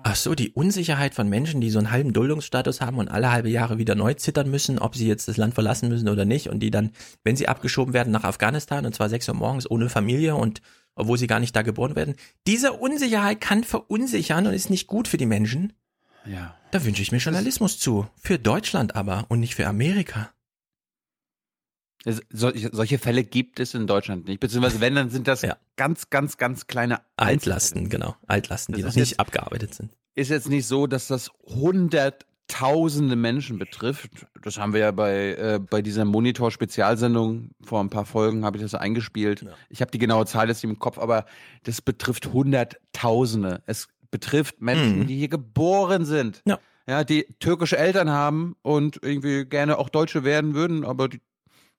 Ach so, die Unsicherheit von Menschen, die so einen halben Duldungsstatus haben und alle halbe Jahre wieder neu zittern müssen, ob sie jetzt das Land verlassen müssen oder nicht und die dann, wenn sie abgeschoben werden nach Afghanistan und zwar sechs Uhr morgens ohne Familie und obwohl sie gar nicht da geboren werden, diese Unsicherheit kann verunsichern und ist nicht gut für die Menschen. Ja. Da wünsche ich mir Journalismus zu. Für Deutschland aber und nicht für Amerika. Es- Solche, Fälle gibt es in Deutschland nicht. Beziehungsweise wenn, dann sind das ganz, ganz, ganz kleine Altlasten, genau. Altlasten, die Das noch ist nicht jetzt- abgearbeitet sind. ist jetzt nicht so, dass das hunderttausende Menschen betrifft. Das haben wir ja bei, äh, bei dieser Monitor-Spezialsendung vor ein paar Folgen, habe ich das eingespielt. Ich habe die genaue Zahl jetzt nicht im Kopf, aber das betrifft hunderttausende. Es betrifft Menschen, Mhm. die hier geboren sind. Ja. Ja, die türkische Eltern haben und irgendwie gerne auch Deutsche werden würden, aber die,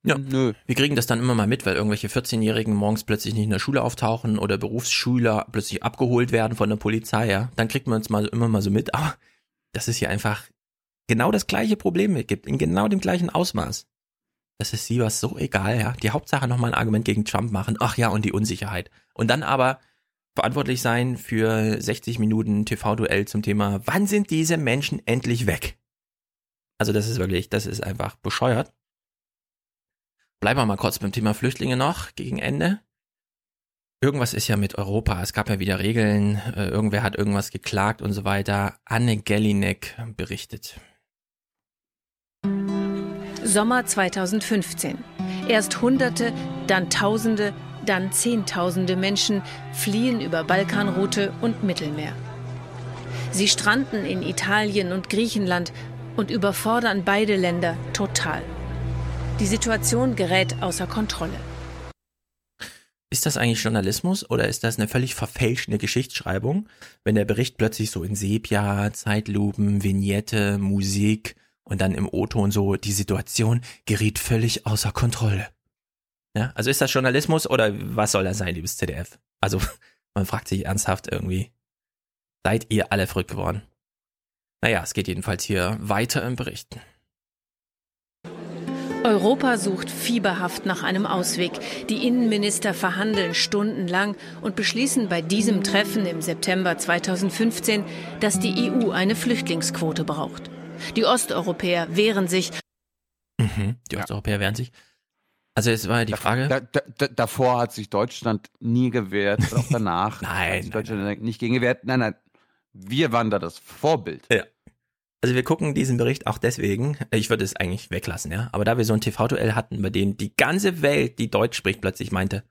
Ja. nö. Wir kriegen das dann immer mal mit, weil irgendwelche 14-Jährigen morgens plötzlich nicht in der Schule auftauchen oder Berufsschüler plötzlich abgeholt werden von der Polizei, ja. Dann kriegt man es mal immer mal so mit, aber dass es hier einfach genau das gleiche Problem gibt, in genau dem gleichen Ausmaß. Das ist sie was so egal, ja. Die Hauptsache nochmal ein Argument gegen Trump machen, ach ja, und die Unsicherheit. Und dann aber verantwortlich sein für 60 Minuten TV-Duell zum Thema, wann sind diese Menschen endlich weg? Also das ist wirklich, das ist einfach bescheuert. Bleiben wir mal kurz beim Thema Flüchtlinge noch gegen Ende. Irgendwas ist ja mit Europa. Es gab ja wieder Regeln. Äh, irgendwer hat irgendwas geklagt und so weiter. Anne Gellinek berichtet. Sommer 2015. Erst Hunderte, dann Tausende, dann Zehntausende Menschen fliehen über Balkanroute und Mittelmeer. Sie stranden in Italien und Griechenland und überfordern beide Länder total. Die Situation gerät außer Kontrolle. Ist das eigentlich Journalismus oder ist das eine völlig verfälschende Geschichtsschreibung, wenn der Bericht plötzlich so in Sepia, Zeitlupen, Vignette, Musik und dann im O-Ton so, die Situation geriet völlig außer Kontrolle. Ja, also ist das Journalismus oder was soll das sein, liebes ZDF? Also [laughs] man fragt sich ernsthaft irgendwie, seid ihr alle verrückt geworden? Naja, es geht jedenfalls hier weiter im Berichten. Europa sucht fieberhaft nach einem Ausweg. Die Innenminister verhandeln stundenlang und beschließen bei diesem Treffen im September 2015, dass die EU eine Flüchtlingsquote braucht. Die Osteuropäer wehren sich. Mhm, die Osteuropäer wehren sich. Also es war ja die Frage. Da, da, da, davor hat sich Deutschland nie gewehrt, auch danach. [laughs] Nein, hat sich Deutschland nicht gegen gewehrt. Nein, nein. Wir waren da das Vorbild. Ja. Also wir gucken diesen Bericht auch deswegen, ich würde es eigentlich weglassen, ja, aber da wir so ein TV-Duell hatten, bei dem die ganze Welt, die Deutsch spricht, plötzlich meinte,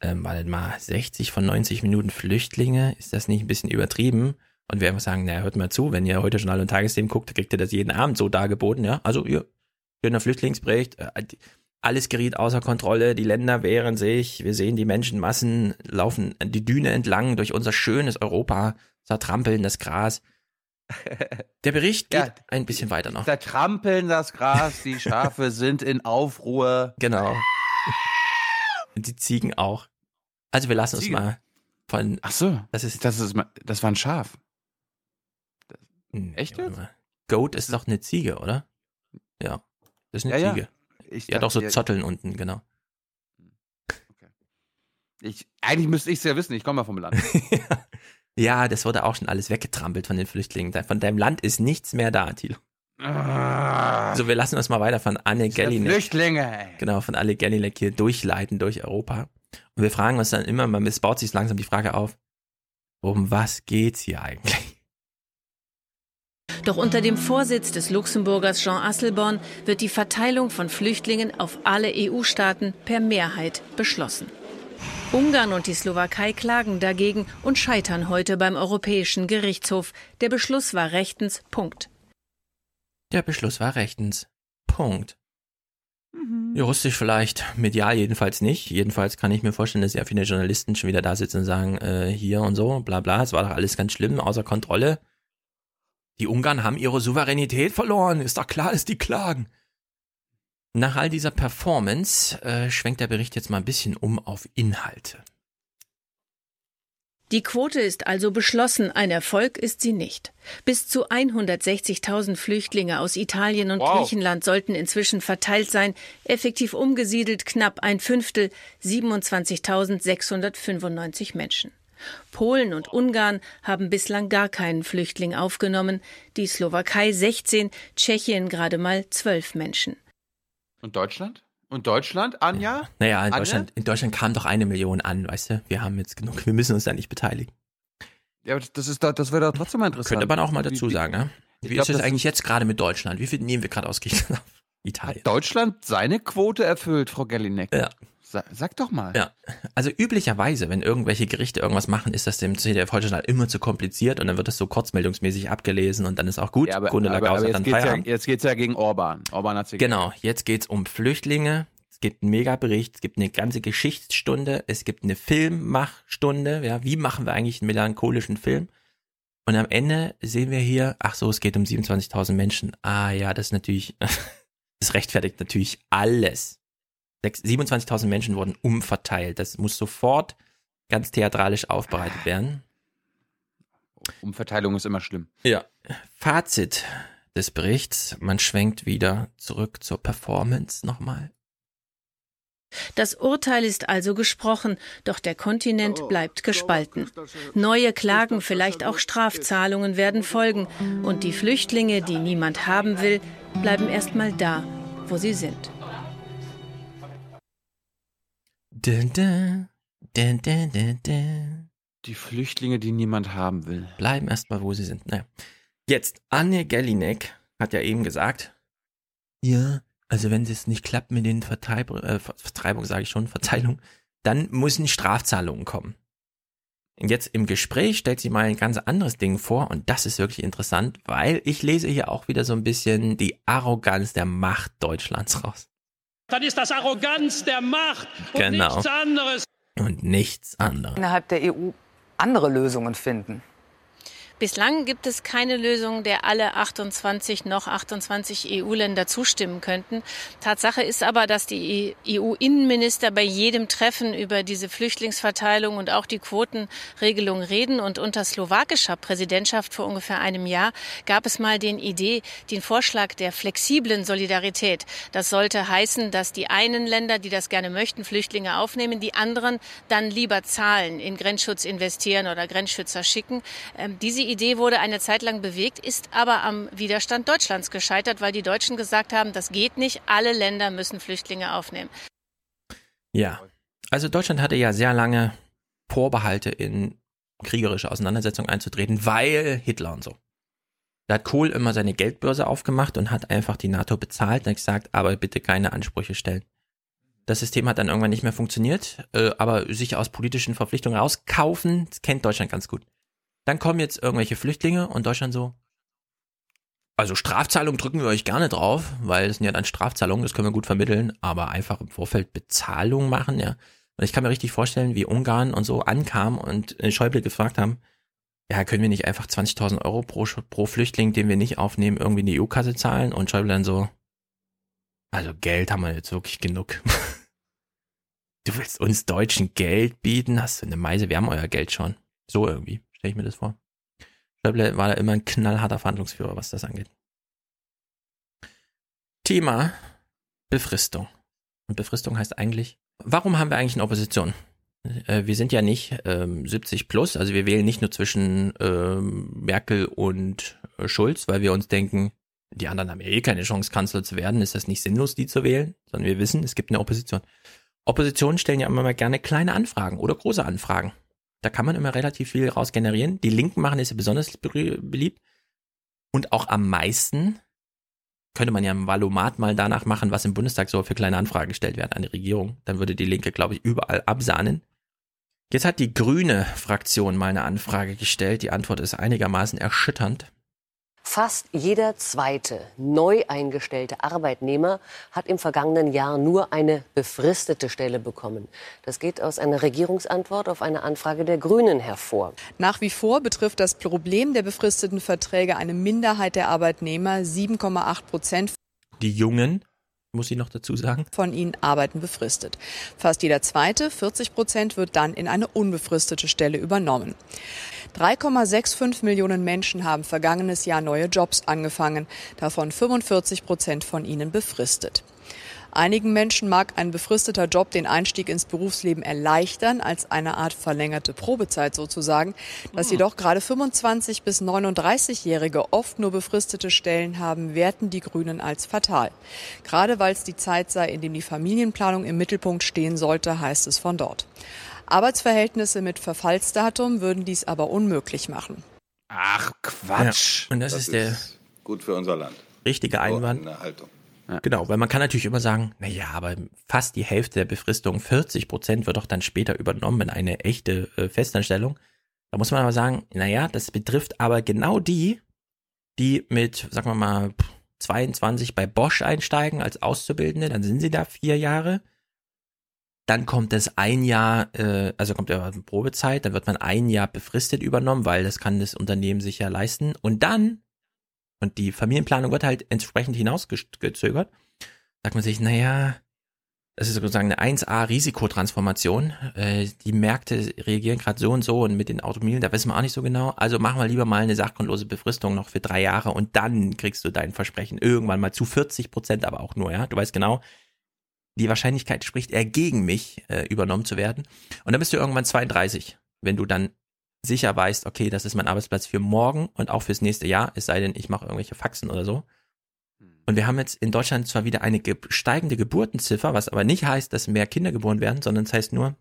ähm, wartet mal, 60 von 90 Minuten Flüchtlinge, ist das nicht ein bisschen übertrieben? Und wir einfach sagen, naja, hört mal zu, wenn ihr heute Journal und Tagesthemen guckt, kriegt ihr das jeden Abend so dargeboten, ja. Also ihr, schöner Flüchtlingsbericht, äh, alles geriet außer Kontrolle, die Länder wehren sich, wir sehen die Menschenmassen laufen die Düne entlang durch unser schönes Europa, zertrampeln das Gras. Der Bericht geht ein bisschen weiter noch. Da trampeln das Gras, die Schafe [laughs] sind in Aufruhr. Genau. Und die Ziegen auch. Also wir lassen uns Ziege? mal von. Ach so. Das ist. Das, ist, das war ein Schaf. Echt jetzt? Goat ist doch eine Ziege, oder? Ja. Das ist eine Ja, ja. Ziege. Ich Die hat doch so Zotteln unten, genau. Ich, eigentlich müsste ich es ja wissen, ich komme mal vom Land. Ja, [laughs] das wurde auch schon alles weggetrampelt von den Flüchtlingen. Von deinem Land ist nichts mehr da, Thilo. Ah, So, wir lassen uns mal weiter von Anne Gellinek. Flüchtlinge. ey. Genau, von Anne Gellinek hier durchleiten durch Europa. Und wir fragen uns dann immer, man es baut sich langsam die Frage auf, um was geht's hier eigentlich? Doch unter dem Vorsitz des Luxemburgers Jean Asselborn wird die Verteilung von Flüchtlingen auf alle EU-Staaten per Mehrheit beschlossen. Ungarn und die Slowakei klagen dagegen und scheitern heute beim Europäischen Gerichtshof. Der Beschluss war rechtens. Punkt. Der Beschluss war rechtens. Punkt. Juristisch vielleicht, medial jedenfalls nicht. Jedenfalls kann ich mir vorstellen, dass sehr viele Journalisten schon wieder da sitzen und sagen, äh, hier und so, bla bla, es war doch alles ganz schlimm, außer Kontrolle. Die Ungarn haben ihre Souveränität verloren, ist doch klar, dass die klagen. Nach all dieser Performance äh, schwenkt der Bericht jetzt mal ein bisschen um auf Inhalte. Die Quote ist also beschlossen, ein Erfolg ist sie nicht. Bis zu 160.000 Flüchtlinge aus Italien und Wow. Griechenland sollten inzwischen verteilt sein, effektiv umgesiedelt knapp ein Fünftel, 27.695 Menschen. Polen und Ungarn haben bislang gar keinen Flüchtling aufgenommen, die Slowakei 16, Tschechien gerade mal 12 Menschen. Und Deutschland? Und Deutschland, Anja? Naja, in Anne? Deutschland, in Deutschland kam doch eine Million an, weißt du? Wir haben jetzt genug, wir müssen uns da nicht beteiligen. Ja, aber das ist doch, das wäre doch trotzdem mal interessant. Könnte man auch mal dazu sagen, ne? Wie glaub, ist es das- eigentlich jetzt gerade mit Deutschland? Wie viel nehmen wir gerade aus Griechenland? [laughs] Italien. Hat Deutschland seine Quote erfüllt, Frau Gellinek? Ja. Sa sag doch mal. Ja, also üblicherweise, wenn irgendwelche Gerichte irgendwas machen, ist das dem CDF heute Journal immer zu kompliziert und dann wird das so kurzmeldungsmäßig abgelesen und dann ist auch gut. Ja, aber, Kunde aber, aber jetzt geht's ja, jetzt geht's ja gegen Orban. Orban hat Genau, jetzt geht's um Flüchtlinge. Es gibt einen Megabericht, es gibt eine ganze Geschichtsstunde, es gibt eine Filmmachstunde. Ja, wie machen wir eigentlich einen melancholischen Film? Und am Ende sehen wir hier, ach so, es geht um 27.000 Menschen. Ah ja, das ist natürlich, [laughs] das rechtfertigt natürlich alles. Sechs- 27.000 Menschen wurden umverteilt. Das muss sofort ganz theatralisch aufbereitet werden. Umverteilung ist immer schlimm. Ja. Fazit des Berichts, man schwenkt wieder zurück zur Performance nochmal. Das Urteil ist also gesprochen, doch der Kontinent bleibt gespalten. Neue Klagen, vielleicht auch Strafzahlungen werden folgen und die Flüchtlinge, die niemand haben will, bleiben erstmal da, wo sie sind. Dun, dun, dun, dun, dun, dun. Die Flüchtlinge, die niemand haben will. Bleiben erstmal, wo sie sind. Naja. Jetzt, Anne Gellinek hat ja eben gesagt, ja, also wenn es nicht klappt mit den Vertreib äh, Ver- Vertreibung, sage ich schon, Verteilung, dann müssen Strafzahlungen kommen. Und jetzt im Gespräch stellt sie mal ein ganz anderes Ding vor und das ist wirklich interessant, weil ich lese hier auch wieder so ein bisschen die Arroganz der Macht Deutschlands raus. Dann ist das Arroganz der Macht und Genau. nichts anderes. Und nichts anderes. Innerhalb der EU andere Lösungen finden. Bislang gibt es keine Lösung, der alle 28 noch 28 EU-Länder zustimmen könnten. Tatsache ist aber, dass die EU-Innenminister bei jedem Treffen über diese Flüchtlingsverteilung und auch die Quotenregelung reden. Und unter slowakischer Präsidentschaft vor ungefähr einem Jahr gab es mal den Idee, den Vorschlag der flexiblen Solidarität. Das sollte heißen, dass die einen Länder, die das gerne möchten, Flüchtlinge aufnehmen, die anderen dann lieber zahlen, in Grenzschutz investieren oder Grenzschützer schicken. Ähm, diese Idee wurde eine Zeit lang bewegt, ist aber am Widerstand Deutschlands gescheitert, weil die Deutschen gesagt haben, das geht nicht, alle Länder müssen Flüchtlinge aufnehmen. Ja, also Deutschland hatte ja sehr lange Vorbehalte in kriegerische Auseinandersetzungen einzutreten, weil Hitler und so. Da hat Kohl immer seine Geldbörse aufgemacht und hat einfach die NATO bezahlt und gesagt, aber bitte keine Ansprüche stellen. Das System hat dann irgendwann nicht mehr funktioniert, äh, aber sich aus politischen Verpflichtungen rauskaufen, kennt Deutschland ganz gut. Dann kommen jetzt irgendwelche Flüchtlinge und Deutschland so, also Strafzahlungen drücken wir euch gerne drauf, weil das sind ja dann Strafzahlungen, das können wir gut vermitteln, aber einfach im Vorfeld Bezahlung machen, ja. Und ich kann mir richtig vorstellen, wie Ungarn und so ankam und Schäuble gefragt haben, ja, können wir nicht einfach 20.000 Euro pro, pro Flüchtling, den wir nicht aufnehmen, irgendwie in die EU-Kasse zahlen? Und Schäuble dann so, also Geld haben wir jetzt wirklich genug. [laughs] du willst uns Deutschen Geld bieten? Hast du eine Meise? Wir haben euer Geld schon. So irgendwie, stelle ich mir das vor. Schäuble war da immer ein knallharter Verhandlungsführer, was das angeht. Thema Befristung. Und Befristung heißt eigentlich, warum haben wir eigentlich eine Opposition? Äh, wir sind ja nicht ähm, 70 plus, also wir wählen nicht nur zwischen ähm, Merkel und äh, Schulz, weil wir uns denken, die anderen haben ja eh keine Chance, Kanzler zu werden, ist das nicht sinnlos, die zu wählen, sondern wir wissen, es gibt eine Opposition. Oppositionen stellen ja immer mal gerne kleine Anfragen oder große Anfragen. Da kann man immer relativ viel raus generieren. Die Linken machen es ja besonders be- beliebt. Und auch am meisten könnte man ja im Valomat mal danach machen, was im Bundestag so für kleine Anfragen gestellt werden an die Regierung. Dann würde die Linke, glaube ich, überall absahnen. Jetzt hat die grüne Fraktion mal eine Anfrage gestellt. Die Antwort ist einigermaßen erschütternd. Fast jeder zweite neu eingestellte Arbeitnehmer hat im vergangenen Jahr nur eine befristete Stelle bekommen. Das geht aus einer Regierungsantwort auf eine Anfrage der Grünen hervor. Nach wie vor betrifft das Problem der befristeten Verträge eine Minderheit der Arbeitnehmer. 7,8 Prozent Die Jungen, muss ich noch dazu sagen, von ihnen arbeiten befristet. Fast jeder zweite, 40 Prozent, wird dann in eine unbefristete Stelle übernommen. 3,65 Millionen Menschen haben vergangenes Jahr neue Jobs angefangen, davon 45 Prozent von ihnen befristet. Einigen Menschen mag ein befristeter Job den Einstieg ins Berufsleben erleichtern, als eine Art verlängerte Probezeit sozusagen. Dass jedoch gerade 25 bis 39-Jährige oft nur befristete Stellen haben, werten die Grünen als fatal. Gerade weil es die Zeit sei, in dem die Familienplanung im Mittelpunkt stehen sollte, heißt es von dort. Arbeitsverhältnisse mit Verfallsdatum würden dies aber unmöglich machen. Ach, Quatsch. Ja. Und das, ist der gut für unser Land. richtige Einwand. So eine Haltung. Genau, weil man kann natürlich immer sagen, na ja, aber fast die Hälfte der Befristung, 40 Prozent wird doch dann später übernommen in eine echte äh, Festanstellung. Da muss man aber sagen, na ja, das betrifft aber genau die, die mit, sagen wir mal, 22 bei Bosch einsteigen als Auszubildende, dann sind sie da vier Jahre. Dann kommt es ein Jahr, äh, also kommt ja Probezeit, dann wird man ein Jahr befristet übernommen, weil das kann das Unternehmen sich ja leisten. Und dann, und die Familienplanung wird halt entsprechend hinausgezögert, sagt man sich, naja, das ist sozusagen eine 1A-Risikotransformation. Äh, die Märkte reagieren gerade so und so und mit den Automobilen, da wissen wir auch nicht so genau. Also machen wir lieber mal eine sachgrundlose Befristung noch für drei Jahre und dann kriegst du dein Versprechen irgendwann mal zu 40 Prozent, aber auch nur, ja. Du weißt genau, die Wahrscheinlichkeit spricht eher gegen mich, äh, übernommen zu werden. Und dann bist du irgendwann 32, wenn du dann sicher weißt, okay, das ist mein Arbeitsplatz für morgen und auch fürs nächste Jahr, es sei denn, ich mache irgendwelche Faxen oder so. Und wir haben jetzt in Deutschland zwar wieder eine ge steigende Geburtenziffer, was aber nicht heißt, dass mehr Kinder geboren werden, sondern es das heißt nur,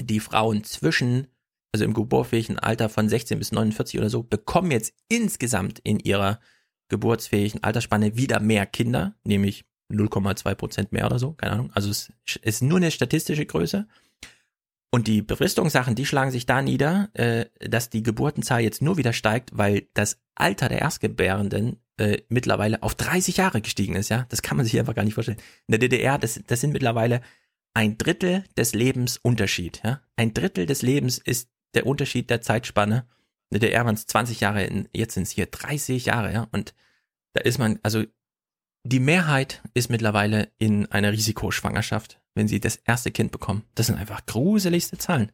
die Frauen zwischen, also im geburtsfähigen Alter von 16 bis 49 oder so, bekommen jetzt insgesamt in ihrer geburtsfähigen Altersspanne wieder mehr Kinder, nämlich 0,2 Prozent mehr oder so, keine Ahnung. Also es ist nur eine statistische Größe. Und die Befristungssachen, die schlagen sich da nieder, äh, dass die Geburtenzahl jetzt nur wieder steigt, weil das Alter der Erstgebärenden äh, mittlerweile auf 30 Jahre gestiegen ist, ja. Das kann man sich einfach gar nicht vorstellen. In der DDR, das, das sind mittlerweile ein Drittel des Lebens Unterschied, ja. Ein Drittel des Lebens ist der Unterschied der Zeitspanne. In der DDR waren es 20 Jahre, in, jetzt sind es hier 30 Jahre, ja. Und da ist man, also die Mehrheit ist mittlerweile in einer Risikoschwangerschaft, wenn sie das erste Kind bekommen. Das sind einfach gruseligste Zahlen.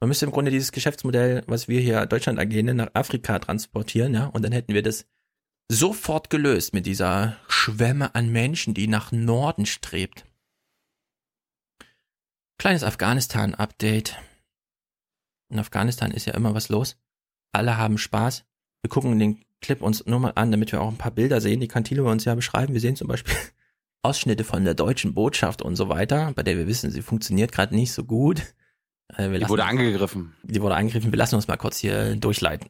Man müsste im Grunde dieses Geschäftsmodell, was wir hier Deutschland AG nach Afrika transportieren, ja, und dann hätten wir das sofort gelöst mit dieser Schwemme an Menschen, die nach Norden strebt. Kleines Afghanistan-Update. In Afghanistan ist ja immer was los. Alle haben Spaß. Wir gucken den Clip uns nur mal an, damit wir auch ein paar Bilder sehen. Die kann Thilo uns ja beschreiben. Wir sehen zum Beispiel Ausschnitte von der deutschen Botschaft und so weiter, bei der wir wissen, sie funktioniert gerade nicht so gut. Äh, die wurde angegriffen. Die wurde angegriffen. Wir lassen uns mal kurz hier durchleiten.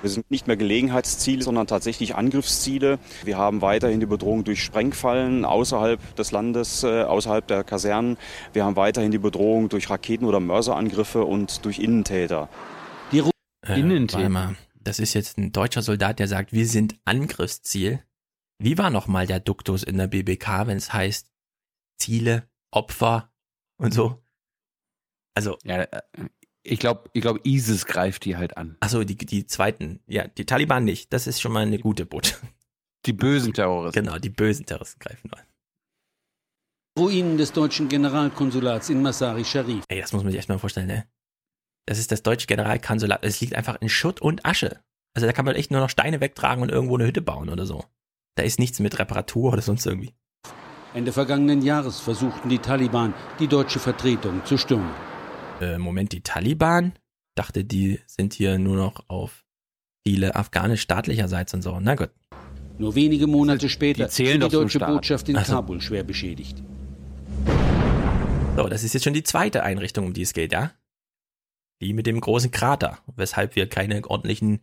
Wir sind nicht mehr Gelegenheitsziele, sondern tatsächlich Angriffsziele. Wir haben weiterhin die Bedrohung durch Sprengfallen außerhalb des Landes, äh, außerhalb der Kasernen. Wir haben weiterhin die Bedrohung durch Raketen- oder Mörserangriffe und durch Innentäter. Die Ru äh, Innentäter. Das ist jetzt ein deutscher Soldat, der sagt, wir sind Angriffsziel. Wie war nochmal der Duktus in der BBK, wenn es heißt Ziele, Opfer und so? Also. Ja, äh, ich glaube, ich glaube, ISIS greift die halt an. Achso, die, die zweiten. Ja, die Taliban nicht. Das ist schon mal eine gute Botschaft. Die bösen Terroristen. Genau, die bösen Terroristen greifen an. Ruinen des deutschen Generalkonsulats in Masari Sharif. Ey, das muss man sich erstmal vorstellen, ne? Das ist das deutsche Generalkonsulat. Es liegt einfach in Schutt und Asche. Also da kann man echt nur noch Steine wegtragen und irgendwo eine Hütte bauen oder so. Da ist nichts mit Reparatur oder sonst irgendwie. Ende vergangenen Jahres versuchten die Taliban, die deutsche Vertretung zu stürmen äh, Moment, die Taliban? Dachte, die sind hier nur noch auf viele afghanisch-staatlicherseits und so. Na gut. Nur wenige Monate später die, die deutsche Botschaft in also. Kabul schwer beschädigt. So, das ist jetzt schon die zweite Einrichtung, um die es geht, ja? Die mit dem großen Krater, weshalb wir keine ordentlichen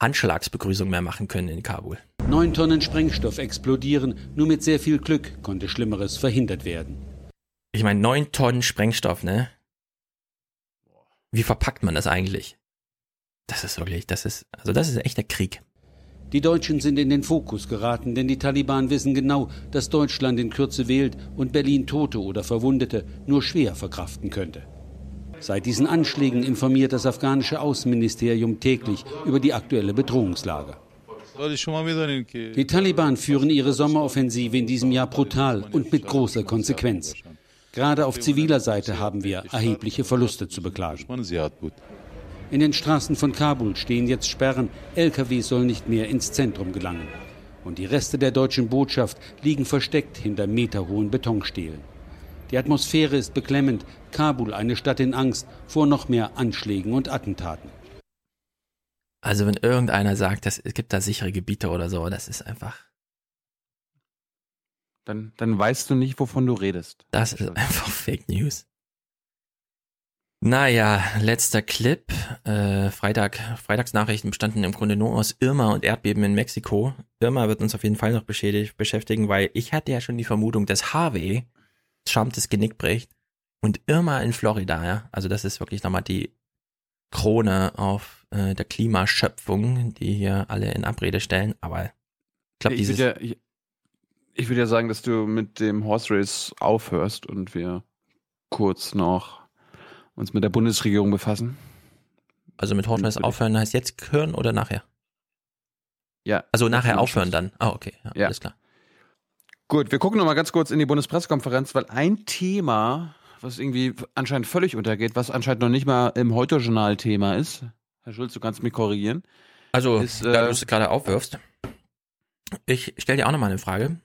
Handschlagsbegrüßungen mehr machen können in Kabul. Neun Tonnen Sprengstoff explodieren, nur mit sehr viel Glück konnte Schlimmeres verhindert werden. Ich meine, neun Tonnen Sprengstoff, ne? Wie verpackt man das eigentlich? Das ist wirklich, das ist, also das ist ein echter Krieg. Die Deutschen sind in den Fokus geraten, denn die Taliban wissen genau, dass Deutschland in Kürze wählt und Berlin Tote oder Verwundete nur schwer verkraften könnte. Seit diesen Anschlägen informiert das afghanische Außenministerium täglich über die aktuelle Bedrohungslage. Die Taliban führen ihre Sommeroffensive in diesem Jahr brutal und mit großer Konsequenz. Gerade auf ziviler Seite haben wir erhebliche Verluste zu beklagen. In den Straßen von Kabul stehen jetzt Sperren, Lkw sollen nicht mehr ins Zentrum gelangen. Und die Reste der deutschen Botschaft liegen versteckt hinter meterhohen Betonstelen. Die Atmosphäre ist beklemmend, Kabul eine Stadt in Angst vor noch mehr Anschlägen und Attentaten. Also wenn irgendeiner sagt, es gibt da sichere Gebiete oder so, das ist einfach dann, dann weißt du nicht, wovon du redest. Das ist einfach [laughs] Fake News. Naja, letzter Clip. Äh, Freitag, Freitagsnachrichten bestanden im Grunde nur aus Irma und Erdbeben in Mexiko. Irma wird uns auf jeden Fall noch beschädigt, beschäftigen, weil ich hatte ja schon die Vermutung, dass Harvey Trump das Genick bricht und Irma in Florida, ja. Also das ist wirklich nochmal die Krone auf äh, der Klimaschöpfung, die hier alle in Abrede stellen. Aber ich glaube, dieses würde ja, ich, ich würde ja sagen, dass du mit dem Horse Race aufhörst und wir kurz noch uns mit der Bundesregierung befassen. Also mit Horse Race aufhören heißt jetzt hören oder nachher? Ja. Also nachher aufhören dann. Ah, okay, ja, Ja. alles klar. Gut, wir gucken noch mal ganz kurz in die Bundespressekonferenz, weil ein Thema, was irgendwie anscheinend völlig untergeht, was anscheinend noch nicht mal im Heute-Journal Thema ist. Herr Schulz, du kannst mich korrigieren. Also, ist, da äh, du es gerade aufwirfst, ich stelle dir auch nochmal eine Frage.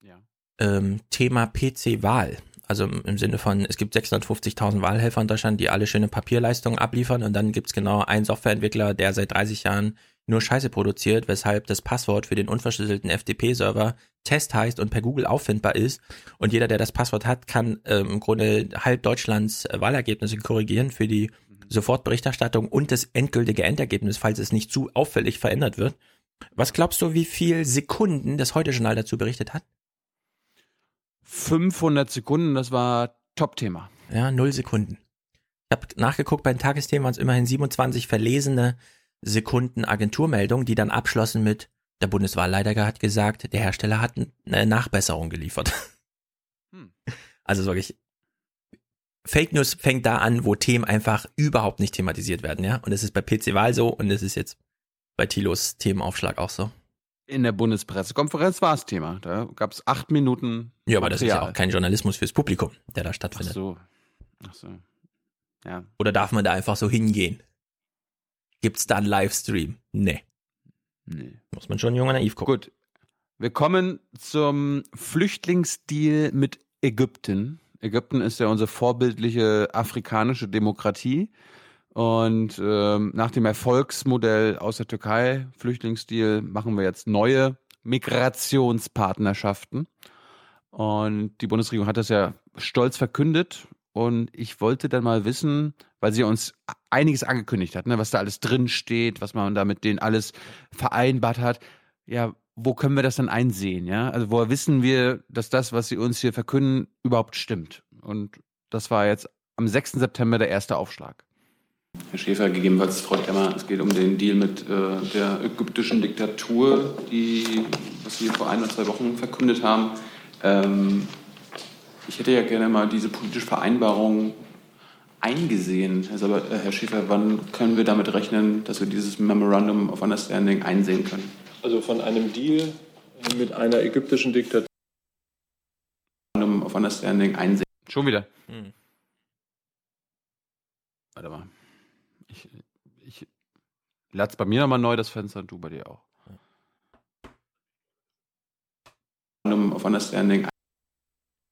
Ja. Ähm, Thema PC-Wahl. Also im Sinne von, es gibt 650.000 Wahlhelfer in Deutschland, die alle schöne Papierleistungen abliefern und dann gibt's genau einen Softwareentwickler, der seit 30 Jahren nur Scheiße produziert, weshalb das Passwort für den unverschlüsselten FTP-Server Test heißt und per Google auffindbar ist. Und jeder, der das Passwort hat, kann ähm, im Grunde halb Deutschlands äh, Wahlergebnisse korrigieren für die Sofortberichterstattung und das endgültige Endergebnis, falls es nicht zu auffällig verändert wird. Was glaubst du, wie viel Sekunden das Heute-Journal dazu berichtet hat? 500 Sekunden, das war Top-Thema. Ja, null Sekunden. Ich habe nachgeguckt, bei den Tagesthemen waren es immerhin 27 verlesene Sekunden Agenturmeldungen, die dann abschlossen mit, der Bundeswahlleiter hat gesagt, der Hersteller hat eine Nachbesserung geliefert. Also wirklich, Fake News fängt da an, wo Themen einfach überhaupt nicht thematisiert werden, ja. Und das ist bei PC-Wahl so und das ist jetzt bei Thilos Themenaufschlag auch so. In der Bundespressekonferenz war es Thema. Da gab es acht Minuten. Ja, aber das ist ja auch kein Journalismus fürs Publikum, der da stattfindet. Ach so. Ach so. Ja. Oder darf man da einfach so hingehen? Gibt's da einen Livestream? Nee. Nee. Muss man schon jung und naiv gucken. Gut. Wir kommen zum Flüchtlingsdeal mit Ägypten. Ägypten ist ja unsere vorbildliche afrikanische Demokratie. Und ähm, nach dem Erfolgsmodell aus der Türkei, Flüchtlingsdeal, machen wir jetzt neue Migrationspartnerschaften. Und die Bundesregierung hat das ja stolz verkündet. Und ich wollte dann mal wissen, weil sie uns einiges angekündigt hat, ne, was da alles drin steht, was man da mit denen alles vereinbart hat. Ja, wo können wir das dann einsehen? Ja, also woher wissen wir, dass das, was sie uns hier verkünden, überhaupt stimmt? Und das war jetzt am 6. September der erste Aufschlag. Herr Schäfer, gegebenenfalls Frau Demmer, es geht um den Deal mit äh, der ägyptischen Diktatur, die, was Sie vor ein oder zwei Wochen verkündet haben. Ähm, ich hätte ja gerne mal diese politische Vereinbarung eingesehen. Aber, äh, Herr Schäfer, wann können wir damit rechnen, dass wir dieses Memorandum of Understanding einsehen können? Also von einem Deal mit einer ägyptischen Diktatur. Of Understanding einsehen. Schon wieder. Hm. Warte mal. Ich, ich lad's bei mir nochmal neu das Fenster und du bei dir auch. Memorandum of Understanding.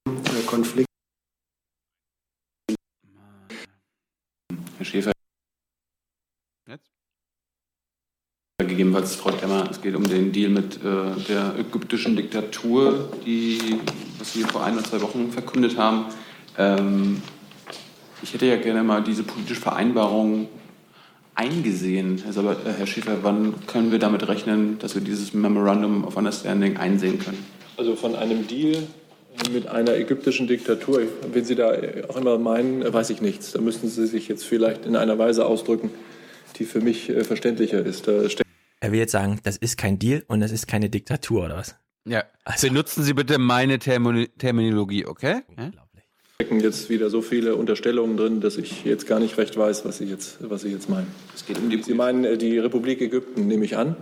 Der Konflikt. Herr Schäfer. Jetzt? Gegebenenfalls Frau Demmer, es geht um den Deal mit äh, der ägyptischen Diktatur, die, was Sie vor ein oder zwei Wochen verkündet haben. Ähm, ich hätte ja gerne mal diese politische Vereinbarung eingesehen. Also, aber, äh, Herr Schäfer, wann können wir damit rechnen, dass wir dieses Memorandum of Understanding einsehen können? Also von einem Deal mit einer ägyptischen Diktatur. Wenn Sie da auch immer meinen, äh, weiß ich nichts. Da müssten Sie sich jetzt vielleicht in einer Weise ausdrücken, die für mich äh, verständlicher ist. Da Er will jetzt sagen, das ist kein Deal und das ist keine Diktatur oder was? Ja. Benutzen Sie bitte meine Termini Terminologie, okay? Ja? stecken jetzt wieder so viele Unterstellungen drin, dass ich jetzt gar nicht recht weiß, was Sie jetzt, was Sie jetzt meinen. Es geht um die Sie meinen äh, die Republik Ägypten, nehme ich an.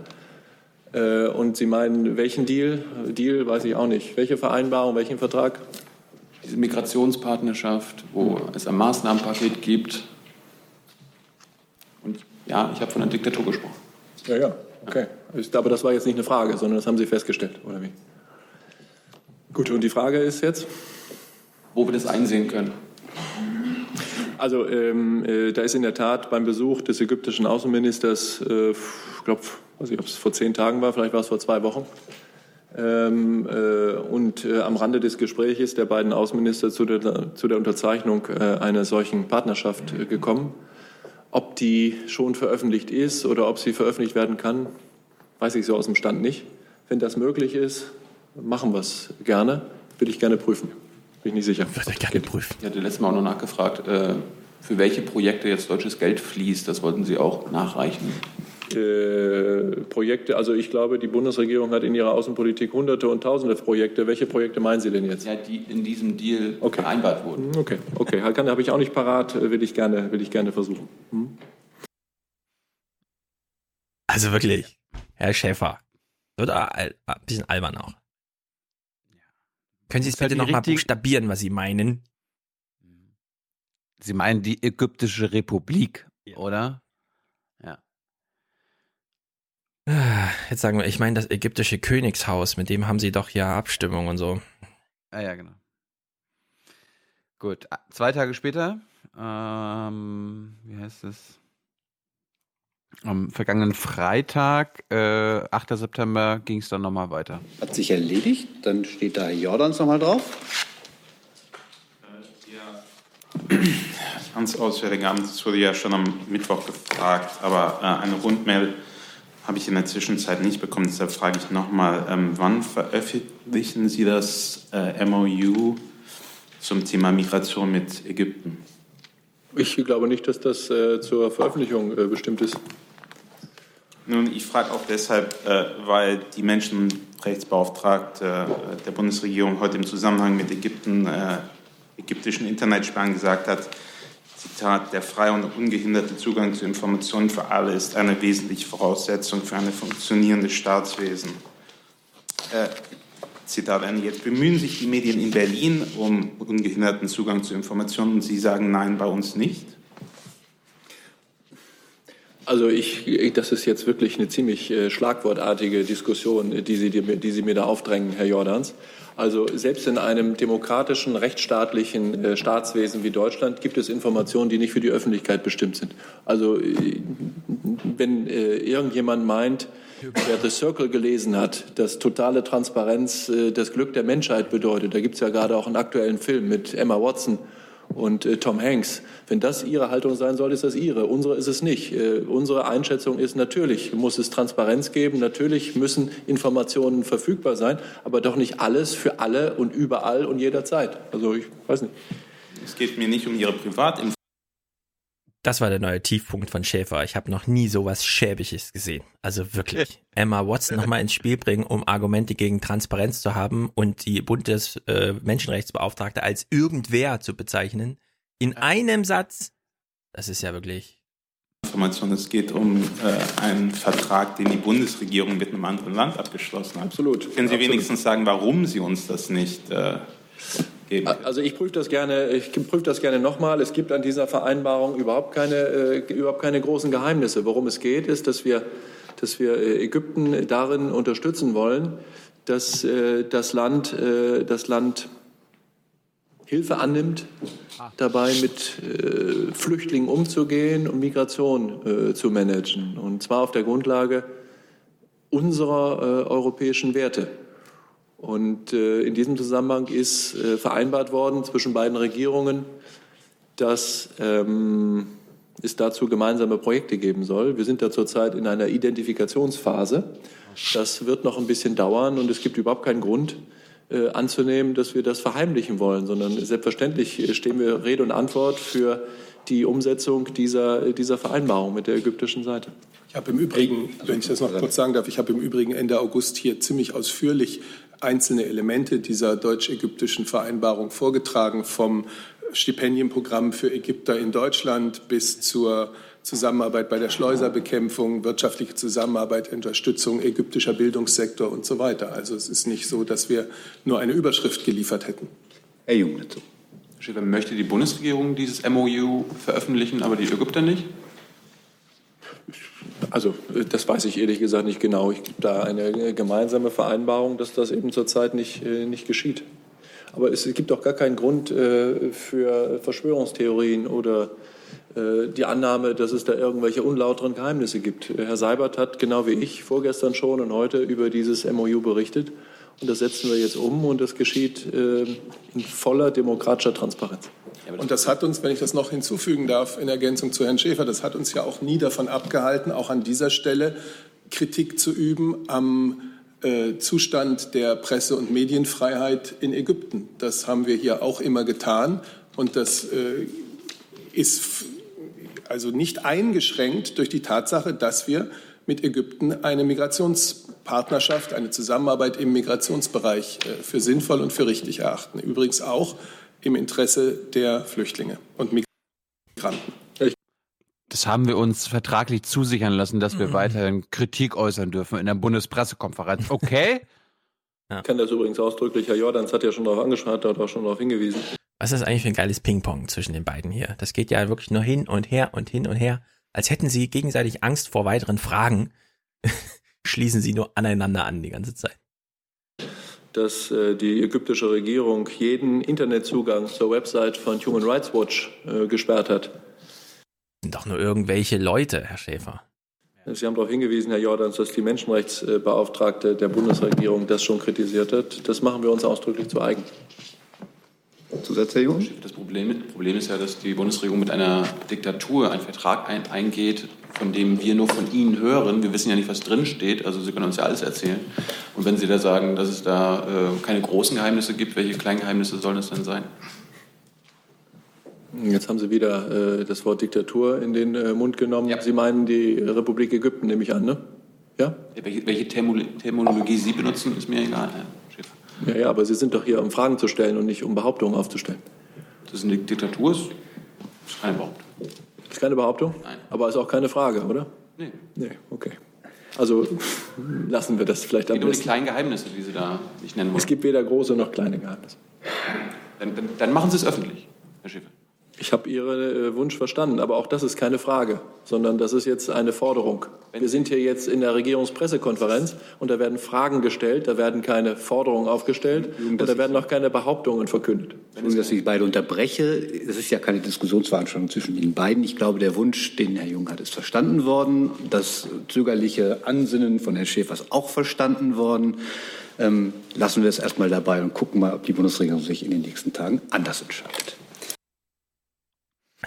Äh, Und Sie meinen welchen Deal? Deal weiß ich auch nicht. Welche Vereinbarung, welchen Vertrag? diese Migrationspartnerschaft, wo es ein Maßnahmenpaket gibt. Und ja, ich habe von einer Diktatur gesprochen. Ja, ja, okay. Ich- Aber das war jetzt nicht eine Frage, sondern das haben Sie festgestellt, oder wie? Gut, und die Frage ist jetzt? Wo wir das einsehen können. Also ähm, äh, da ist in der Tat beim Besuch des ägyptischen Außenministers, äh, ich glaube, weiß nicht, ob es vor zehn Tagen war, vielleicht war es vor zwei Wochen, Ähm, äh, und äh, am Rande des Gesprächs der beiden Außenminister zu der, zu der Unterzeichnung äh, einer solchen Partnerschaft äh, gekommen. Ob die schon veröffentlicht ist oder ob sie veröffentlicht werden kann, weiß ich so aus dem Stand nicht. Wenn das möglich ist, machen wir es gerne. Würde ich gerne prüfen. Bin ich nicht sicher. Würde ich gerne prüfen. Ich hatte letztes Mal auch noch nachgefragt, äh, für welche Projekte jetzt deutsches Geld fließt. Das wollten Sie auch nachreichen. Äh, Projekte, also ich glaube, die Bundesregierung hat in ihrer Außenpolitik Hunderte und Tausende Projekte. Welche Projekte meinen Sie denn jetzt? Ja, die in diesem Deal okay. vereinbart wurden. Okay, okay, habe ich auch nicht parat, will ich gerne, will ich gerne versuchen. Hm? Also wirklich, Herr Schäfer, wird ein bisschen albern auch. Können Sie es bitte halt nochmal buchstabieren, was Sie meinen? Sie meinen die Ägyptische Republik, ja. oder? Ja. Jetzt sagen wir, ich meine das ägyptische Königshaus, mit dem haben Sie doch ja Abstimmung und so. Ah ja, genau. Gut, zwei Tage später, ähm, wie heißt es? Am vergangenen Freitag, äh, 8. September, ging es dann nochmal weiter. Hat sich erledigt. Dann steht da Jordans nochmal drauf. Ja. Ans Auswärtige Amt, das wurde ja schon am Mittwoch gefragt, aber äh, eine Rundmail habe ich in der Zwischenzeit nicht bekommen. Deshalb frage ich nochmal, ähm, wann veröffentlichen Sie das äh, MOU zum Thema Migration mit Ägypten? Ich glaube nicht, dass das äh, zur Veröffentlichung äh, bestimmt ist. Nun, ich frage auch deshalb, äh, weil die Menschenrechtsbeauftragte äh, der Bundesregierung heute im Zusammenhang mit Ägypten, äh, ägyptischen Internetsperren gesagt hat, Zitat, der freie und ungehinderte Zugang zu Informationen für alle ist eine wesentliche Voraussetzung für ein funktionierendes Staatswesen. Äh, Zitat Ende. Jetzt bemühen sich die Medien in Berlin um ungehinderten Zugang zu Informationen und Sie sagen nein, bei uns nicht. Also ich, das ist jetzt wirklich eine ziemlich äh, schlagwortartige Diskussion, die Sie, die Sie mir da aufdrängen, Herr Jordans. Also selbst in einem demokratischen, rechtsstaatlichen äh, Staatswesen wie Deutschland gibt es Informationen, die nicht für die Öffentlichkeit bestimmt sind. Also äh, wenn äh, irgendjemand meint, wer The Circle gelesen hat, dass totale Transparenz äh, das Glück der Menschheit bedeutet, da gibt es ja gerade auch einen aktuellen Film mit Emma Watson, und äh, Tom Hanks. Wenn das Ihre Haltung sein soll, ist das Ihre. Unsere ist es nicht. Äh, unsere Einschätzung ist, natürlich muss es Transparenz geben, natürlich müssen Informationen verfügbar sein, aber doch nicht alles für alle und überall und jederzeit. Also ich weiß nicht. Es geht mir nicht um Ihre Privatinformationen. Das war der neue Tiefpunkt von Schäfer. Ich habe noch nie sowas Schäbiges gesehen. Also wirklich. [laughs] Emma Watson nochmal ins Spiel bringen, um Argumente gegen Transparenz zu haben und die Bundesmenschenrechtsbeauftragte äh, als irgendwer zu bezeichnen. In einem Satz. Das ist ja wirklich. Information. Es geht um äh, einen Vertrag, den die Bundesregierung mit einem anderen Land abgeschlossen hat. Absolut. Können Sie Absolut. wenigstens sagen, warum Sie uns das nicht äh, geben? Also ich prüfe das gerne, ich prüfe das gerne nochmal. Es gibt an dieser Vereinbarung überhaupt keine, äh, überhaupt keine großen Geheimnisse. Worum es geht, ist, dass wir, dass wir äh, Ägypten darin unterstützen wollen, dass äh, das Land, äh, das Land Hilfe annimmt, dabei mit äh, Flüchtlingen umzugehen und Migration äh, zu managen. Und zwar auf der Grundlage unserer europäischen Werte. Und äh, in diesem Zusammenhang ist äh, vereinbart worden zwischen beiden Regierungen, dass ähm, es dazu gemeinsame Projekte geben soll. Wir sind da zurzeit in einer Identifikationsphase. Das wird noch ein bisschen dauern und es gibt überhaupt keinen Grund äh, anzunehmen, dass wir das verheimlichen wollen, sondern selbstverständlich äh, stehen wir Rede und Antwort für die Umsetzung dieser, dieser Vereinbarung mit der ägyptischen Seite. Ich habe im Übrigen, wenn ich das noch kurz sagen darf, ich habe im Übrigen Ende August hier ziemlich ausführlich einzelne Elemente dieser deutsch-ägyptischen Vereinbarung vorgetragen, vom Stipendienprogramm für Ägypter in Deutschland bis zur Zusammenarbeit bei der Schleuserbekämpfung, wirtschaftliche Zusammenarbeit, Unterstützung ägyptischer Bildungssektor und so weiter. Also es ist nicht so, dass wir nur eine Überschrift geliefert hätten. Herr Jung dazu. Herr Schäfer, möchte die Bundesregierung dieses MOU veröffentlichen, aber die Ägypter nicht? Also das weiß ich ehrlich gesagt nicht genau. Ich gibt da eine gemeinsame Vereinbarung, dass das eben zurzeit nicht, äh, nicht geschieht. Aber es gibt auch gar keinen Grund äh, für Verschwörungstheorien oder äh, die Annahme, dass es da irgendwelche unlauteren Geheimnisse gibt. Herr Seibert hat genau wie ich vorgestern schon und heute über dieses MOU berichtet. Und das setzen wir jetzt um und das geschieht äh, in voller demokratischer Transparenz. Und das hat uns, wenn ich das noch hinzufügen darf, in Ergänzung zu Herrn Schäfer, das hat uns ja auch nie davon abgehalten, auch an dieser Stelle Kritik zu üben am äh, Zustand der Presse- und Medienfreiheit in Ägypten. Das haben wir hier auch immer getan und das äh, ist also nicht eingeschränkt durch die Tatsache, dass wir mit Ägypten eine Migrationspartnerschaft, eine Zusammenarbeit im Migrationsbereich äh, für sinnvoll und für richtig erachten. Übrigens auch im Interesse der Flüchtlinge und Migranten. Das haben wir uns vertraglich zusichern lassen, dass wir Mhm. weiterhin Kritik äußern dürfen in der Bundespressekonferenz. Okay? [laughs] Ich kann das übrigens ausdrücklich, Herr Jordans hat ja schon darauf angesprochen, hat auch schon darauf hingewiesen. Was ist das eigentlich für ein geiles Ping-Pong zwischen den beiden hier? Das geht ja wirklich nur hin und her und hin und her. Als hätten sie gegenseitig Angst vor weiteren Fragen, schließen sie nur aneinander an die ganze Zeit. dass äh, die ägyptische Regierung jeden Internetzugang zur Website von Human Rights Watch äh, gesperrt hat. Sind doch nur irgendwelche Leute, Herr Schäfer. Sie haben darauf hingewiesen, Herr Jordans, dass die Menschenrechtsbeauftragte der Bundesregierung das schon kritisiert hat. Das machen wir uns ausdrücklich zu eigen. Zusatz, Herr Jung? Das Problem, Problem ist ja, dass die Bundesregierung mit einer Diktatur einen Vertrag ein, eingeht, von dem wir nur von Ihnen hören. Wir wissen ja nicht, was drin steht, also Sie können uns ja alles erzählen. Und wenn Sie da sagen, dass es da äh, keine großen Geheimnisse gibt, welche kleinen Geheimnisse sollen es denn sein? Jetzt haben Sie wieder äh, das Wort Diktatur in den äh, Mund genommen. Sie meinen die Republik Ägypten, nehme ich an, ne? Ja? Welche, welche Terminologie Sie benutzen, ist mir egal, Herr Schäfer. Ja, ja, aber Sie sind doch hier, um Fragen zu stellen und nicht um Behauptungen aufzustellen. Das ist eine Diktatur, ist ist keine Behauptung. Ist keine Behauptung? Nein. Aber ist auch keine Frage, oder? Nee. Nee, okay. Also lassen wir das vielleicht Es am geht um die besten. kleinen Geheimnisse, die Sie da nicht nennen wollen. Es gibt weder große noch kleine Geheimnisse. Dann, dann, dann machen Sie es öffentlich, Herr Schäfer. Ich habe Ihren äh, Wunsch verstanden, aber auch das ist keine Frage, sondern das ist jetzt eine Forderung. Wir sind hier jetzt in der Regierungspressekonferenz und da werden Fragen gestellt, da werden keine Forderungen aufgestellt und da werden auch keine Behauptungen verkündet. Entschuldigung, dass ich beide unterbreche. Das ist ja keine Diskussionsveranstaltung zwischen Ihnen beiden. Ich glaube, der Wunsch, den Herr Jung hat, ist verstanden worden. Das zögerliche Ansinnen von Herrn Schäfer ist auch verstanden worden. Ähm, lassen wir es erstmal dabei und gucken mal, ob die Bundesregierung sich in den nächsten Tagen anders entscheidet.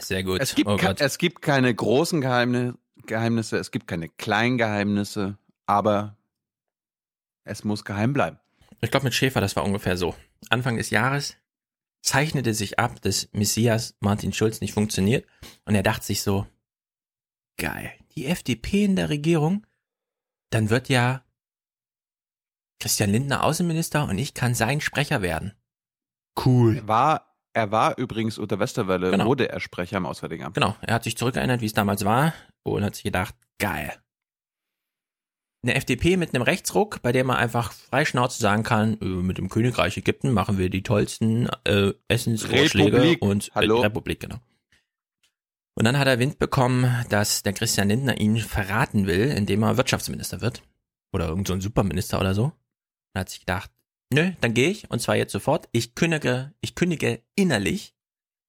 Sehr gut. Es gibt, Oh es gibt keine großen Geheimni- Geheimnisse, es gibt keine kleinen Geheimnisse, aber es muss geheim bleiben. Ich glaube, mit Schäfer, das war ungefähr so. Anfang des Jahres zeichnete sich ab, dass Messias Martin Schulz nicht funktioniert. Und er dachte sich so, geil, die FDP in der Regierung, dann wird ja Christian Lindner Außenminister und ich kann sein Sprecher werden. Cool. Er war, er war übrigens unter Westerwelle, Genau. wurde er Sprecher im Auswärtigen Amt. Genau, er hat sich zurückerinnert, wie es damals war und hat sich gedacht, geil. Eine FDP mit einem Rechtsruck, bei dem man einfach freischnauze sagen kann, äh, mit dem Königreich Ägypten machen wir die tollsten äh, Essensvorschläge Republik. und äh, Hallo? Republik, genau. Und dann hat er Wind bekommen, dass der Christian Lindner ihn verraten will, indem er Wirtschaftsminister wird. Oder irgend so ein Superminister oder so. Und hat sich gedacht, nö, dann gehe ich, und zwar jetzt sofort. Ich kündige, ich kündige innerlich.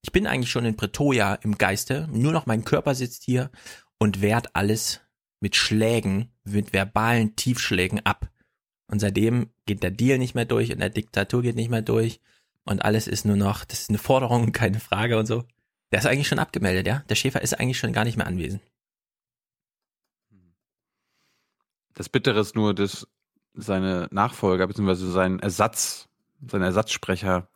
Ich bin eigentlich schon in Pretoria im Geiste. Nur noch mein Körper sitzt hier und wehrt alles mit Schlägen, mit verbalen Tiefschlägen ab. Und seitdem geht der Deal nicht mehr durch und der Diktatur geht nicht mehr durch. Und alles ist nur noch, das ist eine Forderung, keine Frage und so. Der ist eigentlich schon abgemeldet, ja? Der Schäfer ist eigentlich schon gar nicht mehr anwesend. Das Bittere ist nur, dass seine Nachfolger bzw. sein Ersatz, sein Ersatzsprecher,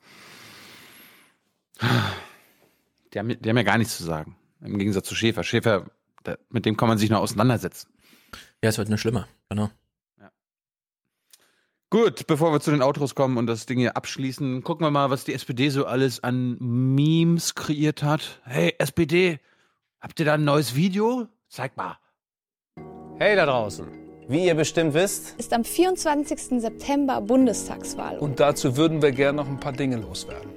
die haben, die haben ja gar nichts zu sagen. Im Gegensatz zu Schäfer. Schäfer, da, mit dem kann man sich noch auseinandersetzen. Ja, es wird nur schlimmer, genau. Gut, bevor wir zu den Outros kommen und das Ding hier abschließen, gucken wir mal, was die SPD so alles an Memes kreiert hat. Hey, SPD, habt ihr da ein neues Video? Zeig mal. Hey da draußen. Wie ihr bestimmt wisst, ist am 24. September Bundestagswahl. Und dazu würden wir gerne noch ein paar Dinge loswerden.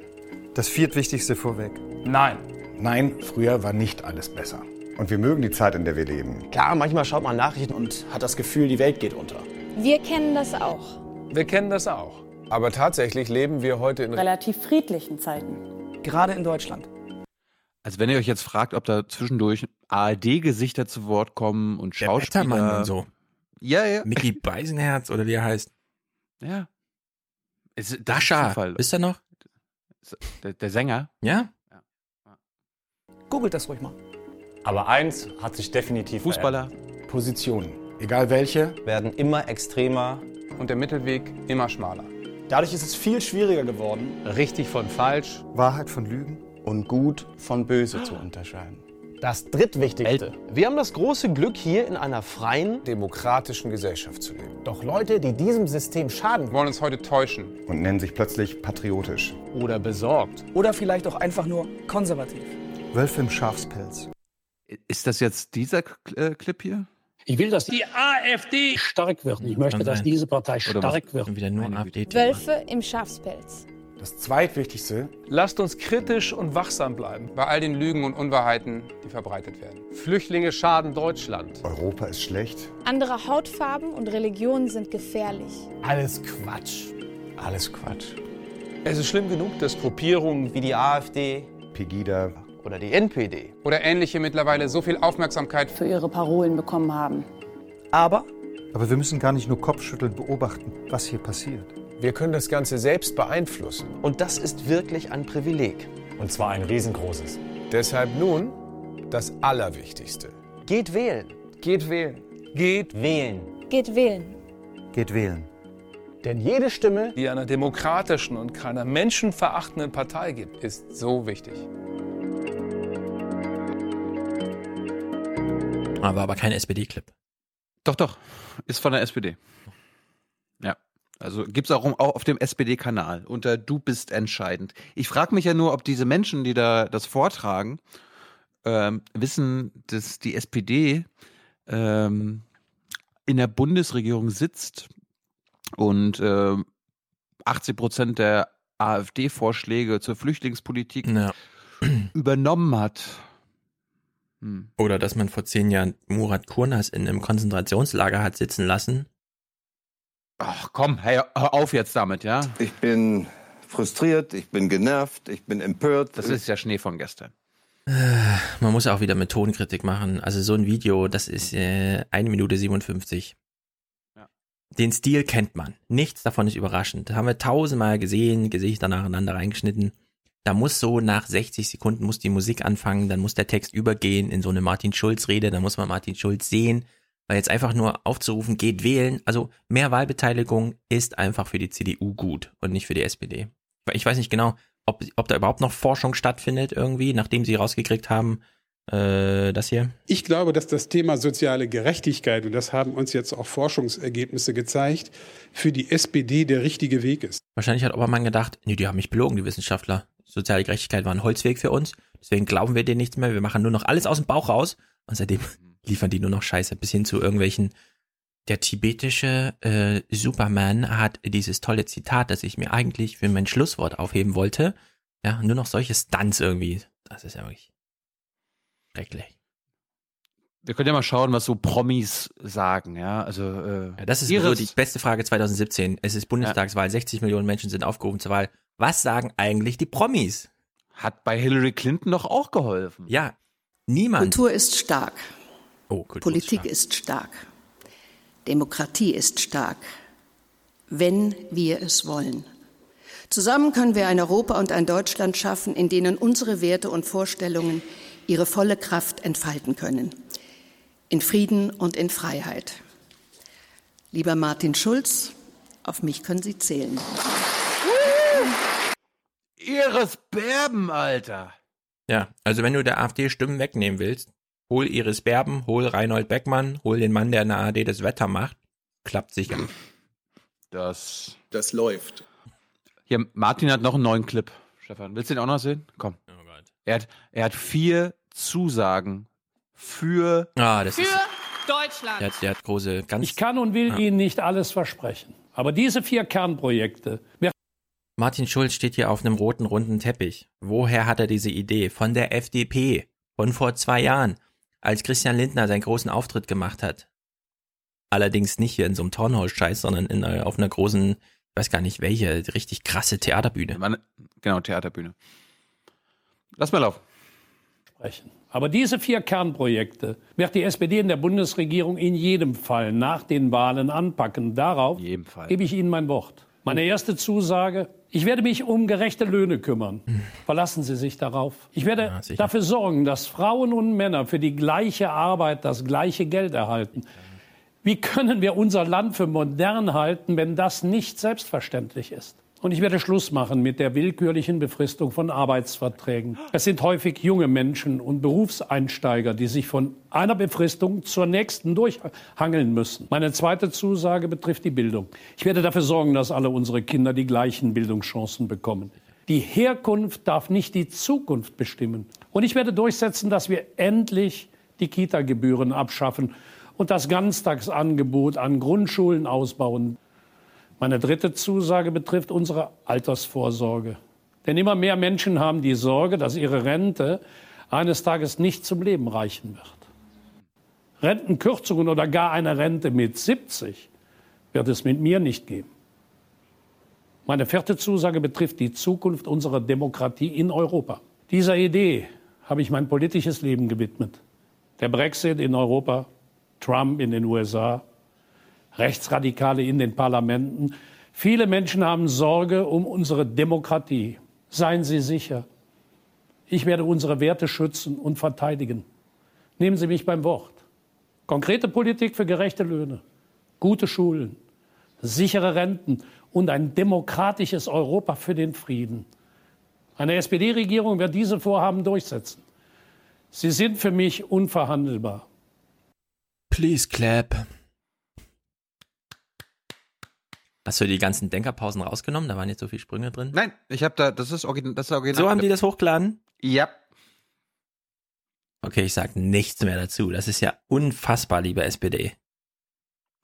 Das viertwichtigste vorweg. Nein. Nein, früher war nicht alles besser. Und wir mögen die Zeit, in der wir leben. Klar, manchmal schaut man Nachrichten und hat das Gefühl, die Welt geht unter. Wir kennen das auch. Wir kennen das auch. Aber tatsächlich leben wir heute in relativ friedlichen Zeiten. Gerade in Deutschland. Also wenn ihr euch jetzt fragt, ob da zwischendurch ARD-Gesichter zu Wort kommen und Schauspieler. Wettermann und so. Ja, ja. Mickey Beisenherz oder wie er heißt. Ja. Ist, das Dascha, ist ihr noch? Der, der Sänger? Ja? Googelt das ruhig mal. Aber eins hat sich definitiv Fußballer. verändert. Positionen, egal welche, werden immer extremer. und der Mittelweg immer schmaler. Dadurch ist es viel schwieriger geworden, Richtig von falsch Wahrheit von Lügen? und gut von böse zu unterscheiden. Das drittwichtigste. Wir haben das große Glück, hier in einer freien, Demokratischen Gesellschaft zu leben. Doch Leute, die diesem System schaden wollen uns heute täuschen. Und nennen sich plötzlich patriotisch. Oder besorgt. oder vielleicht auch einfach nur konservativ. Wölfe im Schafspelz. Ist das jetzt dieser äh, Clip hier? Ich will, dass die AfD stark wird. Ich möchte, dass diese Partei stark wird. Schon wieder nur AfD. Wölfe im Schafspelz. Das zweitwichtigste, lasst uns kritisch und wachsam bleiben. Bei all den Lügen und Unwahrheiten, die verbreitet werden. Flüchtlinge schaden Deutschland. Europa ist schlecht. Andere Hautfarben und Religionen sind gefährlich. Alles Quatsch. Alles Quatsch. Es ist schlimm genug, dass Gruppierungen Wie die AfD Pegida, oder die NPD. Oder ähnliche mittlerweile so viel Aufmerksamkeit für ihre Parolen bekommen haben. Aber Aber wir müssen gar nicht nur Kopfschütteln beobachten, was hier passiert. Wir können das Ganze selbst beeinflussen. Und das ist wirklich ein Privileg. Und zwar ein riesengroßes. Deshalb nun das Allerwichtigste. Geht wählen. Geht wählen. geht, Wählen. Geht wählen. Geht wählen. denn jede Stimme, die einer demokratischen und keiner menschenverachtenden Partei gibt, Ist so wichtig. Ah, War aber kein SPD-Clip. Doch, doch. Ist von der SPD. Also gibt's auch, auch auf dem SPD-Kanal unter Du bist entscheidend. Ich frage mich ja nur, ob diese Menschen, die da das vortragen, ähm, wissen, dass die SPD ähm, in der Bundesregierung sitzt und ähm, 80 Prozent der AfD-Vorschläge zur Flüchtlingspolitik Ja. [clears throat] übernommen hat. Hm. Oder dass man vor zehn Jahren Murat Kurnas in einem Konzentrationslager hat sitzen lassen. Ach komm, hey, hör auf jetzt damit, ja? Ich bin frustriert, ich bin genervt, ich bin empört. Das ist ja Schnee von gestern. Man muss auch wieder mit Tonkritik machen. Also so ein Video, das ist äh, 1 Minute 57. Ja. Den Stil kennt man. Nichts davon ist überraschend. Da haben wir tausendmal gesehen, Gesichter nacheinander reingeschnitten. Da muss so nach 60 Sekunden muss die Musik anfangen, dann muss der Text übergehen in so eine Martin Schulz Rede, dann muss man Martin Schulz sehen, weil jetzt einfach nur aufzurufen, geht wählen. Also mehr Wahlbeteiligung ist einfach für die CDU gut und nicht für die SPD. Ich weiß nicht genau, ob, ob da überhaupt noch Forschung stattfindet irgendwie, nachdem sie rausgekriegt haben, äh, das hier. Ich glaube, dass das Thema soziale Gerechtigkeit, und das haben uns jetzt auch Forschungsergebnisse gezeigt, für die SPD der richtige Weg ist. Wahrscheinlich hat Obermann gedacht, nee, die haben mich belogen, die Wissenschaftler. Soziale Gerechtigkeit war ein Holzweg für uns, deswegen glauben wir denen nichts mehr, wir machen nur noch alles aus dem Bauch raus und seitdem liefern die nur noch Scheiße, bis hin zu irgendwelchen der tibetische äh, Superman hat dieses tolle Zitat, das ich mir eigentlich für mein Schlusswort aufheben wollte. Ja, nur noch solche Stunts irgendwie. Das ist ja wirklich schrecklich. Wir können ja mal schauen, was so Promis sagen, ja. Also äh, Ja, das ist ihre- so die beste Frage 2017. Es ist Bundestagswahl, 60 Millionen Menschen sind aufgerufen zur Wahl. Was sagen eigentlich die Promis? Hat bei Hillary Clinton doch auch geholfen. Ja, niemand. Kultur ist stark. Oh, Politik ist stark. Demokratie ist stark. Wenn wir es wollen. Zusammen können wir ein Europa und ein Deutschland schaffen, in denen unsere Werte und Vorstellungen ihre volle Kraft entfalten können. In Frieden und in Freiheit. Lieber Martin Schulz, auf mich können Sie zählen. Ihres Berben, Alter. Ja, also wenn du der AfD Stimmen wegnehmen willst, hol Iris Berben, hol Reinhold Beckmann, hol den Mann, der in der ARD das Wetter macht. Klappt sicher. Das. Das läuft. Hier, Martin hat noch einen neuen Clip. Stefan, willst du den auch noch sehen? Komm. Oh Gott. Er hat, er hat vier Zusagen für. Ah, das ist. Deutschland. Der, der hat große, ganz. Ich kann und will Ja. Ihnen nicht alles versprechen. Aber diese vier Kernprojekte Martin Schulz steht hier auf einem roten runden Teppich. Woher hat er diese Idee? Von der FDP. Von vor zwei Jahren, als Christian Lindner seinen großen Auftritt gemacht hat. Allerdings nicht hier in so einem Townhouse-Scheiß, sondern in, einer- auf einer großen, ich weiß gar nicht welche, richtig krasse Theaterbühne. Genau, Theaterbühne. Lass mal laufen. sprechen. Aber diese vier Kernprojekte wird die SPD in der Bundesregierung in jedem Fall nach den Wahlen anpacken. Darauf gebe ich Ihnen mein Wort. Meine erste Zusage, ich werde mich um gerechte Löhne kümmern. Verlassen Sie sich darauf. Ich werde dafür sorgen, dass Frauen und Männer für die gleiche Arbeit das gleiche Geld erhalten. Wie können wir unser Land für modern halten, wenn das nicht selbstverständlich ist? Und ich werde Schluss machen mit der willkürlichen Befristung von Arbeitsverträgen. Es sind häufig junge Menschen und Berufseinsteiger, die sich von einer Befristung zur nächsten durchhangeln müssen. Meine zweite Zusage betrifft die Bildung. Ich werde dafür sorgen, dass alle unsere Kinder die gleichen Bildungschancen bekommen. Die Herkunft darf nicht die Zukunft bestimmen. Und ich werde durchsetzen, dass wir endlich die Kita-Gebühren abschaffen und das Ganztagsangebot an Grundschulen ausbauen. Meine dritte Zusage betrifft unsere Altersvorsorge. Denn immer mehr Menschen haben die Sorge, dass ihre Rente eines Tages nicht zum Leben reichen wird. Rentenkürzungen oder gar eine Rente mit 70 wird es mit mir nicht geben. Meine vierte Zusage betrifft die Zukunft unserer Demokratie in Europa. Dieser Idee habe ich mein politisches Leben gewidmet. Der Brexit in Europa, Trump in den USA, Rechtsradikale in den Parlamenten. Viele Menschen haben Sorge um unsere Demokratie. Seien Sie sicher, ich werde unsere Werte schützen und verteidigen. Nehmen Sie mich beim Wort. Konkrete Politik für gerechte Löhne, gute Schulen, sichere Renten und ein demokratisches Europa für den Frieden. Eine SPD-Regierung wird diese Vorhaben durchsetzen. Sie sind für mich unverhandelbar. Please clap. Hast du die ganzen Denkerpausen rausgenommen? Da waren jetzt so viele Sprünge drin. Nein, ich habe da, das ist original. Das ist original. So haben die das hochgeladen? Ja. Okay, ich sag nichts mehr dazu. Das ist ja unfassbar, liebe SPD.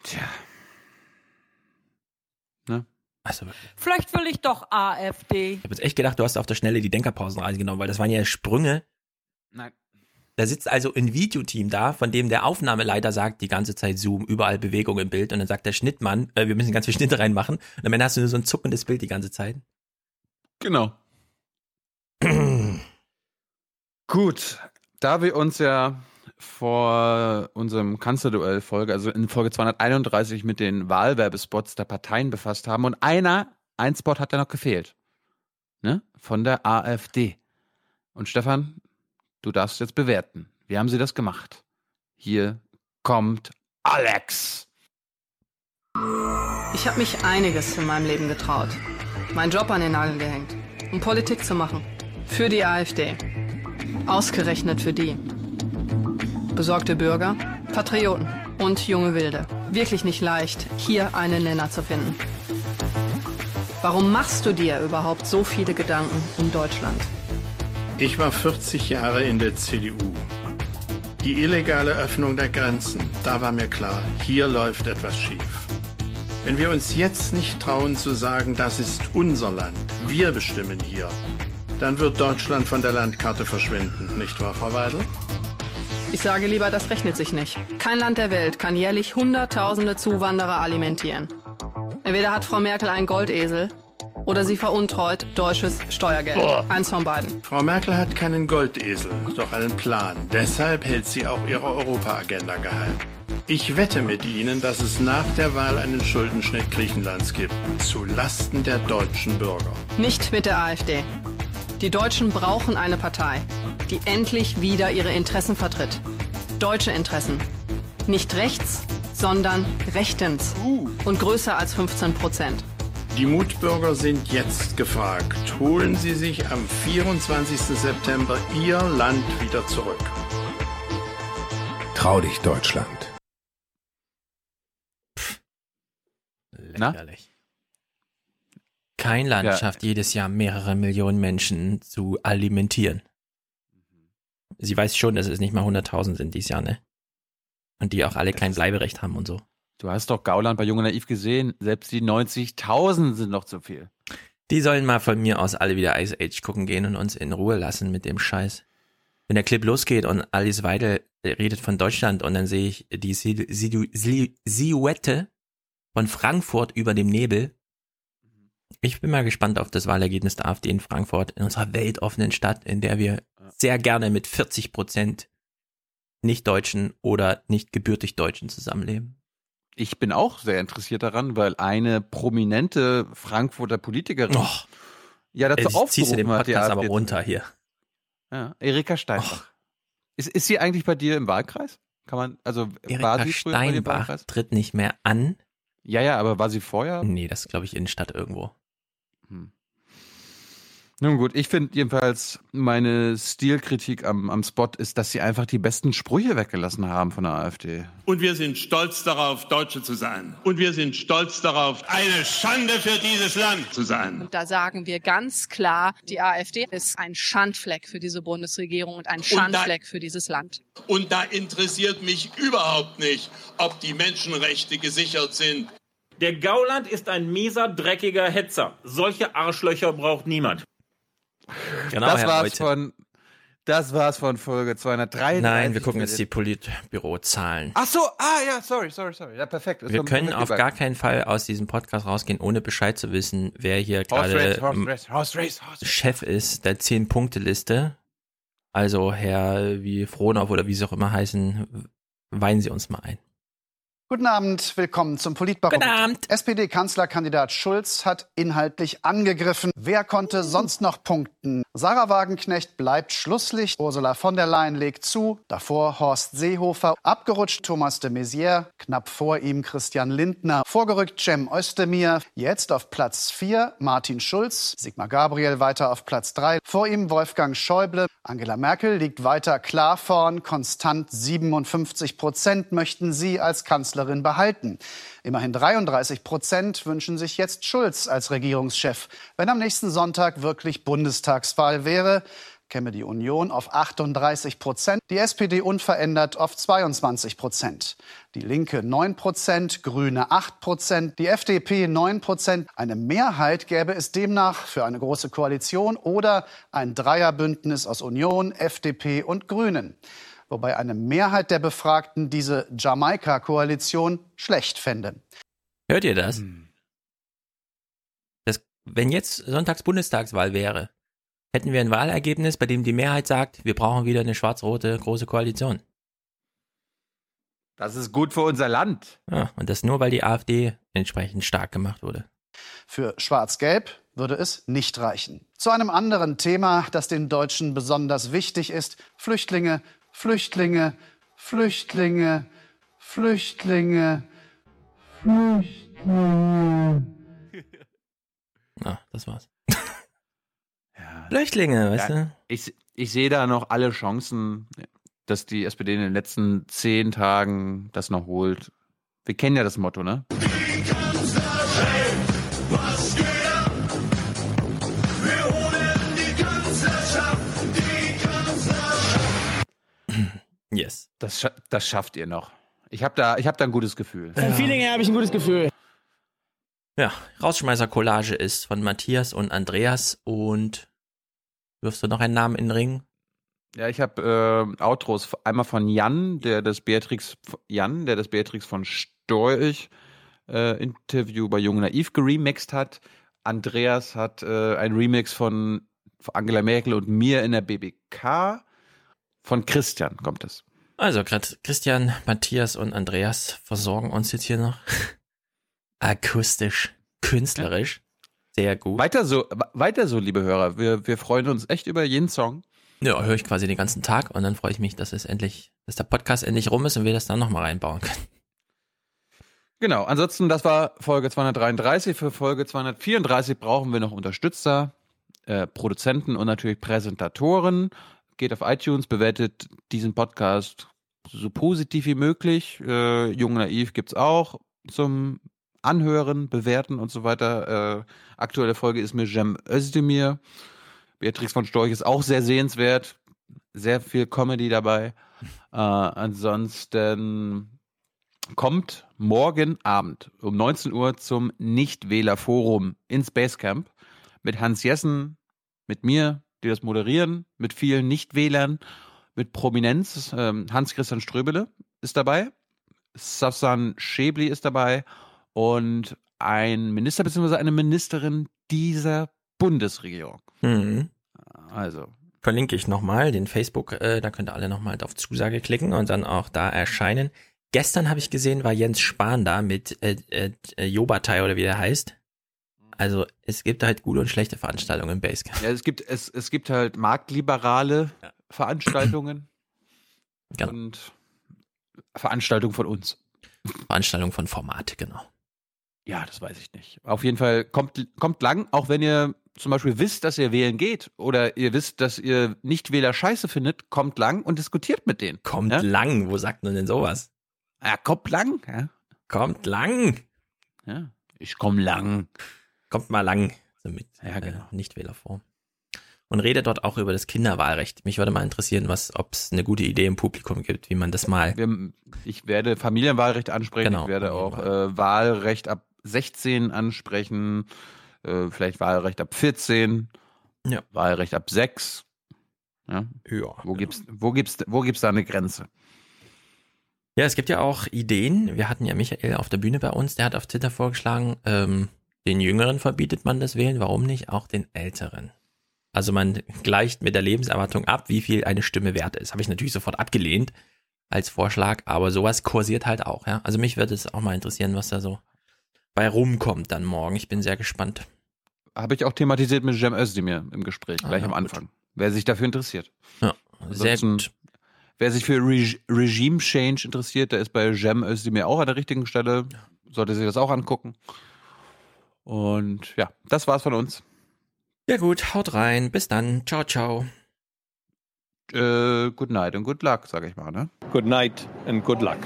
Tja. Ne? Also, Vielleicht will ich doch AfD. ich habe jetzt echt gedacht, du hast auf der Schnelle die Denkerpausen reingenommen, weil das waren ja Sprünge. Nein. Da sitzt also ein Videoteam da, von dem der Aufnahmeleiter sagt, die ganze Zeit Zoom, überall Bewegung im Bild. Und dann sagt der Schnittmann, äh, wir müssen ganz viele Schnitte reinmachen. Und am Ende hast du nur so ein zuckendes Bild die ganze Zeit. Genau. [clears throat] Gut, da wir uns ja vor unserem Kanzlerduell-Folge, also in Folge 231 mit den Wahlwerbespots der Parteien befasst haben und einer, ein Spot hat ja noch gefehlt. Ne? Von der AfD. Und Stefan, du darfst jetzt bewerten. Wie haben sie das gemacht? Hier kommt Alex. Ich habe mich einiges in meinem Leben getraut. Meinen Job an den Nagel gehängt, um Politik zu machen. Für die AfD. Ausgerechnet für die. Besorgte Bürger, Patrioten und junge Wilde. Wirklich nicht leicht, hier einen Nenner zu finden. Warum machst du dir überhaupt so viele Gedanken um Deutschland? Ich war 40 Jahre in der CDU. Die illegale Öffnung der Grenzen, da war mir klar, hier läuft etwas schief. Wenn wir uns jetzt nicht trauen zu sagen, das ist unser Land, wir bestimmen hier, dann wird Deutschland von der Landkarte verschwinden, nicht wahr, Frau Weidel? Ich sage lieber, das rechnet sich nicht. Kein Land der Welt kann jährlich Hunderttausende Zuwanderer alimentieren. Entweder hat Frau Merkel einen Goldesel oder sie veruntreut deutsches Steuergeld. Boah. Eins von beiden. Frau Merkel hat keinen Goldesel, doch einen Plan. Deshalb hält sie auch ihre Europa-Agenda geheim. Ich wette mit Ihnen, dass es nach der Wahl einen Schuldenschnitt Griechenlands gibt, zu Lasten der deutschen Bürger. Nicht mit der AfD. Die Deutschen brauchen eine Partei, die endlich wieder ihre Interessen vertritt. Deutsche Interessen. Nicht rechts, sondern rechtens. Und größer als 15 Prozent. Die Mutbürger sind jetzt gefragt. Holen Sie sich am 24. September Ihr Land wieder zurück. Trau dich, Deutschland. Lächerlich. Kein Land Ja. schafft jedes Jahr mehrere Millionen Menschen zu alimentieren. Sie weiß schon, dass es nicht mal 100.000 sind dieses Jahr, ne? Und die auch alle kein Bleiberecht haben und so. Du hast doch Gauland bei Junge Naiv gesehen. Selbst die 90.000 sind noch zu viel. Die sollen mal von mir aus alle wieder Ice Age gucken gehen und uns in Ruhe lassen mit dem Scheiß. Wenn der Clip losgeht und Alice Weidel redet von Deutschland und dann sehe ich die Sil- Sil- Sil- Silhouette von Frankfurt über dem Nebel. Ich bin mal gespannt auf das Wahlergebnis der AfD in Frankfurt, in unserer weltoffenen Stadt, in der wir sehr gerne mit 40 Prozent Nicht-Deutschen oder nicht gebürtig Deutschen zusammenleben. Ich bin auch sehr interessiert daran, weil eine prominente Frankfurter Politikerin Oh, ja dazu Jetzt ziehst du den aufgerufen hat, die Podcast aber runter hier. Ja, Erika Steinbach. Ist, ist sie eigentlich bei dir im Wahlkreis? Kann man, also war Erika sie dir im Steinbach tritt nicht mehr an. Ja, ja, aber war sie vorher? Nee, das ist, glaube ich, Innenstadt irgendwo. Nun gut, ich finde jedenfalls, meine Stilkritik am, am Spot ist, dass sie einfach die besten Sprüche weggelassen haben von der AfD. Und wir sind stolz darauf, Deutsche zu sein. Und wir sind stolz darauf, eine Schande für dieses Land zu sein. Und da sagen wir ganz klar, die AfD ist ein Schandfleck für diese Bundesregierung und ein Schandfleck für dieses Land. Und da interessiert mich überhaupt nicht, ob die Menschenrechte gesichert sind. Der Gauland ist ein mieser, dreckiger Hetzer. Solche Arschlöcher braucht niemand. Genau, das Herr war's Reute. von, das war's von Folge 233. Nein, wir gucken jetzt die Politbürozahlen. Ach so, ah ja, sorry, sorry, sorry. Ja, perfekt. Ist Wir können auf gar keinen Fall aus diesem Podcast rausgehen, ohne Bescheid zu wissen, wer hier gerade. Chef ist der Zehn-Punkte-Liste. Also Herr wie Frohnhoff oder wie sie auch immer heißen, weinen Sie uns mal ein. Guten Abend, willkommen zum Politbarometer. Guten Abend. SPD-Kanzlerkandidat Schulz hat inhaltlich angegriffen. Wer konnte sonst noch punkten? Sarah Wagenknecht bleibt Schlusslicht. Ursula von der Leyen legt zu. Davor Horst Seehofer. Abgerutscht Thomas de Maizière. Knapp vor ihm Christian Lindner. Vorgerückt Cem Özdemir. Jetzt auf Platz 4 Martin Schulz. Sigmar Gabriel weiter auf Platz 3. Vor ihm Wolfgang Schäuble. Angela Merkel liegt weiter klar vorn. Konstant 57 Prozent möchten sie als Kanzlerin behalten. Immerhin 33 Prozent wünschen sich jetzt Schulz als Regierungschef. Wenn am nächsten Sonntag wirklich Bundestagswahl wäre, käme die Union auf 38 Prozent, die SPD unverändert auf 22 Prozent. Die Linke 9 Prozent, Grüne 8 Prozent, die FDP 9 Prozent. Eine Mehrheit gäbe es demnach für eine große Koalition oder ein Dreierbündnis aus Union, FDP und Grünen. Wobei eine Mehrheit der Befragten diese Jamaika-Koalition schlecht fände. Hört ihr das? das? Wenn jetzt Sonntags Bundestagswahl wäre, hätten wir ein Wahlergebnis, bei dem die Mehrheit sagt, wir brauchen wieder eine schwarz-rote große Koalition. Das ist gut für unser Land. Ja, und das nur, weil die AfD entsprechend stark gemacht wurde. Für Schwarz-Gelb würde es nicht reichen. Zu einem anderen Thema, das den Deutschen besonders wichtig ist. Flüchtlinge, Flüchtlinge, Flüchtlinge, Flüchtlinge, Flüchtlinge. Ah, das war's. Flüchtlinge, weißt Ja, du? ich, ich sehe da noch alle Chancen, dass die SPD in den letzten zehn Tagen das noch holt. Wir kennen ja das Motto, ne? Yes. Das, scha das schafft ihr noch. Ich habe da, ich hab da ein gutes Gefühl. Vom Feeling her habe ich ein gutes Gefühl. Ja, Rausschmeißer-Collage ist von Matthias und Andreas und wirfst du noch einen Namen in den Ring? Ja, ich habe äh, Outros einmal von Jan, der das Beatrix Jan, der das Beatrix von Storch äh, Interview bei Jung Naiv geremixed hat. Andreas hat äh, ein Remix von Angela Merkel und mir in der BBK. Von Christian kommt es. Also, Christian, Matthias und Andreas versorgen uns jetzt hier noch [laughs] akustisch, künstlerisch. Sehr gut. Weiter so, weiter so, liebe Hörer. Wir, wir freuen uns echt über jeden Song. Ja, höre ich quasi den ganzen Tag und dann freue ich mich, dass es endlich, dass der Podcast endlich rum ist und wir das dann nochmal reinbauen können. Genau, ansonsten, das war Folge 233. Für Folge 234 brauchen wir noch Unterstützer, äh, Produzenten und natürlich Präsentatoren. Geht auf iTunes, bewertet diesen Podcast so positiv wie möglich. Äh, Jung Naiv gibt's auch zum Anhören, Bewerten und so weiter. Äh, aktuelle Folge ist mit Jem Özdemir. Beatrix von Storch ist auch sehr sehenswert. Sehr viel Comedy dabei. Äh, ansonsten kommt morgen Abend um 19 Uhr zum Nichtwählerforum in Spacecamp mit Hans Jessen, mit mir, die das moderieren, mit vielen Nichtwählern, mit Prominenz. Ähm, Hans-Christian Ströbele ist dabei, Safsan Schäbli ist dabei und ein Minister bzw. eine Ministerin dieser Bundesregierung. Mhm. Also. Verlinke ich nochmal den Facebook, äh, da könnt ihr alle nochmal auf Zusage klicken und dann auch da erscheinen. Gestern habe ich gesehen, war Jens Spahn da mit äh, äh, Jobatei oder wie der heißt. Also es gibt halt gute und schlechte Veranstaltungen im Basecamp. Ja, es gibt, es, es gibt halt marktliberale ja. [clears throat] Veranstaltungen genau. und Veranstaltungen von uns. Veranstaltungen von Formate, genau. Ja, das weiß ich nicht. Auf jeden Fall kommt, kommt lang, auch wenn ihr zum Beispiel wisst, dass ihr wählen geht oder ihr wisst, dass ihr Nichtwähler scheiße findet, kommt lang und diskutiert mit denen. Kommt ja? lang, wo sagt man denn sowas? Ja, kommt lang. Ja. Kommt lang. Ja, ich komm lang. Kommt mal lang. So mit ja, genau. äh, Nichtwählerform. Und redet dort auch über das Kinderwahlrecht. Mich würde mal interessieren, was, ob es eine gute Idee im Publikum gibt, wie man das mal. Wir, ich werde Familienwahlrecht ansprechen. Genau, ich werde auch äh, Wahlrecht ab 16 ansprechen. Äh, vielleicht Wahlrecht ab 14. Ja. Wahlrecht ab 6. Ja. ja wo gibt's, wo gibt's, wo gibt's da eine Grenze? Ja, es gibt ja auch Ideen. Wir hatten ja Michael auf der Bühne bei uns, der hat auf Twitter vorgeschlagen, ähm, den Jüngeren verbietet man das Wählen, warum nicht auch den Älteren? Also man gleicht mit der Lebenserwartung ab, wie viel eine Stimme wert ist. Habe ich natürlich sofort abgelehnt als Vorschlag, aber sowas kursiert halt auch, ja. Also mich würde es auch mal interessieren, was da so bei rumkommt dann morgen. Ich bin sehr gespannt. Habe ich auch thematisiert mit Jem Özdemir im Gespräch, gleich ah, am Anfang. Gut. Wer sich dafür interessiert. Ja, sehr gut. Wer sich für Re Regime Change interessiert, der ist bei Jem Özdemir auch an der richtigen Stelle. Sollte sich das auch angucken. Und ja, das war's von uns. Ja gut, haut rein. Bis dann. Ciao, ciao. Äh, good night and good luck, sag ich mal, ne? Good night and good luck.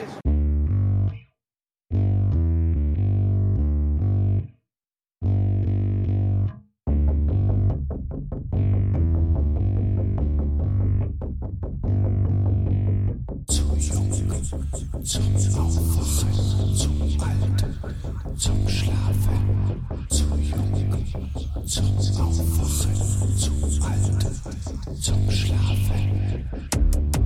Zum Aufwachen, zum Alten, zum Schlafen, zu jung, zum Aufwachen, zum Alten, zum Schlafen.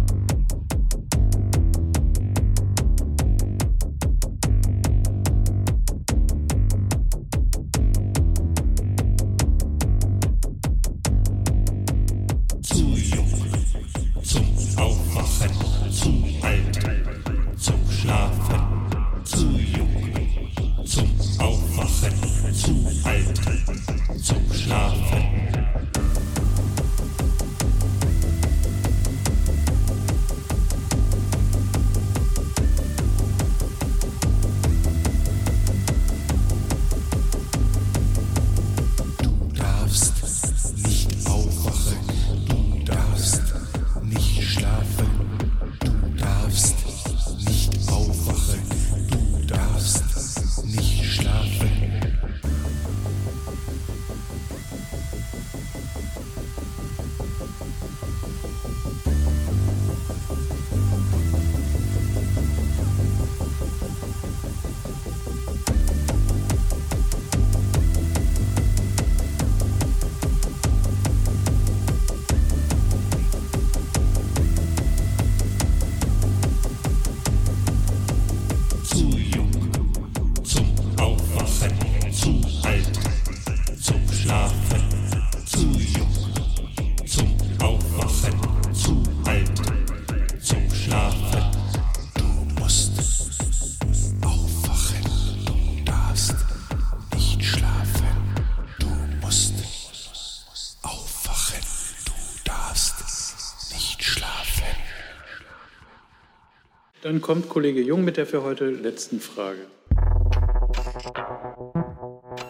Dann kommt Kollege Jung mit der für heute letzten Frage.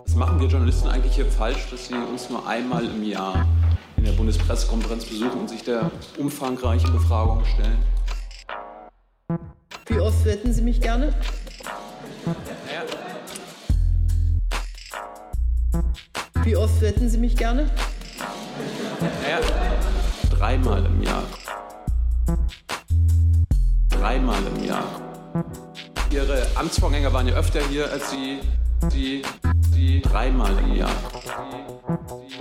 Was machen wir Journalisten eigentlich hier falsch, dass sie uns nur einmal im Jahr in der Bundespressekonferenz besuchen und sich der umfangreichen Befragung stellen? Wie oft hätten Sie mich gerne? Wie oft hätten Sie mich gerne? Öfter hier als Sie, Sie, Sie dreimal im Jahr.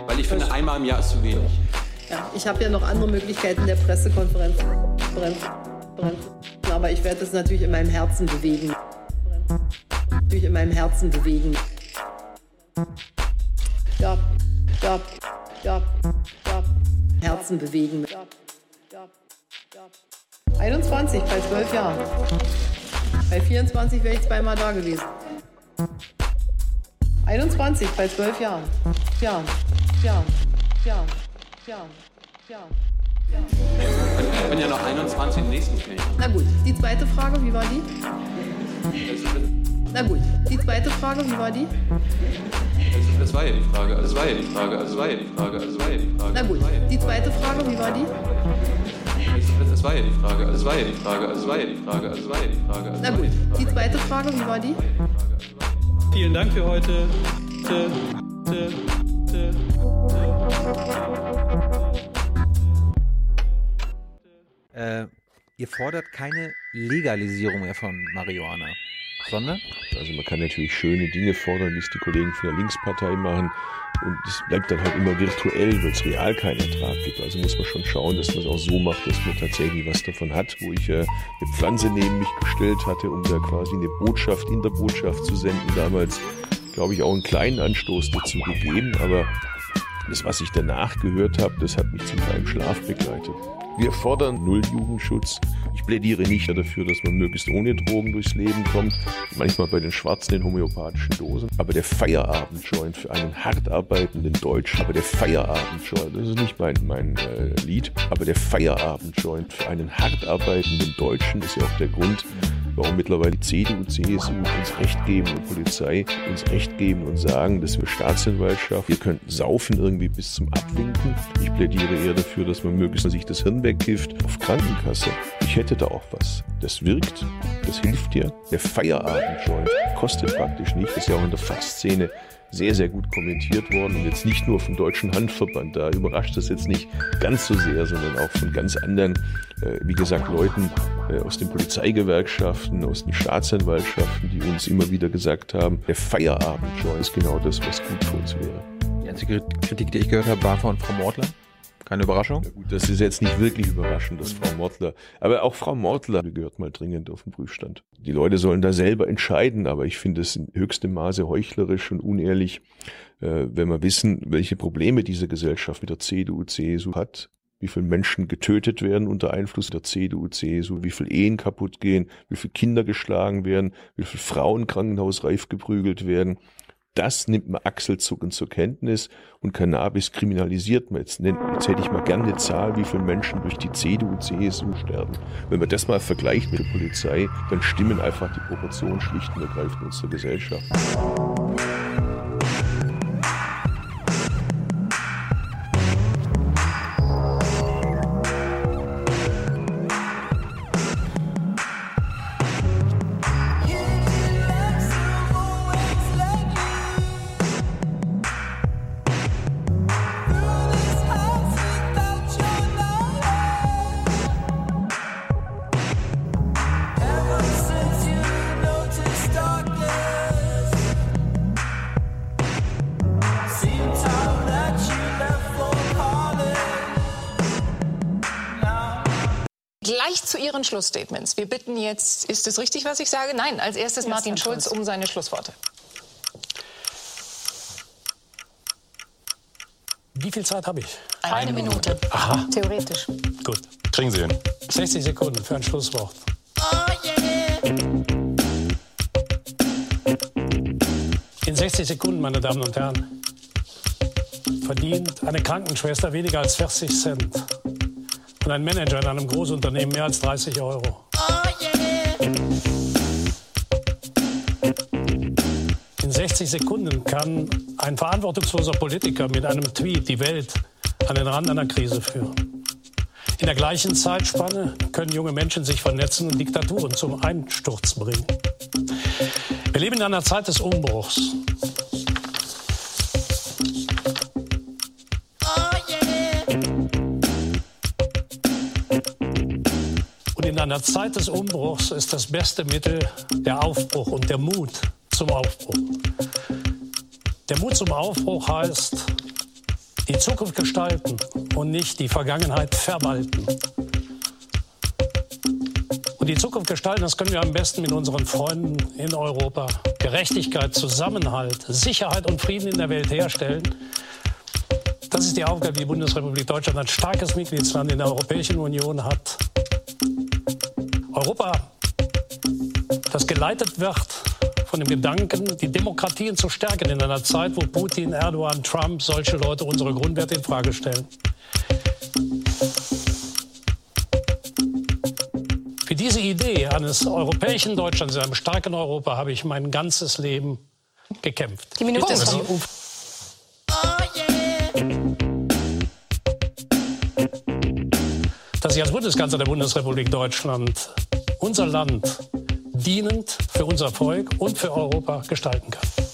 Weil ich finde, einmal im Jahr ist zu wenig. Ja, ich habe ja noch andere Möglichkeiten der Pressekonferenz. Aber ich werde das natürlich in meinem Herzen bewegen. Natürlich in meinem Herzen bewegen. Ja, ja, ja, ja. Herzen bewegen. Ja, ja, ja. 21 bei 12 Jahren. Bei 24 wäre ich zweimal da gewesen. 21 bei 12 Jahren. Jahren. Jahren. Jahren. Jahren. Jahren. Ich bin ja noch 21 im nächsten Krieg. Na gut, die zweite Frage, wie war die? Na gut, die zweite Frage, wie war die? Das war ja die Frage, das war ja die Frage, das war ja die Frage, das war ja die Frage. Na gut, die zweite Frage, wie war die? Das war ja die Frage, das war ja die Frage, das war ja die Frage, das war ja die Frage. Na gut, die zweite Frage, wie war die? Vielen Dank für heute. Äh, ihr fordert keine Legalisierung mehr von Marihuana, sondern? Also man kann natürlich schöne Dinge fordern, wie es die Kollegen von der Linkspartei machen. Und es bleibt dann halt immer virtuell, weil es real keinen Ertrag gibt. Also muss man schon schauen, dass man es auch so macht, dass man tatsächlich was davon hat, wo ich äh, eine Pflanze neben mich gestellt hatte, um da quasi eine Botschaft in der Botschaft zu senden. Damals, glaube ich, auch einen kleinen Anstoß dazu gegeben. Aber das, was ich danach gehört habe, das hat mich zum Teil im Schlaf begleitet. Wir fordern Null Jugendschutz. Ich plädiere nicht dafür, dass man möglichst ohne Drogen durchs Leben kommt. Manchmal bei den Schwarzen in homöopathischen Dosen. Aber der Feierabendjoint für einen hart arbeitenden Deutschen. Aber der Feierabendjoint, das ist nicht mein, mein äh, Lied. Aber der Feierabendjoint für einen hart arbeitenden Deutschen ist ja auch der Grund, warum mittlerweile CDU, CSU uns Recht geben und Polizei uns Recht geben und sagen, dass wir Staatsanwaltschaft, wir könnten saufen irgendwie bis zum Abwinken. Ich plädiere eher dafür, dass man möglichst sich das Hirn wegkifft auf Krankenkasse. Ich hätte da auch was. Das wirkt, das hilft dir. Der Feierabendjoint kostet praktisch nicht. Das ist ja auch in der Fachszene sehr, sehr gut kommentiert worden und jetzt nicht nur vom Deutschen Handverband, da überrascht das jetzt nicht ganz so sehr, sondern auch von ganz anderen, äh, wie gesagt, Leuten äh, aus den Polizeigewerkschaften, aus den Staatsanwaltschaften, die uns immer wieder gesagt haben, der Feierabendjoint ist genau das, was gut für uns wäre. Die einzige Kritik, die ich gehört habe, war von Frau Mortler. Keine Überraschung? Ja gut, das ist jetzt nicht wirklich überraschend, dass Frau Mortler, aber auch Frau Mortler gehört mal dringend auf den Prüfstand. Die Leute sollen da selber entscheiden, aber ich finde es in höchstem Maße heuchlerisch und unehrlich, äh, wenn wir wissen, welche Probleme diese Gesellschaft mit der CDU, CSU hat, wie viele Menschen getötet werden unter Einfluss der CDU, CSU, wie viele Ehen kaputt gehen, wie viele Kinder geschlagen werden, wie viele Frauen krankenhausreif geprügelt werden. Das nimmt man achselzuckend zur Kenntnis und Cannabis kriminalisiert man. Jetzt, nennt, jetzt hätte ich mal gerne eine Zahl, wie viele Menschen durch die CDU, CSU sterben. Wenn man das mal vergleicht mit der Polizei, dann stimmen einfach die Proportionen schlicht und ergreifend unserer Gesellschaft. Schlussstatements. Wir bitten jetzt, ist es richtig, was ich sage? Nein, als erstes Martin Schulz um seine Schlussworte. Wie viel Zeit habe ich? Eine, Minute. Aha. Theoretisch. Gut. Kriegen Sie hin. 60 Sekunden für ein Schlusswort. In 60 Sekunden, meine Damen und Herren, verdient eine Krankenschwester weniger als 40 Cent und ein Manager in einem Großunternehmen mehr als 30 Euro. In 60 Sekunden kann ein verantwortungsloser Politiker mit einem Tweet die Welt an den Rand einer Krise führen. In der gleichen Zeitspanne können junge Menschen sich vernetzen und Diktaturen zum Einsturz bringen. Wir leben in einer Zeit des Umbruchs. In einer Zeit des Umbruchs ist das beste Mittel der Aufbruch und der Mut zum Aufbruch. Der Mut zum Aufbruch heißt, die Zukunft gestalten und nicht die Vergangenheit verwalten. Und die Zukunft gestalten, das können wir am besten mit unseren Freunden in Europa. Gerechtigkeit, Zusammenhalt, Sicherheit und Frieden in der Welt herstellen. Das ist die Aufgabe, die die Bundesrepublik Deutschland als starkes Mitgliedsland in der Europäischen Union hat. Europa, das geleitet wird von dem Gedanken, die Demokratien zu stärken in einer Zeit, wo Putin, Erdogan, Trump, solche Leute unsere Grundwerte in Frage stellen. Für diese Idee eines europäischen Deutschlands, einem starken Europa, habe ich mein ganzes Leben gekämpft. Die Minute ist dass ich als Bundeskanzler der Bundesrepublik Deutschland unser Land dienend für unser Volk und für Europa gestalten kann.